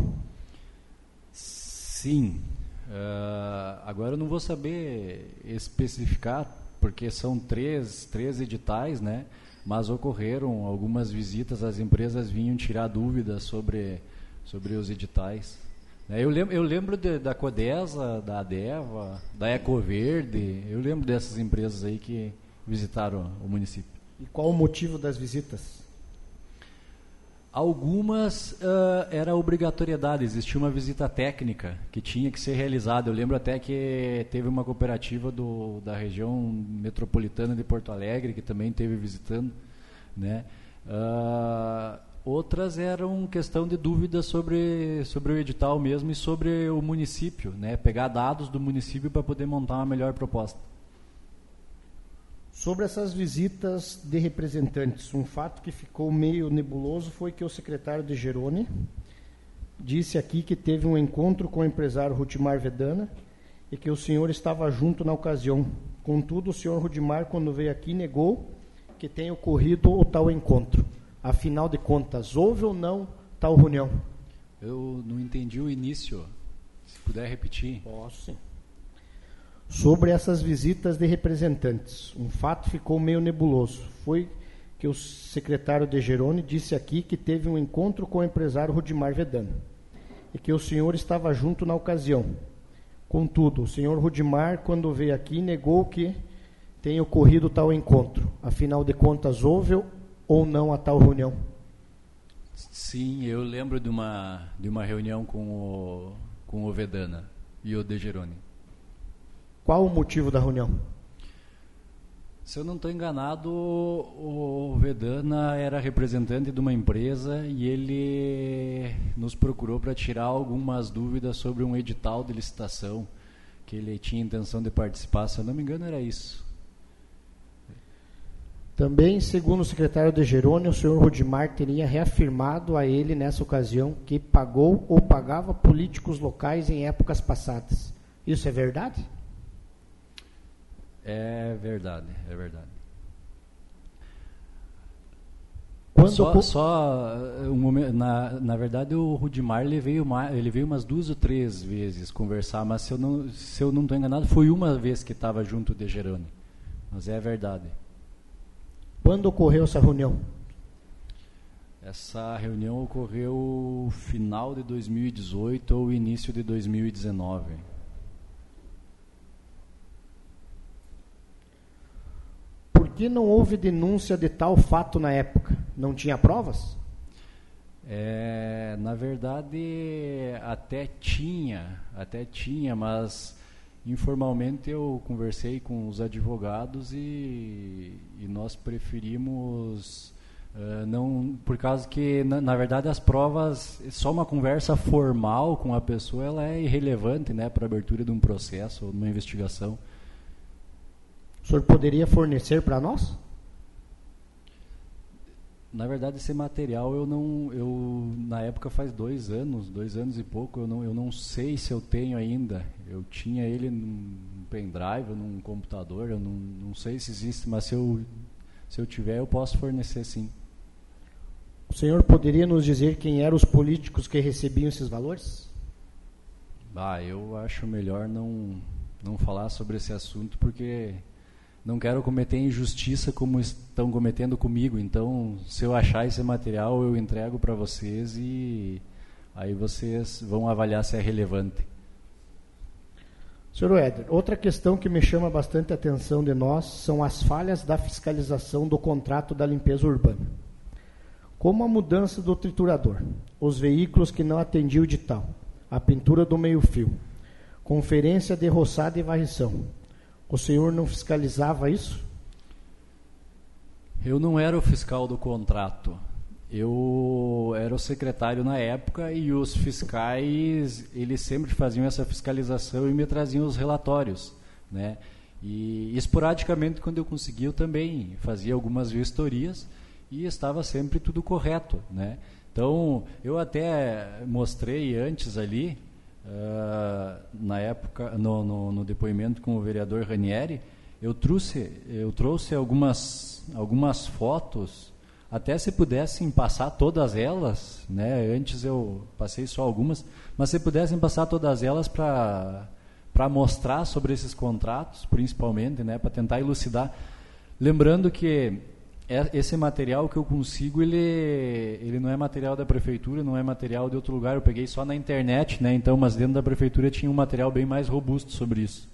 C: Sim, Uh, agora eu não vou saber especificar, porque são três, três editais, né? mas ocorreram algumas visitas, as empresas vinham tirar dúvidas sobre, sobre os editais. Né? Eu lembro, eu lembro de, da Codesa, da Adeva, da Ecoverde, eu lembro dessas empresas aí que visitaram o município.
D: E qual o motivo das visitas?
C: Algumas uh, era obrigatoriedade, existia uma visita técnica que tinha que ser realizada. Eu lembro até que teve uma cooperativa do, da região metropolitana de Porto Alegre que também teve visitando. Né? Uh, outras eram questão de dúvidas sobre, sobre o edital mesmo e sobre o município, né? pegar dados do município para poder montar uma melhor proposta.
D: Sobre essas visitas de representantes, um fato que ficou meio nebuloso foi que o secretário de Gerone disse aqui que teve um encontro com o empresário Rudimar Vedana e que o senhor estava junto na ocasião. Contudo, o senhor Rudimar, quando veio aqui, negou que tenha ocorrido o tal encontro. Afinal de contas, houve ou não tal reunião?
C: Eu não entendi o início. Se puder repetir.
D: Posso sim sobre essas visitas de representantes. Um fato ficou meio nebuloso. Foi que o secretário de Gerone disse aqui que teve um encontro com o empresário Rudimar Vedano e que o senhor estava junto na ocasião. Contudo, o senhor Rudimar, quando veio aqui, negou que tenha ocorrido tal encontro. Afinal de contas, houve ou não a tal reunião?
C: Sim, eu lembro de uma, de uma reunião com o, com o Vedana e o De Geroni.
D: Qual o motivo da reunião?
C: Se eu não estou enganado, o Vedana era representante de uma empresa e ele nos procurou para tirar algumas dúvidas sobre um edital de licitação que ele tinha intenção de participar. Se eu não me engano, era isso.
D: Também, segundo o secretário de Jerônimo, o senhor Rudimar teria reafirmado a ele nessa ocasião que pagou ou pagava políticos locais em épocas passadas. Isso é verdade?
C: É verdade, é verdade.
D: Quando
C: só, só uh, um momento, na, na verdade o Rudimar ele veio, ele veio umas duas ou três vezes conversar, mas se eu não se eu não estou enganado foi uma vez que estava junto de Gerone, mas é verdade.
D: Quando ocorreu essa reunião?
C: Essa reunião ocorreu final de 2018 ou início de 2019.
D: Por que não houve denúncia de tal fato na época? Não tinha provas?
C: É, na verdade, até tinha, até tinha, mas informalmente eu conversei com os advogados e, e nós preferimos uh, não por causa que na, na, verdade as provas só uma conversa formal com a pessoa ela é irrelevante né para abertura de um processo ou de uma investigação
D: o senhor poderia fornecer para nós
C: na verdade, esse material eu não, eu na época faz dois anos, dois anos e pouco, eu não, eu não sei se eu tenho ainda. Eu tinha ele num pendrive, num computador, eu não, não sei se existe, mas se eu, se eu tiver, eu posso fornecer sim.
D: O senhor poderia nos dizer quem eram os políticos que recebiam esses valores?
C: Ah, eu acho melhor não, não falar sobre esse assunto, porque não quero cometer injustiça como estão cometendo comigo. Então, se eu achar esse material, eu entrego para vocês e aí vocês vão avaliar se é relevante.
D: Senhor Éder, outra questão que me chama bastante a atenção de nós são as falhas da fiscalização do contrato da limpeza urbana. Como a mudança do triturador, os veículos que não atendiam o edital, a pintura do meio-fio, conferência de roçada e varrição, o senhor não fiscalizava isso?
C: Eu não era o fiscal do contrato. Eu era o secretário na época e os fiscais, eles sempre faziam essa fiscalização e me traziam os relatórios, né? E esporadicamente quando eu conseguia eu também fazia algumas vistorias e estava sempre tudo correto, né? Então, eu até mostrei antes ali uh, na época, no, no, no, depoimento com o vereador Ranieri, eu trouxe, eu trouxe algumas, algumas fotos, até se pudessem passar todas elas, né? antes eu passei só algumas, mas se pudessem passar todas elas para para mostrar sobre esses contratos, principalmente, né, para tentar elucidar. Lembrando que esse material que eu consigo, ele, ele não é material da prefeitura, não é material de outro lugar, eu peguei só na internet, né? Então, mas dentro da prefeitura tinha um material bem mais robusto sobre isso.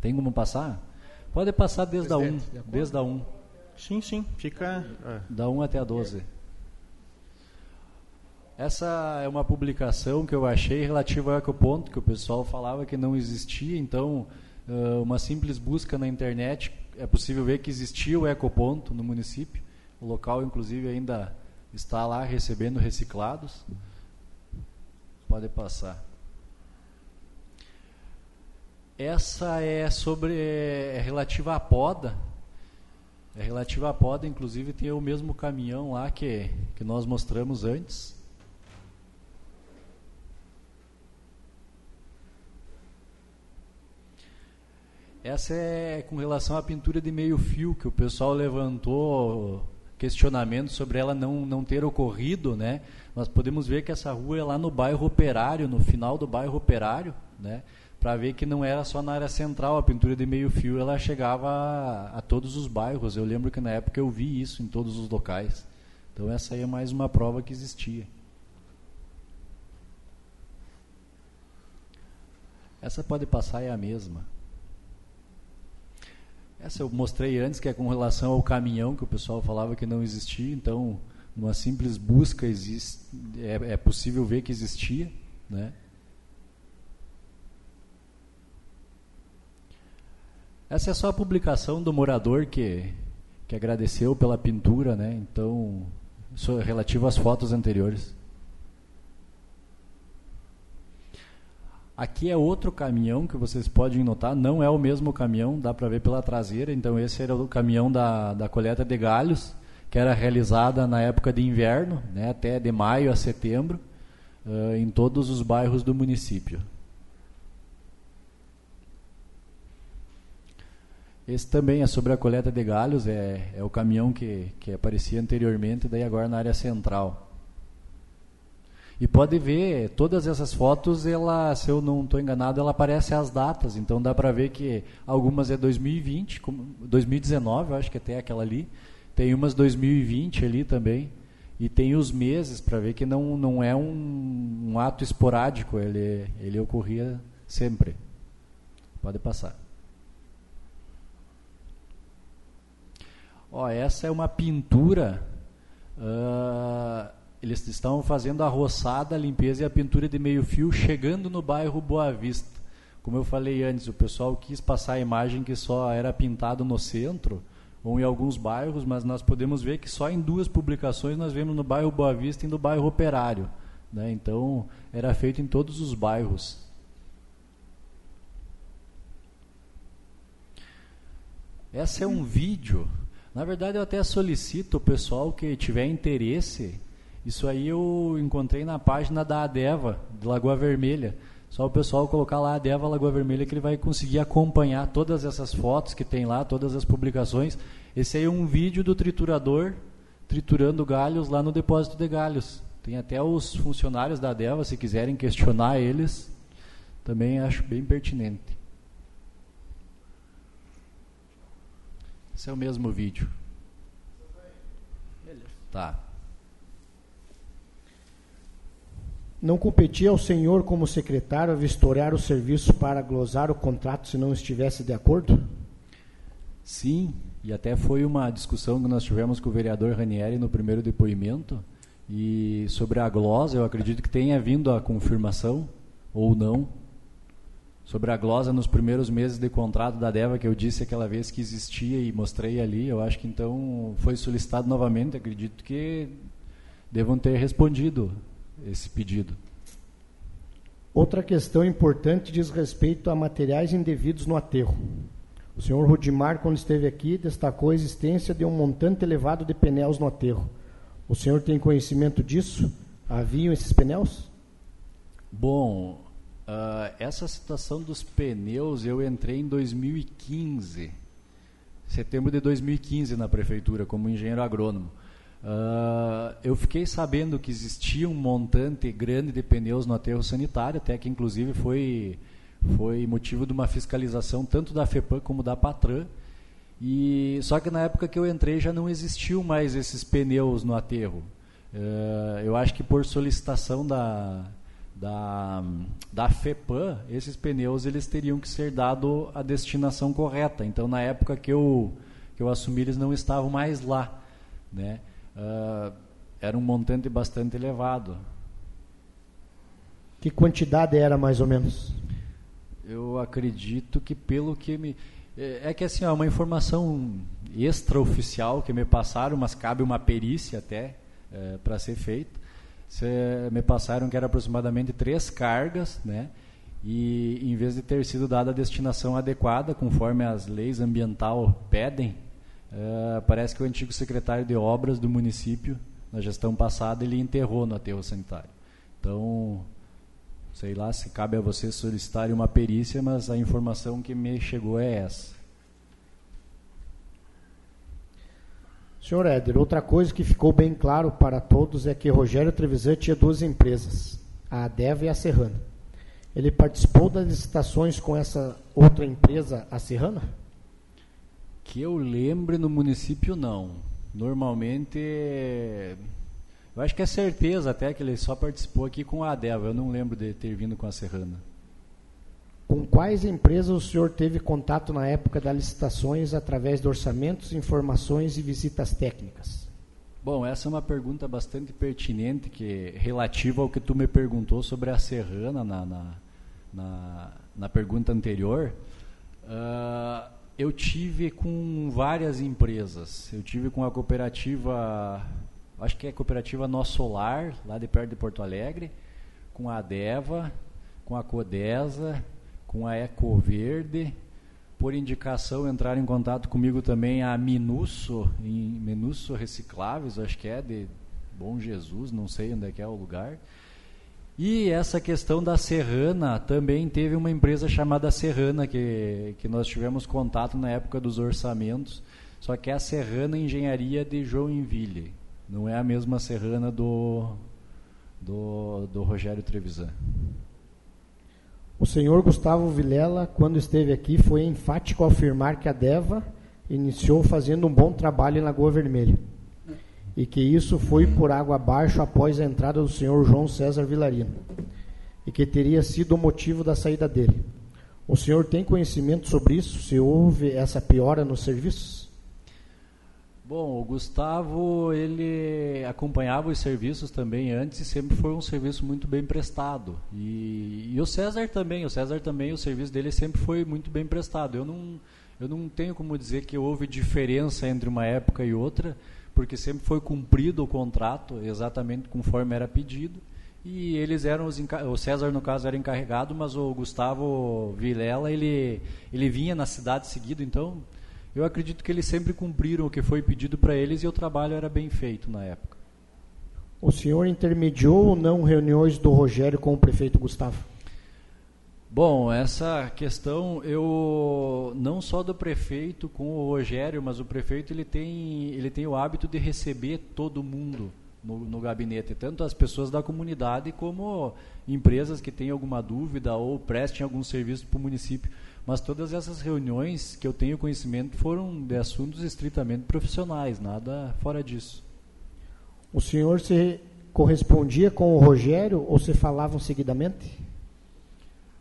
C: Tem como passar? Pode passar desde a 1, desde a 1.
A: Sim, sim, fica
C: é. da 1 até a 12. Essa é uma publicação que eu achei relativa ao ecoponto, que o pessoal falava que não existia, então uma simples busca na internet é possível ver que existia o ecoponto no município. O local, inclusive, ainda está lá recebendo reciclados. Pode passar. Essa é sobre é relativa à poda. É relativa à poda, inclusive tem o mesmo caminhão lá que, que nós mostramos antes. Essa é com relação à pintura de meio fio, que o pessoal levantou questionamento sobre ela não, não ter ocorrido, né? Nós podemos ver que essa rua é lá no bairro Operário, no final do bairro Operário, né? Para ver que não era só na área central a pintura de meio fio, ela chegava a, a todos os bairros. Eu lembro que na época eu vi isso em todos os locais. Então essa aí é mais uma prova que existia. Essa pode passar é a mesma. Essa eu mostrei antes, que é com relação ao caminhão, que o pessoal falava que não existia. Então, numa simples busca existe, é, é possível ver que existia, né? Essa é só a publicação do morador que, que agradeceu pela pintura, né? Então, relativo às fotos anteriores. Aqui é outro caminhão que vocês podem notar, não é o mesmo caminhão, dá para ver pela traseira. Então, esse era o caminhão da, da coleta de galhos, que era realizada na época de inverno, né, até de maio a setembro, uh, em todos os bairros do município. Esse também é sobre a coleta de galhos, é, é o caminhão que, que aparecia anteriormente, daí agora na área central. E pode ver, todas essas fotos, ela, se eu não estou enganado, ela aparece as datas, então dá para ver que algumas é 2020, 2019, eu acho que até aquela ali, tem umas 2020 ali também, e tem os meses para ver que não, não é um, um ato esporádico, ele, ele ocorria sempre. Pode passar. Ó, essa é uma pintura. Uh, eles estão fazendo a roçada, a limpeza e a pintura de meio fio, chegando no bairro Boa Vista. Como eu falei antes, o pessoal quis passar a imagem que só era pintado no centro ou em alguns bairros, mas nós podemos ver que só em duas publicações nós vemos no bairro Boa Vista e no bairro Operário. Né? Então, era feito em todos os bairros. Esse é um vídeo na verdade, eu até solicito o pessoal que tiver interesse. Isso aí eu encontrei na página da Adeva, de Lagoa Vermelha. Só o pessoal colocar lá Adeva Lagoa Vermelha que ele vai conseguir acompanhar todas essas fotos que tem lá, todas as publicações. Esse aí é um vídeo do triturador triturando galhos lá no depósito de galhos. Tem até os funcionários da Adeva, se quiserem questionar eles, também acho bem pertinente. Esse é o mesmo vídeo. Tá.
D: Não competia ao senhor como secretário vistoriar o serviço para glosar o contrato se não estivesse de acordo?
C: Sim, e até foi uma discussão que nós tivemos com o vereador Ranieri no primeiro depoimento. E sobre a glosa, eu acredito que tenha vindo a confirmação, ou não, sobre a glosa nos primeiros meses de contrato da Deva, que eu disse aquela vez que existia e mostrei ali, eu acho que então foi solicitado novamente, acredito que devam ter respondido esse pedido.
D: Outra questão importante diz respeito a materiais indevidos no aterro. O senhor Rudimar, quando esteve aqui, destacou a existência de um montante elevado de pneus no aterro. O senhor tem conhecimento disso? Haviam esses pneus?
C: Bom, Uh, essa situação dos pneus, eu entrei em 2015, setembro de 2015 na prefeitura, como engenheiro agrônomo. Uh, eu fiquei sabendo que existia um montante grande de pneus no aterro sanitário, até que inclusive foi, foi motivo de uma fiscalização tanto da FEPAM como da Patran. E, só que na época que eu entrei já não existiam mais esses pneus no aterro. Uh, eu acho que por solicitação da, da, da FEPAM, esses pneus eles teriam que ser dado a destinação correta. Então, na época que eu, que eu assumi, eles não estavam mais lá. Né? Uh, era um montante bastante elevado.
D: Que quantidade era, mais ou menos?
C: Eu acredito que pelo que me... É, é que assim, é uma informação extraoficial que me passaram, mas cabe uma perícia até é, para ser feita Cê, me passaram que era aproximadamente três cargas, né? E em vez de ter sido dada a destinação adequada, conforme as leis ambiental pedem, uh, parece que o antigo secretário de obras do município, na gestão passada, ele enterrou no aterro sanitário. Então, sei lá se cabe a vocês solicitarem uma perícia, mas a informação que me chegou é essa.
D: Senhor Éder, outra coisa que ficou bem claro para todos é que Rogério Trevisan tinha duas empresas, a Adeva e a Serrana. Ele participou das licitações com essa outra empresa, a Serrana?
C: Que eu lembre no município, não. Normalmente, eu acho que é certeza até que ele só participou aqui com a Adeva. Eu não lembro de ter vindo com a Serrana.
D: Com quais empresas o senhor teve contato na época das licitações através de orçamentos, informações e visitas técnicas?
C: Bom, essa é uma pergunta bastante pertinente, que relativa ao que tu me perguntou sobre a Serrana na, na, na, na pergunta anterior. Uh, eu tive com várias empresas. Eu tive com a cooperativa, acho que é a cooperativa Nosso Solar, lá de perto de Porto Alegre, com a Adeva, com a Codesa, com a Ecoverde, por indicação entraram em contato comigo também a Minusso, em Minusso Recicláveis, acho que é de Bom Jesus, não sei onde é que é o lugar. E essa questão da Serrana, também teve uma empresa chamada Serrana, que, que nós tivemos contato na época dos orçamentos, só que é a Serrana Engenharia de Joinville, não é a mesma Serrana do, do, do Rogério Trevisan.
D: O senhor Gustavo Vilela, quando esteve aqui, foi enfático ao afirmar que a DEVA iniciou fazendo um bom trabalho em Lagoa Vermelha e que isso foi por água abaixo após a entrada do senhor João César Vilarino e que teria sido o motivo da saída dele. O senhor tem conhecimento sobre isso? Se houve essa piora nos serviços?
C: Bom, o Gustavo, ele acompanhava os serviços também antes e sempre foi um serviço muito bem prestado. E, e, o César também, o César também, o serviço dele sempre foi muito bem prestado. Eu não, eu não tenho como dizer que houve diferença entre uma época e outra, porque sempre foi cumprido o contrato exatamente conforme era pedido. E eles eram os o César no caso era encarregado, mas o Gustavo Vilela, ele ele vinha na cidade seguido, então eu acredito que eles sempre cumpriram o que foi pedido para eles e o trabalho era bem feito na época.
D: O senhor intermediou ou não reuniões do Rogério com o prefeito Gustavo?
C: Bom, essa questão eu não só do prefeito com o Rogério, mas o prefeito ele tem ele tem o hábito de receber todo mundo no, no gabinete, tanto as pessoas da comunidade como empresas que têm alguma dúvida ou prestem algum serviço para o município. Mas todas essas reuniões que eu tenho conhecimento foram de assuntos estritamente profissionais, nada fora disso.
D: O senhor se correspondia com o Rogério ou se falavam seguidamente?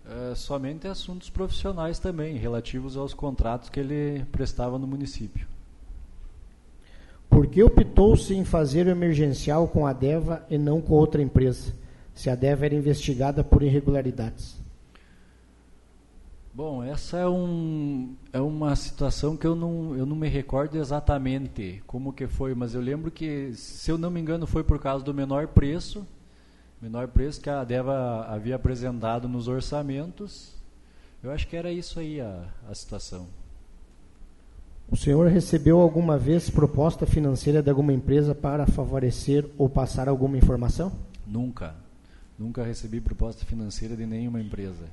C: É, somente assuntos profissionais também, relativos aos contratos que ele prestava no município.
D: Por que optou-se em fazer o emergencial com a DEVA e não com outra empresa, se a DEVA era investigada por irregularidades?
C: Bom, essa é, um, é uma situação que eu não, eu não me recordo exatamente como que foi, mas eu lembro que, se eu não me engano, foi por causa do menor preço, menor preço que a Deva havia apresentado nos orçamentos. Eu acho que era isso aí a, a situação.
D: O senhor recebeu alguma vez proposta financeira de alguma empresa para favorecer ou passar alguma informação?
C: Nunca. Nunca recebi proposta financeira de nenhuma empresa.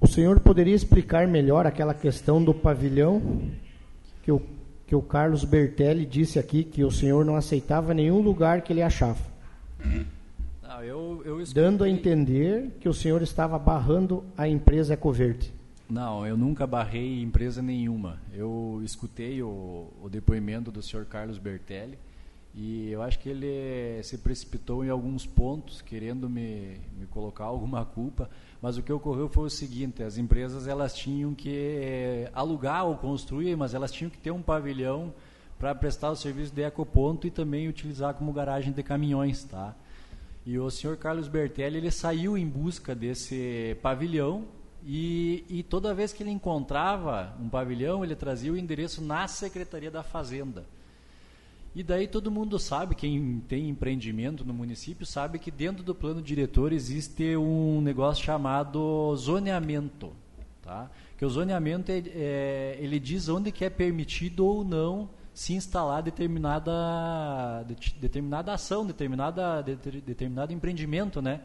D: O senhor poderia explicar melhor aquela questão do pavilhão que o, que o Carlos Bertelli disse aqui que o senhor não aceitava nenhum lugar que ele achava?
C: Não, eu, eu
D: Dando a entender que o senhor estava barrando a empresa Ecoverde.
C: Não, eu nunca barrei empresa nenhuma. Eu escutei o, o depoimento do senhor Carlos Bertelli e eu acho que ele se precipitou em alguns pontos, querendo me, me colocar alguma culpa. Mas o que ocorreu foi o seguinte: as empresas elas tinham que eh, alugar ou construir, mas elas tinham que ter um pavilhão para prestar o serviço de ecoponto e também utilizar como garagem de caminhões, tá? E o senhor Carlos Bertelli ele saiu em busca desse pavilhão e, e toda vez que ele encontrava um pavilhão ele trazia o endereço na secretaria da fazenda. E daí todo mundo sabe, quem tem empreendimento no município, sabe que dentro do plano diretor existe um negócio chamado zoneamento. Tá? Que o zoneamento, é, é, ele diz onde que é permitido ou não se instalar determinada, de, determinada ação, determinada, de, determinado empreendimento, né?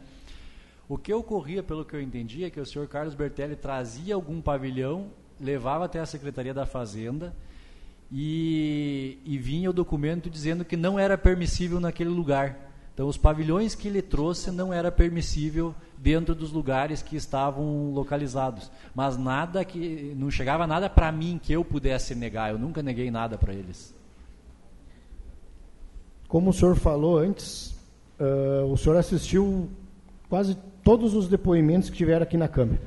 C: O que ocorria, pelo que eu entendi, é que o senhor Carlos Bertelli trazia algum pavilhão, levava até a Secretaria da Fazenda, e, e vinha o documento dizendo que não era permissível naquele lugar. Então, os pavilhões que ele trouxe não era permissível dentro dos lugares que estavam localizados. Mas nada que não chegava nada para mim que eu pudesse negar. Eu nunca neguei nada para eles.
D: Como o senhor falou antes, uh, o senhor assistiu quase todos os depoimentos que tiveram aqui na Câmara.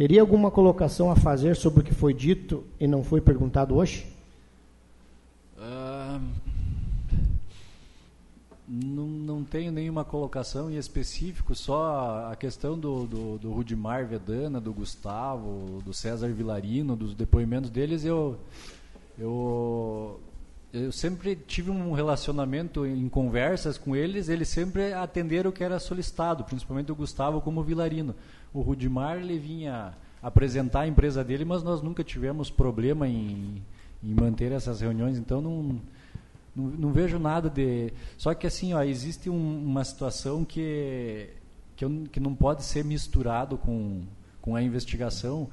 D: Teria alguma colocação a fazer sobre o que foi dito e não foi perguntado hoje?
C: Uh, não, não, tenho nenhuma colocação em específico, só a questão do, do, do Rudimar Vedana, do Gustavo, do César Vilarino, dos depoimentos deles, eu, eu, eu sempre tive um relacionamento em conversas com eles, eles sempre atenderam o que era solicitado, principalmente o Gustavo como Vilarino. O Rudimar ele vinha apresentar a empresa dele, mas nós nunca tivemos problema em, em manter essas reuniões, então não não, não, vejo nada de. Só que assim, ó, existe um, uma situação que, que, eu, que não pode ser misturado com, com a investigação,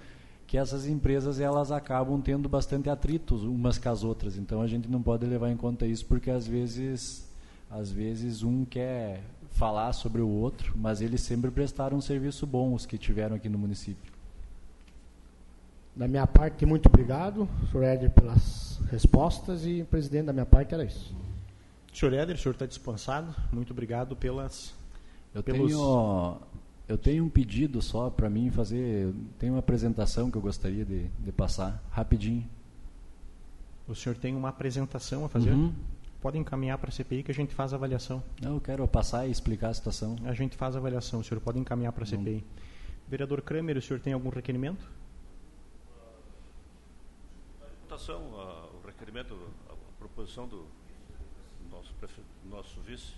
C: que essas empresas elas acabam tendo bastante atritos umas com as outras. Então a gente não pode levar em conta isso porque às vezes, às vezes um quer falar sobre o outro, mas eles sempre prestaram um serviço bom os que tiveram aqui no município.
D: Da minha parte, muito obrigado, senhor Éder, pelas respostas e, presidente, da minha parte era isso.
A: Senhor Éder, o senhor está dispensado. Muito obrigado pelas.
C: Eu pelos... tenho, eu tenho um pedido só para mim fazer. Tem uma apresentação que eu gostaria de, de, passar, rapidinho.
A: O senhor tem uma apresentação a fazer? Uhum. Pode encaminhar para a CPI que a gente faz a avaliação.
C: Não, eu quero passar e explicar a situação.
A: A gente faz a avaliação, o senhor pode encaminhar para a CPI. Vereador Kramer, o senhor tem algum requerimento?
E: votação a, o requerimento, a, a proposição do nosso, nosso vice.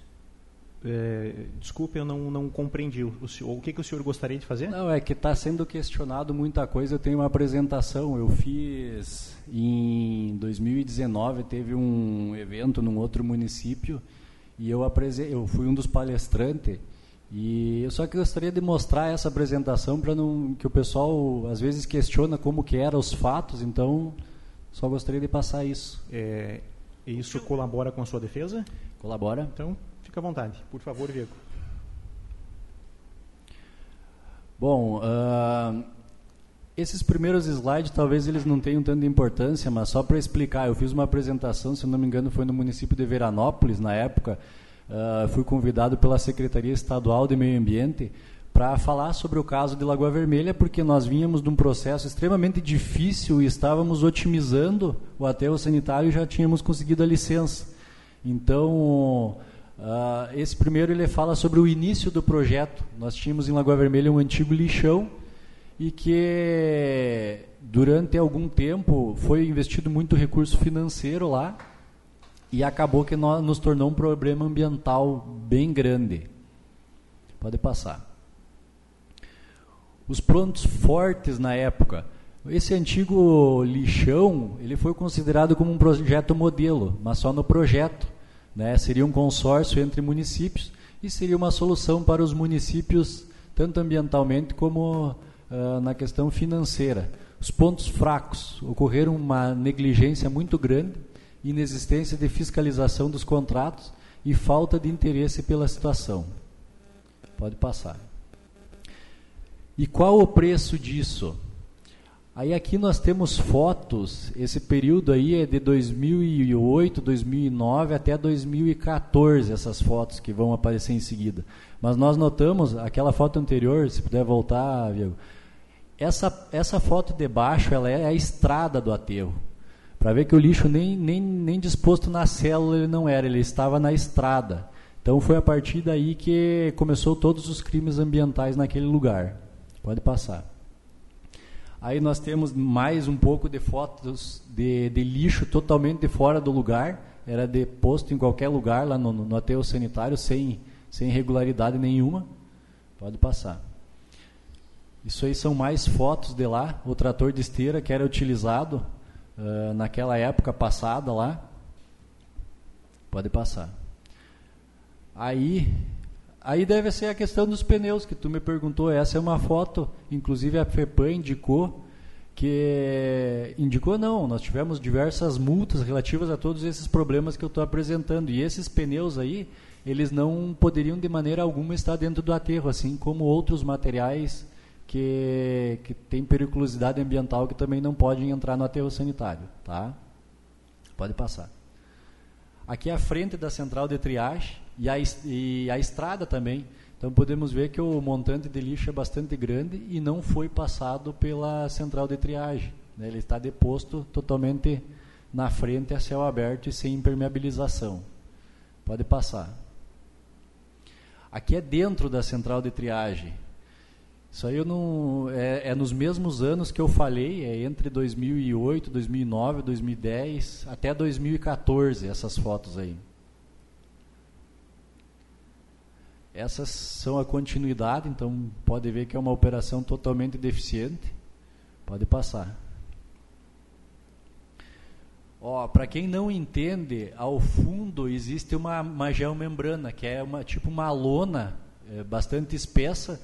A: É, desculpe, eu não, não compreendi. O, o, o que, que o senhor gostaria de fazer?
C: Não, é que está sendo questionado muita coisa. Eu tenho uma apresentação. Eu fiz em 2019, teve um evento num outro município e eu, eu fui um dos palestrantes. E eu só gostaria de mostrar essa apresentação para que o pessoal às vezes questiona como que eram os fatos. Então só gostaria de passar isso.
A: É, isso colabora com a sua defesa?
C: Colabora.
A: Então, fica à vontade. Por favor, Diego.
C: Bom, uh, esses primeiros slides talvez eles não tenham tanta importância, mas só para explicar, eu fiz uma apresentação, se não me engano, foi no município de Veranópolis, na época, uh, fui convidado pela Secretaria Estadual de Meio Ambiente para falar sobre o caso de Lagoa Vermelha, porque nós vínhamos de um processo extremamente difícil e estávamos otimizando o aterro sanitário e já tínhamos conseguido a licença. Então, uh, esse primeiro ele fala sobre o início do projeto. Nós tínhamos em Lagoa Vermelha um antigo lixão e que durante algum tempo foi investido muito recurso financeiro lá e acabou que nós, nos tornou um problema ambiental bem grande. Pode passar os prontos fortes na época. Esse antigo lixão, ele foi considerado como um projeto modelo, mas só no projeto. Né? Seria um consórcio entre municípios e seria uma solução para os municípios, tanto ambientalmente como uh, na questão financeira. Os pontos fracos, ocorreram uma negligência muito grande, inexistência de fiscalização dos contratos e falta de interesse pela situação. Pode passar. E qual o preço disso? Aí aqui nós temos fotos, esse período aí é de 2008, 2009 até 2014, essas fotos que vão aparecer em seguida. Mas nós notamos, aquela foto anterior, se puder voltar, Diego, essa, essa foto de baixo ela é a estrada do aterro. Para ver que o lixo nem, nem, nem disposto na célula ele não era, ele estava na estrada. Então foi a partir daí que começou todos os crimes ambientais naquele lugar. Pode passar. Aí nós temos mais um pouco de fotos de, de lixo totalmente de fora do lugar. Era deposto em qualquer lugar lá no, no aterro sanitário, sem, sem irregularidade nenhuma. Pode passar. Isso aí são mais fotos de lá. O trator de esteira que era utilizado uh, naquela época passada lá. Pode passar. Aí Aí deve ser a questão dos pneus que tu me perguntou. Essa é uma foto, inclusive a FEPAM indicou que indicou não, nós tivemos diversas multas relativas a todos esses problemas que eu estou apresentando e esses pneus aí eles não poderiam de maneira alguma estar dentro do aterro, assim como outros materiais que, que têm periculosidade ambiental que também não podem entrar no aterro sanitário, tá? Pode passar. Aqui a frente da central de triagem e a, e a estrada também. Então podemos ver que o montante de lixo é bastante grande e não foi passado pela central de triagem. Né? Ele está deposto totalmente na frente a céu aberto e sem impermeabilização. Pode passar. Aqui é dentro da central de triagem. Isso aí eu não é, é, nos mesmos anos que eu falei, é entre 2008, 2009, 2010 até 2014 essas fotos aí. Essas são a continuidade, então pode ver que é uma operação totalmente deficiente. Pode passar. Ó, para quem não entende, ao fundo existe uma, uma geomembrana, que é uma tipo uma lona é, bastante espessa,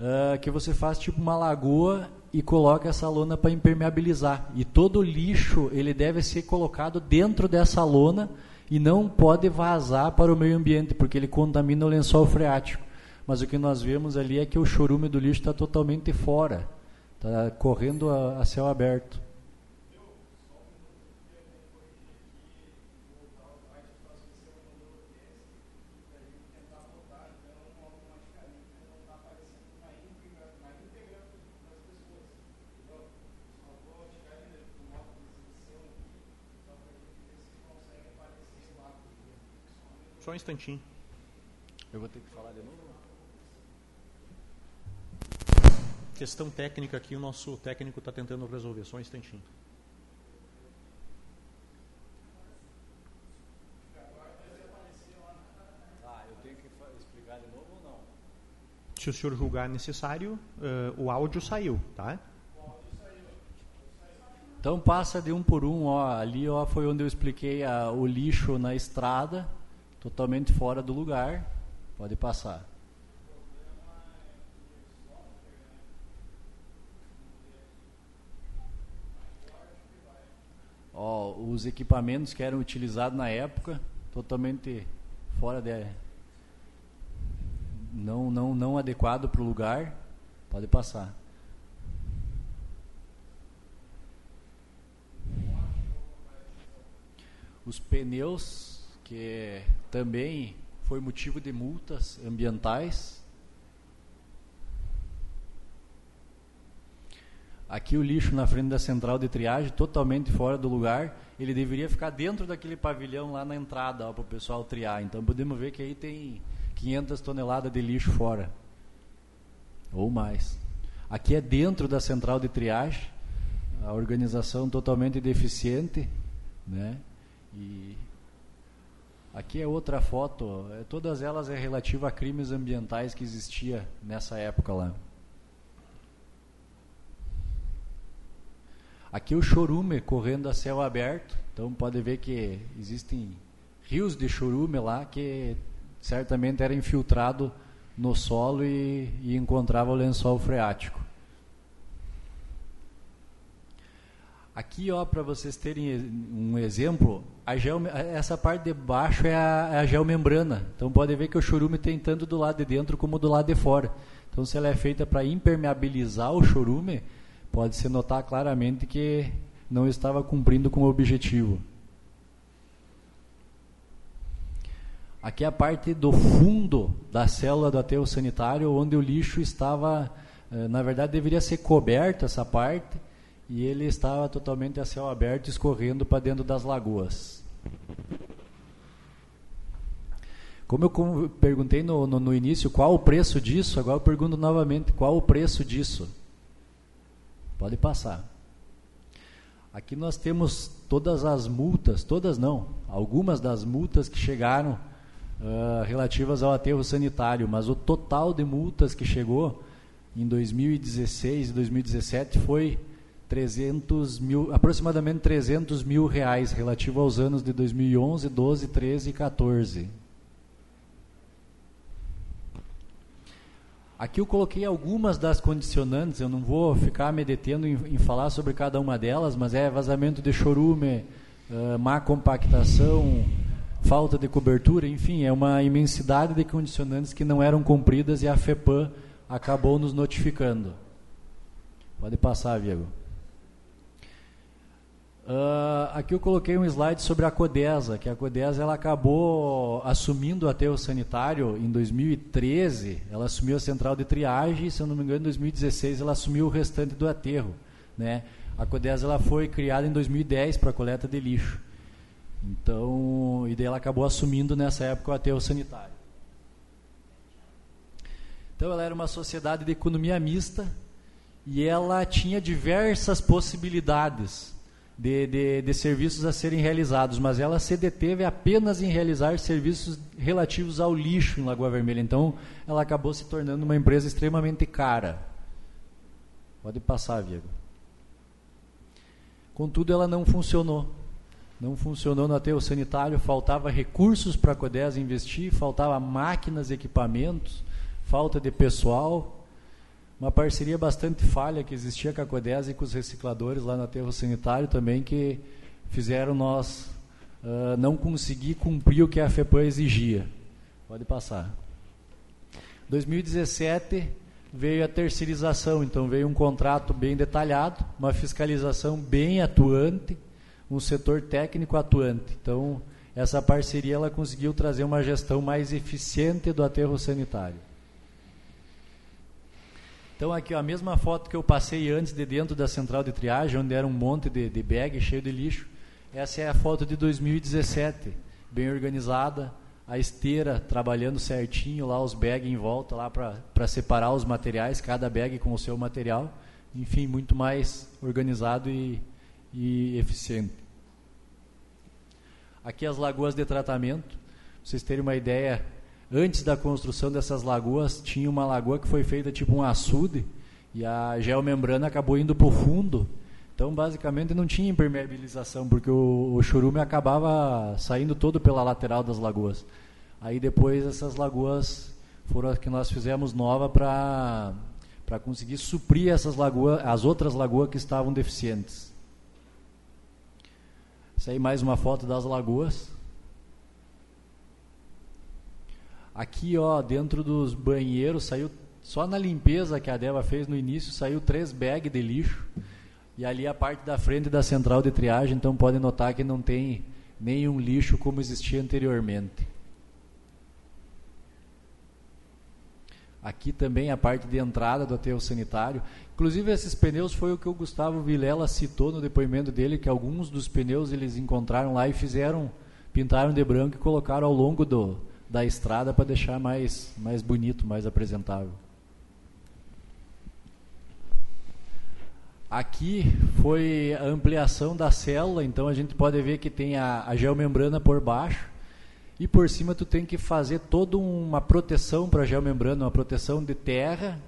C: uh, que você faz tipo uma lagoa e coloca essa lona para impermeabilizar. E todo lixo ele deve ser colocado dentro dessa lona e não pode vazar para o meio ambiente, porque ele contamina o lençol freático. Mas o que nós vemos ali é que o chorume do lixo está totalmente fora, está correndo a, a céu aberto.
A: Só um instantinho.
C: Eu vou ter que falar de novo?
A: Questão técnica aqui, o nosso técnico está tentando resolver. Só um instantinho.
C: Ah, eu tenho que explicar de novo ou não?
A: Se o senhor julgar necessário, uh, o áudio saiu, tá?
C: Então passa de um por um, ó, ali ó, foi onde eu expliquei a, o lixo na estrada, totalmente fora do lugar. Pode passar. Ó, os equipamentos que eram utilizados na época, totalmente fora de não não não adequado para o lugar. Pode passar. Os pneus que também foi motivo de multas ambientais. Aqui o lixo na frente da central de triagem, totalmente fora do lugar. Ele deveria ficar dentro daquele pavilhão lá na entrada para o pessoal triar. Então podemos ver que aí tem 500 toneladas de lixo fora. Ou mais. Aqui é dentro da central de triagem. A organização totalmente deficiente. Né? E Aqui é outra foto, é, todas elas é relativa a crimes ambientais que existia nessa época lá. Aqui o chorume correndo a céu aberto, então pode ver que existem rios de chorume lá que certamente era infiltrado no solo e, e encontrava o lençol freático. Aqui, ó, para vocês terem um exemplo, essa parte de baixo é a, é a geomembrana. Então pode ver que o chorume tem tanto do lado de dentro como do lado de fora. Então se ela é feita para impermeabilizar o chorume, pode-se notar claramente que não estava cumprindo com o objetivo. Aqui é a parte do fundo da célula do aterro sanitário, onde o lixo estava, eh, na verdade deveria ser coberto essa parte, e ele estava totalmente a céu aberto, escorrendo para dentro das lagoas. Como eu perguntei no, no, no, início qual o preço disso, agora eu pergunto novamente qual o preço disso. Pode passar. Aqui nós temos todas as multas, todas não, algumas das multas que chegaram uh, relativas ao aterro sanitário, mas o total de multas que chegou em 2016 e 2017 foi 300 mil, aproximadamente 300 mil reais relativo aos anos de 2011, 12, 13 e 14. Aqui eu coloquei algumas das condicionantes, eu não vou ficar me detendo em, em falar sobre cada uma delas, mas é vazamento de chorume, uh, má compactação, falta de cobertura, enfim, é uma imensidade de condicionantes que não eram cumpridas e a FEPAM acabou nos notificando. Pode passar, Diego. Uh, aqui eu coloquei um slide sobre a Codesa, que a Codesa ela acabou assumindo o aterro sanitário em 2013, ela assumiu a central de triagem, se eu não me engano em 2016 ela assumiu o restante do aterro. Né? A Codesa ela foi criada em 2010 para coleta de lixo. Então, e daí ela acabou assumindo nessa época o aterro sanitário. Então ela era uma sociedade de economia mista e ela tinha diversas possibilidades de, de, de, serviços a serem realizados, mas ela se deteve apenas em realizar serviços relativos ao lixo em Lagoa Vermelha. Então ela acabou se tornando uma empresa extremamente cara. Pode passar, Diego. Contudo, ela não funcionou. Não funcionou no aterro sanitário, faltava recursos para a CODES investir, faltava máquinas, equipamentos, falta de pessoal, uma parceria bastante falha que existia com a CODES e com os recicladores lá no aterro sanitário também, que fizeram nós uh, não conseguir cumprir o que a FEPAM exigia. Pode passar. 2017 veio a terceirização, então veio um contrato bem detalhado, uma fiscalização bem atuante, um setor técnico atuante. Então, essa parceria ela conseguiu trazer uma gestão mais eficiente do aterro sanitário. Então aqui a mesma foto que eu passei antes de dentro da central de triagem, onde era um monte de, de bag cheio de lixo. Essa é a foto de 2017, bem organizada, a esteira trabalhando certinho, lá os bags em volta lá para separar os materiais, cada bag com o seu material. Enfim, muito mais organizado e, e eficiente. Aqui as lagoas de tratamento, para vocês terem uma ideia, antes da construção dessas lagoas, tinha uma lagoa que foi feita tipo um açude e a geomembrana acabou indo para o fundo. Então, basicamente, não tinha impermeabilização, porque o, o churume acabava saindo todo pela lateral das lagoas. Aí depois essas lagoas foram as que nós fizemos nova para para conseguir suprir essas lagoas, as outras lagoas que estavam deficientes. Essa aí mais uma foto das lagoas. Aqui, ó, dentro dos banheiros, saiu só na limpeza que a Deva fez no início, saiu três bags de lixo. E ali a parte da frente da central de triagem, então podem notar que não tem nenhum lixo como existia anteriormente. Aqui também a parte de entrada do aterro sanitário. Inclusive esses pneus foi o que o Gustavo Vilela citou no depoimento dele, que alguns dos pneus eles encontraram lá e fizeram, pintaram de branco e colocaram ao longo do, da estrada para deixar mais, mais bonito, mais apresentável. Aqui foi a ampliação da célula, então a gente pode ver que tem a, a geomembrana por baixo e por cima tu tem que fazer toda uma proteção para a geomembrana, uma proteção de terra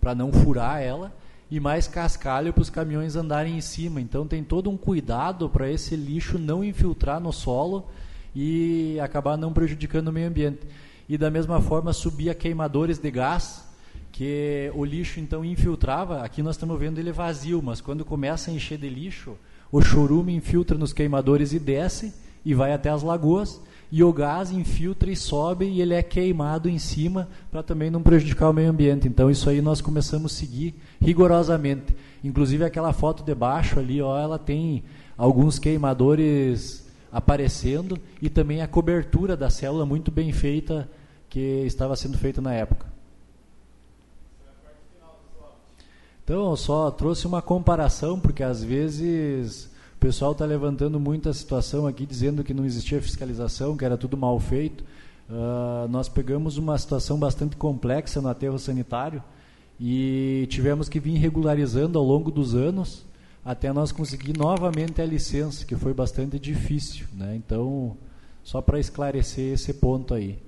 C: para não furar ela e mais cascalho para os caminhões andarem em cima. Então tem todo um cuidado para esse lixo não infiltrar no solo e acabar não prejudicando o meio ambiente. E da mesma forma subia queimadores de gás, que o lixo então infiltrava, aqui nós estamos vendo ele vazio, mas quando começa a encher de lixo, o chorume infiltra nos queimadores e desce e vai até as lagoas, e o gás infiltra e sobe e ele é queimado em cima para também não prejudicar o meio ambiente. Então isso aí nós começamos a seguir rigorosamente. Inclusive aquela foto de baixo ali, ó, ela tem alguns queimadores aparecendo e também a cobertura da célula muito bem feita que estava sendo feita na época. Então, eu só trouxe uma comparação, porque às vezes o pessoal está levantando muita situação aqui, dizendo que não existia fiscalização, que era tudo mal feito. Uh, nós pegamos uma situação bastante complexa no aterro sanitário e tivemos que vir regularizando ao longo dos anos até nós conseguir novamente a licença, que foi bastante difícil. Né? Então, só para esclarecer esse ponto aí.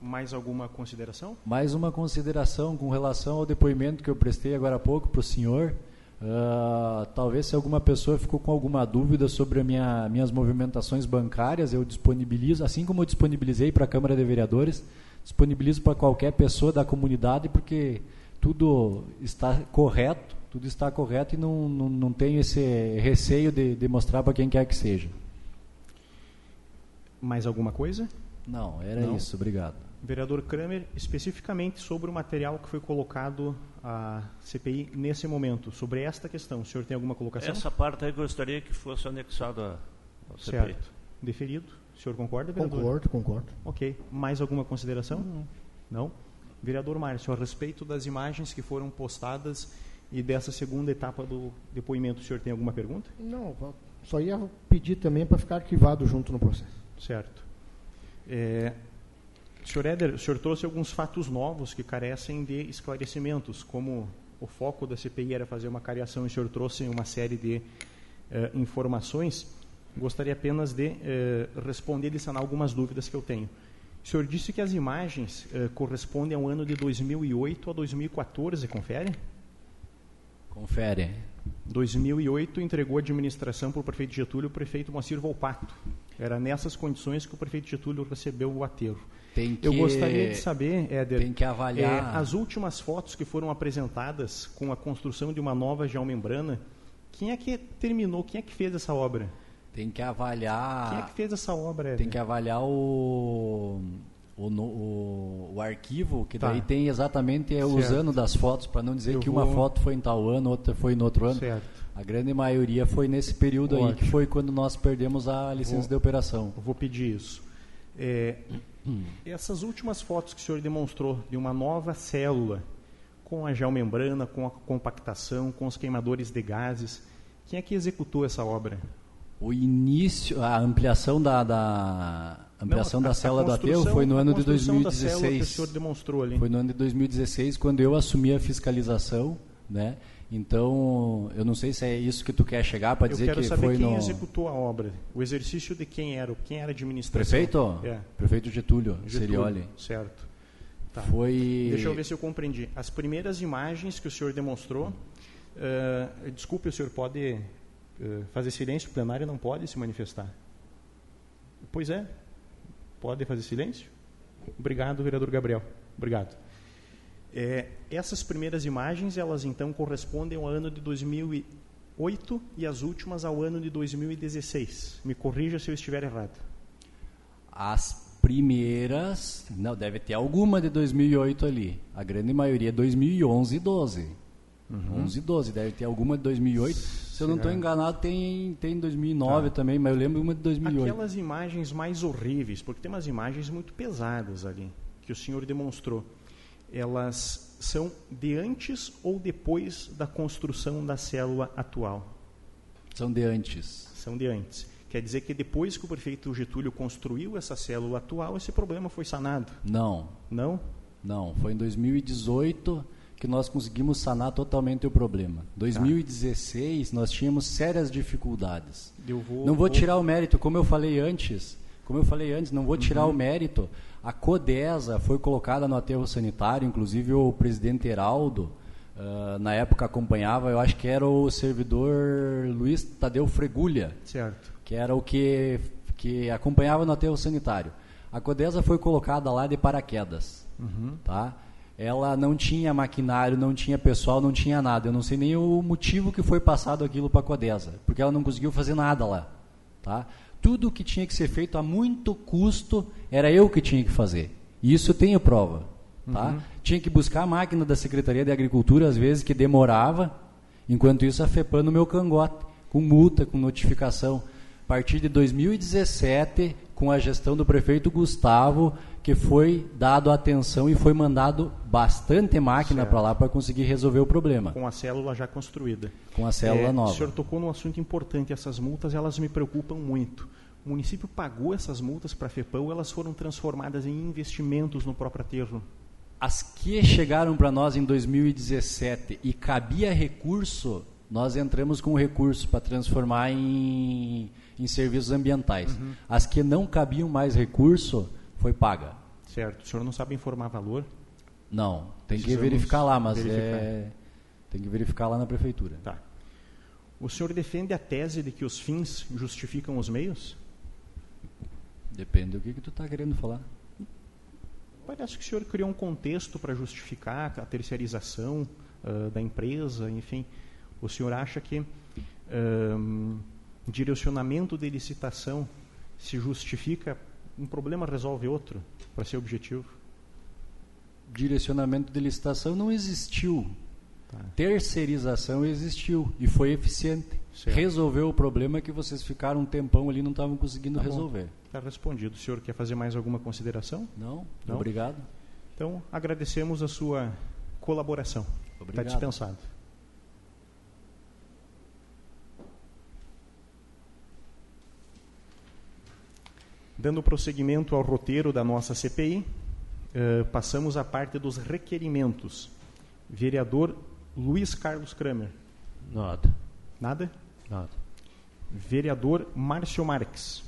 A: Mais alguma consideração?
C: Mais uma consideração com relação ao depoimento que eu prestei agora há pouco para o senhor. Uh, talvez se alguma pessoa ficou com alguma dúvida sobre minha, minhas movimentações bancárias, eu disponibilizo, assim como eu disponibilizei para a Câmara de Vereadores, disponibilizo para qualquer pessoa da comunidade, porque tudo está correto tudo está correto e não, não, não tenho esse receio de, de mostrar para quem quer que seja.
A: Mais alguma coisa?
C: Não, era não. isso, obrigado.
A: Vereador Kramer, especificamente sobre o material que foi colocado à CPI nesse momento, sobre esta questão, o senhor tem alguma colocação?
E: Essa parte aí gostaria que fosse anexada à CPI.
A: Certo. Deferido. O senhor concorda, vereador?
D: Concordo, concordo.
A: Ok. Mais alguma consideração? Não. Não? Vereador Márcio, a respeito das imagens que foram postadas e dessa segunda etapa do depoimento, o senhor tem alguma pergunta?
D: Não, só ia pedir também para ficar arquivado junto no processo.
A: Certo. É, Senhor Éder, o senhor trouxe alguns fatos novos que carecem de esclarecimentos, como o foco da CPI era fazer uma cariação e o senhor trouxe uma série de uh, informações. Gostaria apenas de uh, responder e sanar algumas dúvidas que eu tenho. O senhor disse que as imagens uh, correspondem ao ano de 2008 a 2014, confere?
C: Confere.
A: 2008 entregou a administração para o prefeito Getúlio o prefeito Moacir Volpato. Era nessas condições que o prefeito Getúlio recebeu o aterro.
C: Que,
A: Eu gostaria de saber, Éder,
C: tem que avaliar
A: é, as últimas fotos que foram apresentadas com a construção de uma nova geomembrana, quem é que terminou, quem é que fez essa obra?
C: Tem que avaliar.
A: Quem é que fez essa obra? Éder?
C: Tem que avaliar o o, o, o, arquivo, que daí
A: Tá.
C: tem exatamente é, os anos das fotos, para não dizer
A: Eu
C: que uma
A: vou-
C: foto foi em tal ano, outra foi no outro ano.
A: Certo.
C: A grande maioria foi nesse período aí, que
A: Ótimo.
C: foi quando nós perdemos a licença
A: Vou-
C: de operação.
A: Eu vou pedir isso. É, essas últimas fotos que o senhor demonstrou de uma nova célula, com a geomembrana, com a compactação, com os queimadores de gases, quem é que executou essa obra?
C: O início, a ampliação da, da ampliação
A: Não, a-
C: da
A: a
C: célula do
A: construção-
C: foi no ano de
A: construção da célula que o
C: 2016.
A: senhor demonstrou ali.
C: Foi no ano de 2016 quando eu assumi a fiscalização, né? Então, eu não sei se é isso que tu quer chegar para
A: Eu
C: dizer
A: quero
C: que
A: saber
C: foi
A: quem
C: no
A: executou a obra. O exercício de quem era, quem era a administração.
C: prefeito,
A: É.
C: prefeito Getúlio,
A: Getúlio,
C: Serioli.
A: Certo. Tá.
C: Foi
A: Deixa eu ver se eu compreendi. As primeiras imagens que o senhor demonstrou, eh, desculpe, o senhor pode eh, fazer silêncio? O plenário não pode se manifestar. Pois é. Pode fazer silêncio? Obrigado, vereador Gabriel. Obrigado. Eh, essas primeiras imagens, elas então correspondem ao ano de 2008 e as últimas ao ano de 2016. Me corrija se eu estiver errado.
C: As primeiras, não, deve ter alguma de 2008 ali. A grande maioria é 2011 e 12. 11 e 12, deve ter alguma de 2008. Se eu não estou enganado, tem tem 2009 também, mas eu lembro uma de 2008.
A: Aquelas imagens mais horríveis, porque tem umas imagens muito pesadas ali, que o senhor demonstrou. Elas são de antes ou depois da construção da célula atual?
C: São de antes.
A: São de antes. Quer dizer que depois que o prefeito Getúlio construiu essa célula atual, esse problema foi sanado?
C: Não,
A: Não?
C: não. Foi em 2018 que nós conseguimos sanar totalmente o problema. 2016 nós tínhamos sérias dificuldades.
A: Vou,
C: Não vou tirar o mérito, como eu falei antes. Como eu falei antes, não vou tirar o mérito. A Codesa foi colocada no aterro sanitário, inclusive o presidente Heraldo, ah, na época acompanhava, eu acho que era o servidor Luiz Tadeu Fregulha,
A: Certo.
C: que era o que, que acompanhava no aterro sanitário. A Codesa foi colocada lá de paraquedas, tá? Ela não tinha maquinário, não tinha pessoal, não tinha nada. Eu não sei nem o motivo que foi passado aquilo para a Codesa, porque ela não conseguiu fazer nada lá, tá? Tudo que tinha que ser feito a muito custo era eu que tinha que fazer. E isso eu tenho prova, tá? Tinha que buscar a máquina da Secretaria de Agricultura às vezes que demorava, enquanto isso a FEPAM no meu cangote, com multa, com notificação. A partir de 2017, com a gestão do prefeito Gustavo, que foi dado atenção e foi mandado bastante máquina para lá para conseguir resolver o problema,
A: Com a célula já construída.
C: com a célula
A: É,
C: nova.
A: O senhor tocou num assunto importante. Essas multas, elas me preocupam muito. O município pagou essas multas para a FEPAM ou elas foram transformadas em investimentos no próprio aterro?
C: As que chegaram para nós em 2017 e cabia recurso, nós entramos com recurso para transformar em, em serviços ambientais.
A: Uhum.
C: As que não cabiam mais recurso, foi paga.
A: Certo. O senhor não sabe informar valor?
C: Não, tem que verificar lá, mas
A: verificar.
C: é tem que verificar lá na prefeitura.
A: Tá. O senhor defende a tese de que os fins justificam os meios?
C: Depende do que, que tu está querendo falar.
A: Parece que o senhor criou um contexto para justificar a terceirização ah, da empresa, enfim. O senhor acha que ahm, direcionamento de licitação se justifica, um problema resolve outro, para ser objetivo?
C: Direcionamento de licitação não existiu.
A: Tá.
C: Terceirização existiu e foi eficiente.
A: Certo.
C: Resolveu o problema que vocês ficaram um tempão ali e não estavam conseguindo
A: Tá
C: resolver.
A: Está respondido. O senhor quer fazer mais alguma consideração?
C: Não?
A: Não?
C: Obrigado.
A: Então, agradecemos a sua colaboração. Está dispensado. Dando prosseguimento ao roteiro da nossa CPI, Uh, passamos à parte dos requerimentos. Vereador Luiz Carlos Kramer.
E: Nada.
A: Nada?
E: Nada.
A: Vereador Márcio Marques.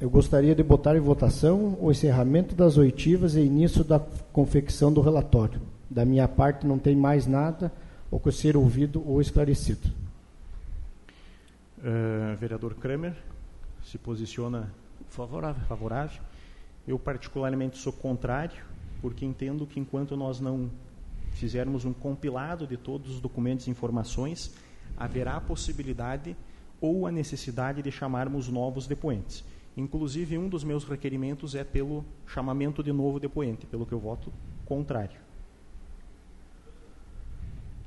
D: Eu gostaria de botar em votação o encerramento das oitivas e início da confecção do relatório. Da minha parte, não tem mais nada ou que ser ouvido ou esclarecido.
A: Uh, vereador Kramer se posiciona
E: favorável.
A: favorável. Eu, particularmente, sou contrário, porque entendo que enquanto nós não fizermos um compilado de todos os documentos e informações, haverá a possibilidade ou a necessidade de chamarmos novos depoentes. Inclusive, um dos meus requerimentos é pelo chamamento de novo depoente, pelo que eu voto contrário.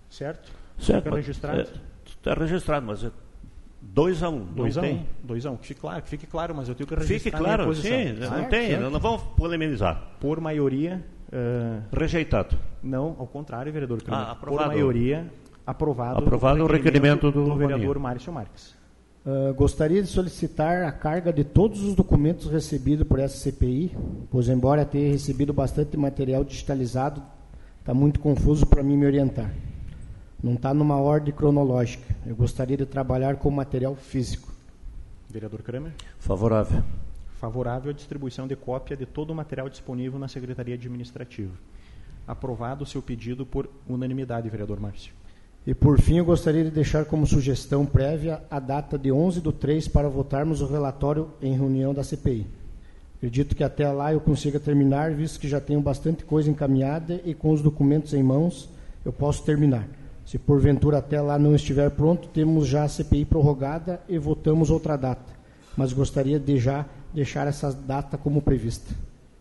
A: Certo?
E: Certo.
A: Fica registrado?
E: Está é, registrado, mas é 2 a 1. Um,
A: dois a 1. Um. Dois a um. Fique claro, fique claro, mas eu tenho que registrar
E: Fique claro, sim, certo, não tem, certo. não vamos polemizar.
A: Por maioria... Uh,
E: Rejeitado.
A: Não, ao contrário, vereador Ah, Por maioria, aprovado,
E: aprovado o requerimento, do,
A: do vereador Márcio Marques.
D: Uh, gostaria de solicitar a carga de todos os documentos recebidos por essa CPI, pois embora tenha recebido bastante material digitalizado, está muito confuso para mim me orientar. Não está numa ordem cronológica. Eu gostaria de trabalhar com material físico.
A: Vereador Kramer?
E: Favorável.
A: Favorável à distribuição de cópia de todo o material disponível na Secretaria Administrativa. Aprovado o seu pedido por unanimidade, vereador Márcio.
D: E por fim, eu gostaria de deixar como sugestão prévia a data de 11 do 3 para votarmos o relatório em reunião da CPI. Acredito que até lá eu consiga terminar, visto que já tenho bastante coisa encaminhada e com os documentos em mãos eu posso terminar. Se porventura até lá não estiver pronto, temos já a CPI prorrogada e votamos outra data. Mas gostaria de já deixar essa data como prevista.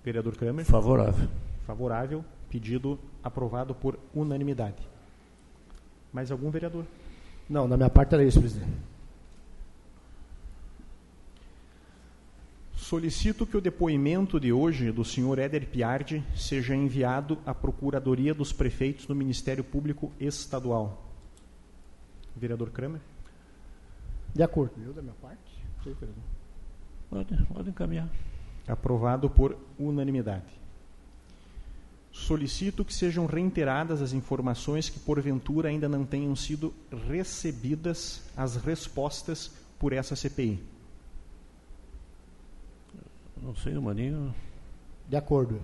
A: Vereador Kramer?
E: Favorável.
A: Favorável. Pedido aprovado por unanimidade. Mais algum vereador?
D: Não, da minha parte era isso, presidente.
A: Solicito que o depoimento de hoje do senhor Éder Piardi seja enviado à Procuradoria dos Prefeitos do Ministério Público Estadual. Vereador Kramer?
D: De acordo. Eu, da minha parte? Sim,
E: vereador. Pode, pode encaminhar.
A: Aprovado por unanimidade. Solicito que sejam reiteradas as informações que, porventura, ainda não tenham sido recebidas as respostas por essa CPI.
E: Não sei, o Maninho.
D: De acordo.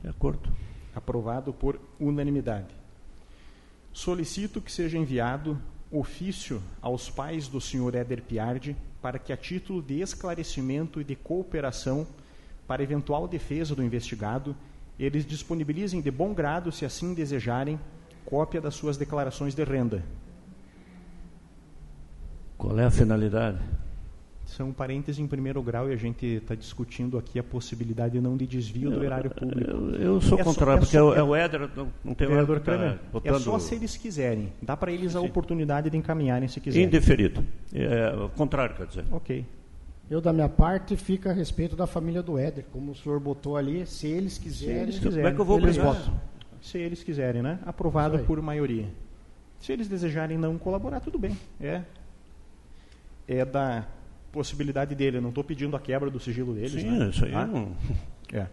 E: De acordo.
A: Aprovado por unanimidade. Solicito que seja enviado ofício aos pais do senhor Éder Piardi para que, a título de esclarecimento e de cooperação para eventual defesa do investigado, eles disponibilizem de bom grado, se assim desejarem, cópia das suas declarações de renda.
E: Qual é a finalidade?
A: São parênteses em primeiro grau e a gente está discutindo aqui a possibilidade não de desvio do erário público.
E: Eu, eu sou é contrário, porque só, é, o Éder não, não tem
A: vereador tá botando... É só se eles quiserem. Dá para eles a Sim. oportunidade de encaminharem se quiserem.
E: Indeferido. É, contrário, quer dizer.
A: Ok.
D: Eu, da minha parte, fica a respeito da família do Éder. Como o senhor botou ali, se eles quiserem, se eles quiserem
E: como é que eu vou eles votam.
A: Se eles quiserem, né? Aprovado por maioria. Se eles desejarem não colaborar, tudo bem. É, é da possibilidade dele. Eu não estou pedindo a quebra do sigilo deles.
E: Sim,
A: né?
E: isso aí ah? não...
A: é.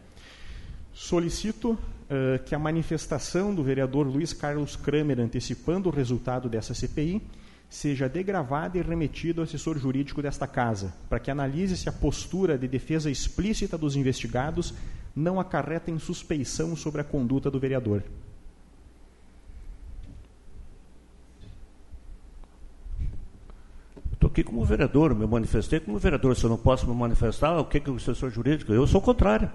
A: Solicito uh, que a manifestação do vereador Luiz Carlos Kramer antecipando o resultado dessa CPI seja degravada e remetida ao assessor jurídico desta casa, para que analise se a postura de defesa explícita dos investigados não acarreta em suspeição sobre a conduta do vereador.
E: Estou aqui como vereador, me manifestei como vereador. Se eu não posso me manifestar, o que é o assessor jurídico? Eu sou o contrário.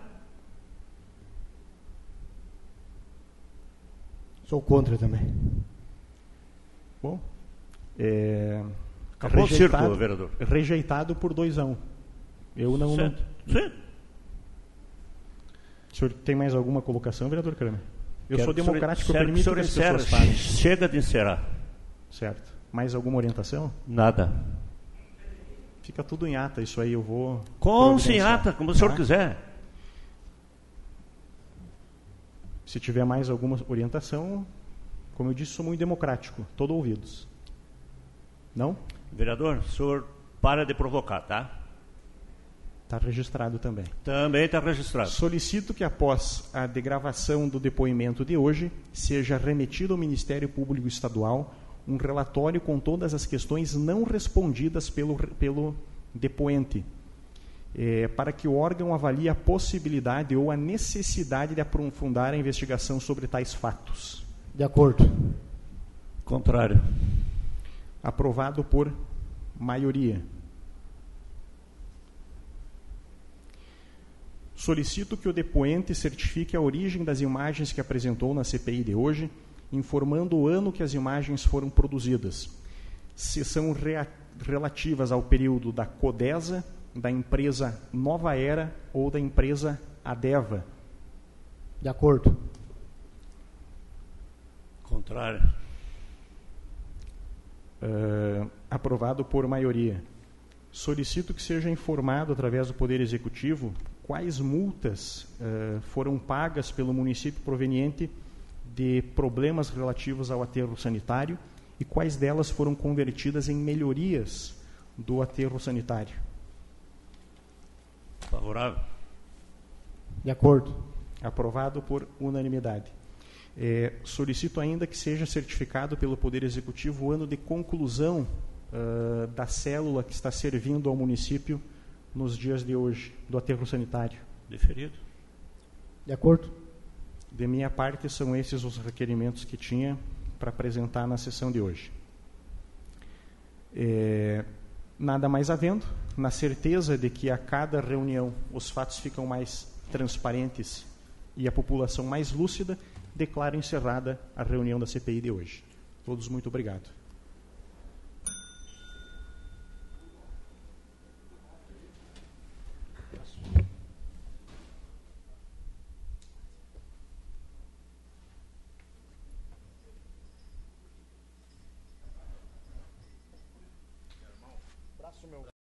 D: Sou contra também.
A: Bom, é,
E: Acabou o circo, vereador.
A: Rejeitado por dois a um. Eu não, não.
E: Sim.
A: O senhor tem mais alguma colocação, vereador Kramer? Eu Quero sou democrático,
E: eu permito que as pessoas falem. Chega de encerrar.
A: Certo. Mais alguma orientação?
E: Nada.
A: Fica tudo em ata, isso aí eu vou.
E: Com em ata, como o senhor tá? quiser.
A: Se tiver mais alguma orientação, como eu disse, sou muito democrático, todo ouvidos. Não?
E: Vereador, o senhor para de provocar, tá?
A: Está registrado também.
E: Também está registrado.
A: Solicito que, após a degravação do depoimento de hoje, seja remetido ao Ministério Público Estadual um relatório com todas as questões não respondidas pelo, pelo depoente, é, para que o órgão avalie a possibilidade ou a necessidade de aprofundar a investigação sobre tais fatos.
D: De acordo.
E: Contrário.
A: Aprovado por maioria. Solicito que o depoente certifique a origem das imagens que apresentou na CPI de hoje, informando o ano que as imagens foram produzidas, se são relativas ao período da CODESA, da empresa Nova Era ou da empresa Adeva.
D: De acordo.
E: Contrário.
A: Uh, aprovado por maioria. Solicito que seja informado através do Poder Executivo quais multas uh, foram pagas pelo município proveniente de problemas relativos ao aterro sanitário e quais delas foram convertidas em melhorias do aterro sanitário.
E: Favorável.
D: De acordo.
A: Aprovado por unanimidade. É, solicito ainda que seja certificado pelo Poder Executivo o ano de conclusão uh, da célula que está servindo ao município nos dias de hoje, do aterro sanitário.
E: Deferido.
D: De acordo.
A: De minha parte, são esses os requerimentos que tinha para apresentar na sessão de hoje. É, nada mais havendo, na certeza de que a cada reunião os fatos ficam mais transparentes e a população mais lúcida, declaro encerrada a reunião da CPI de hoje. Todos muito obrigado.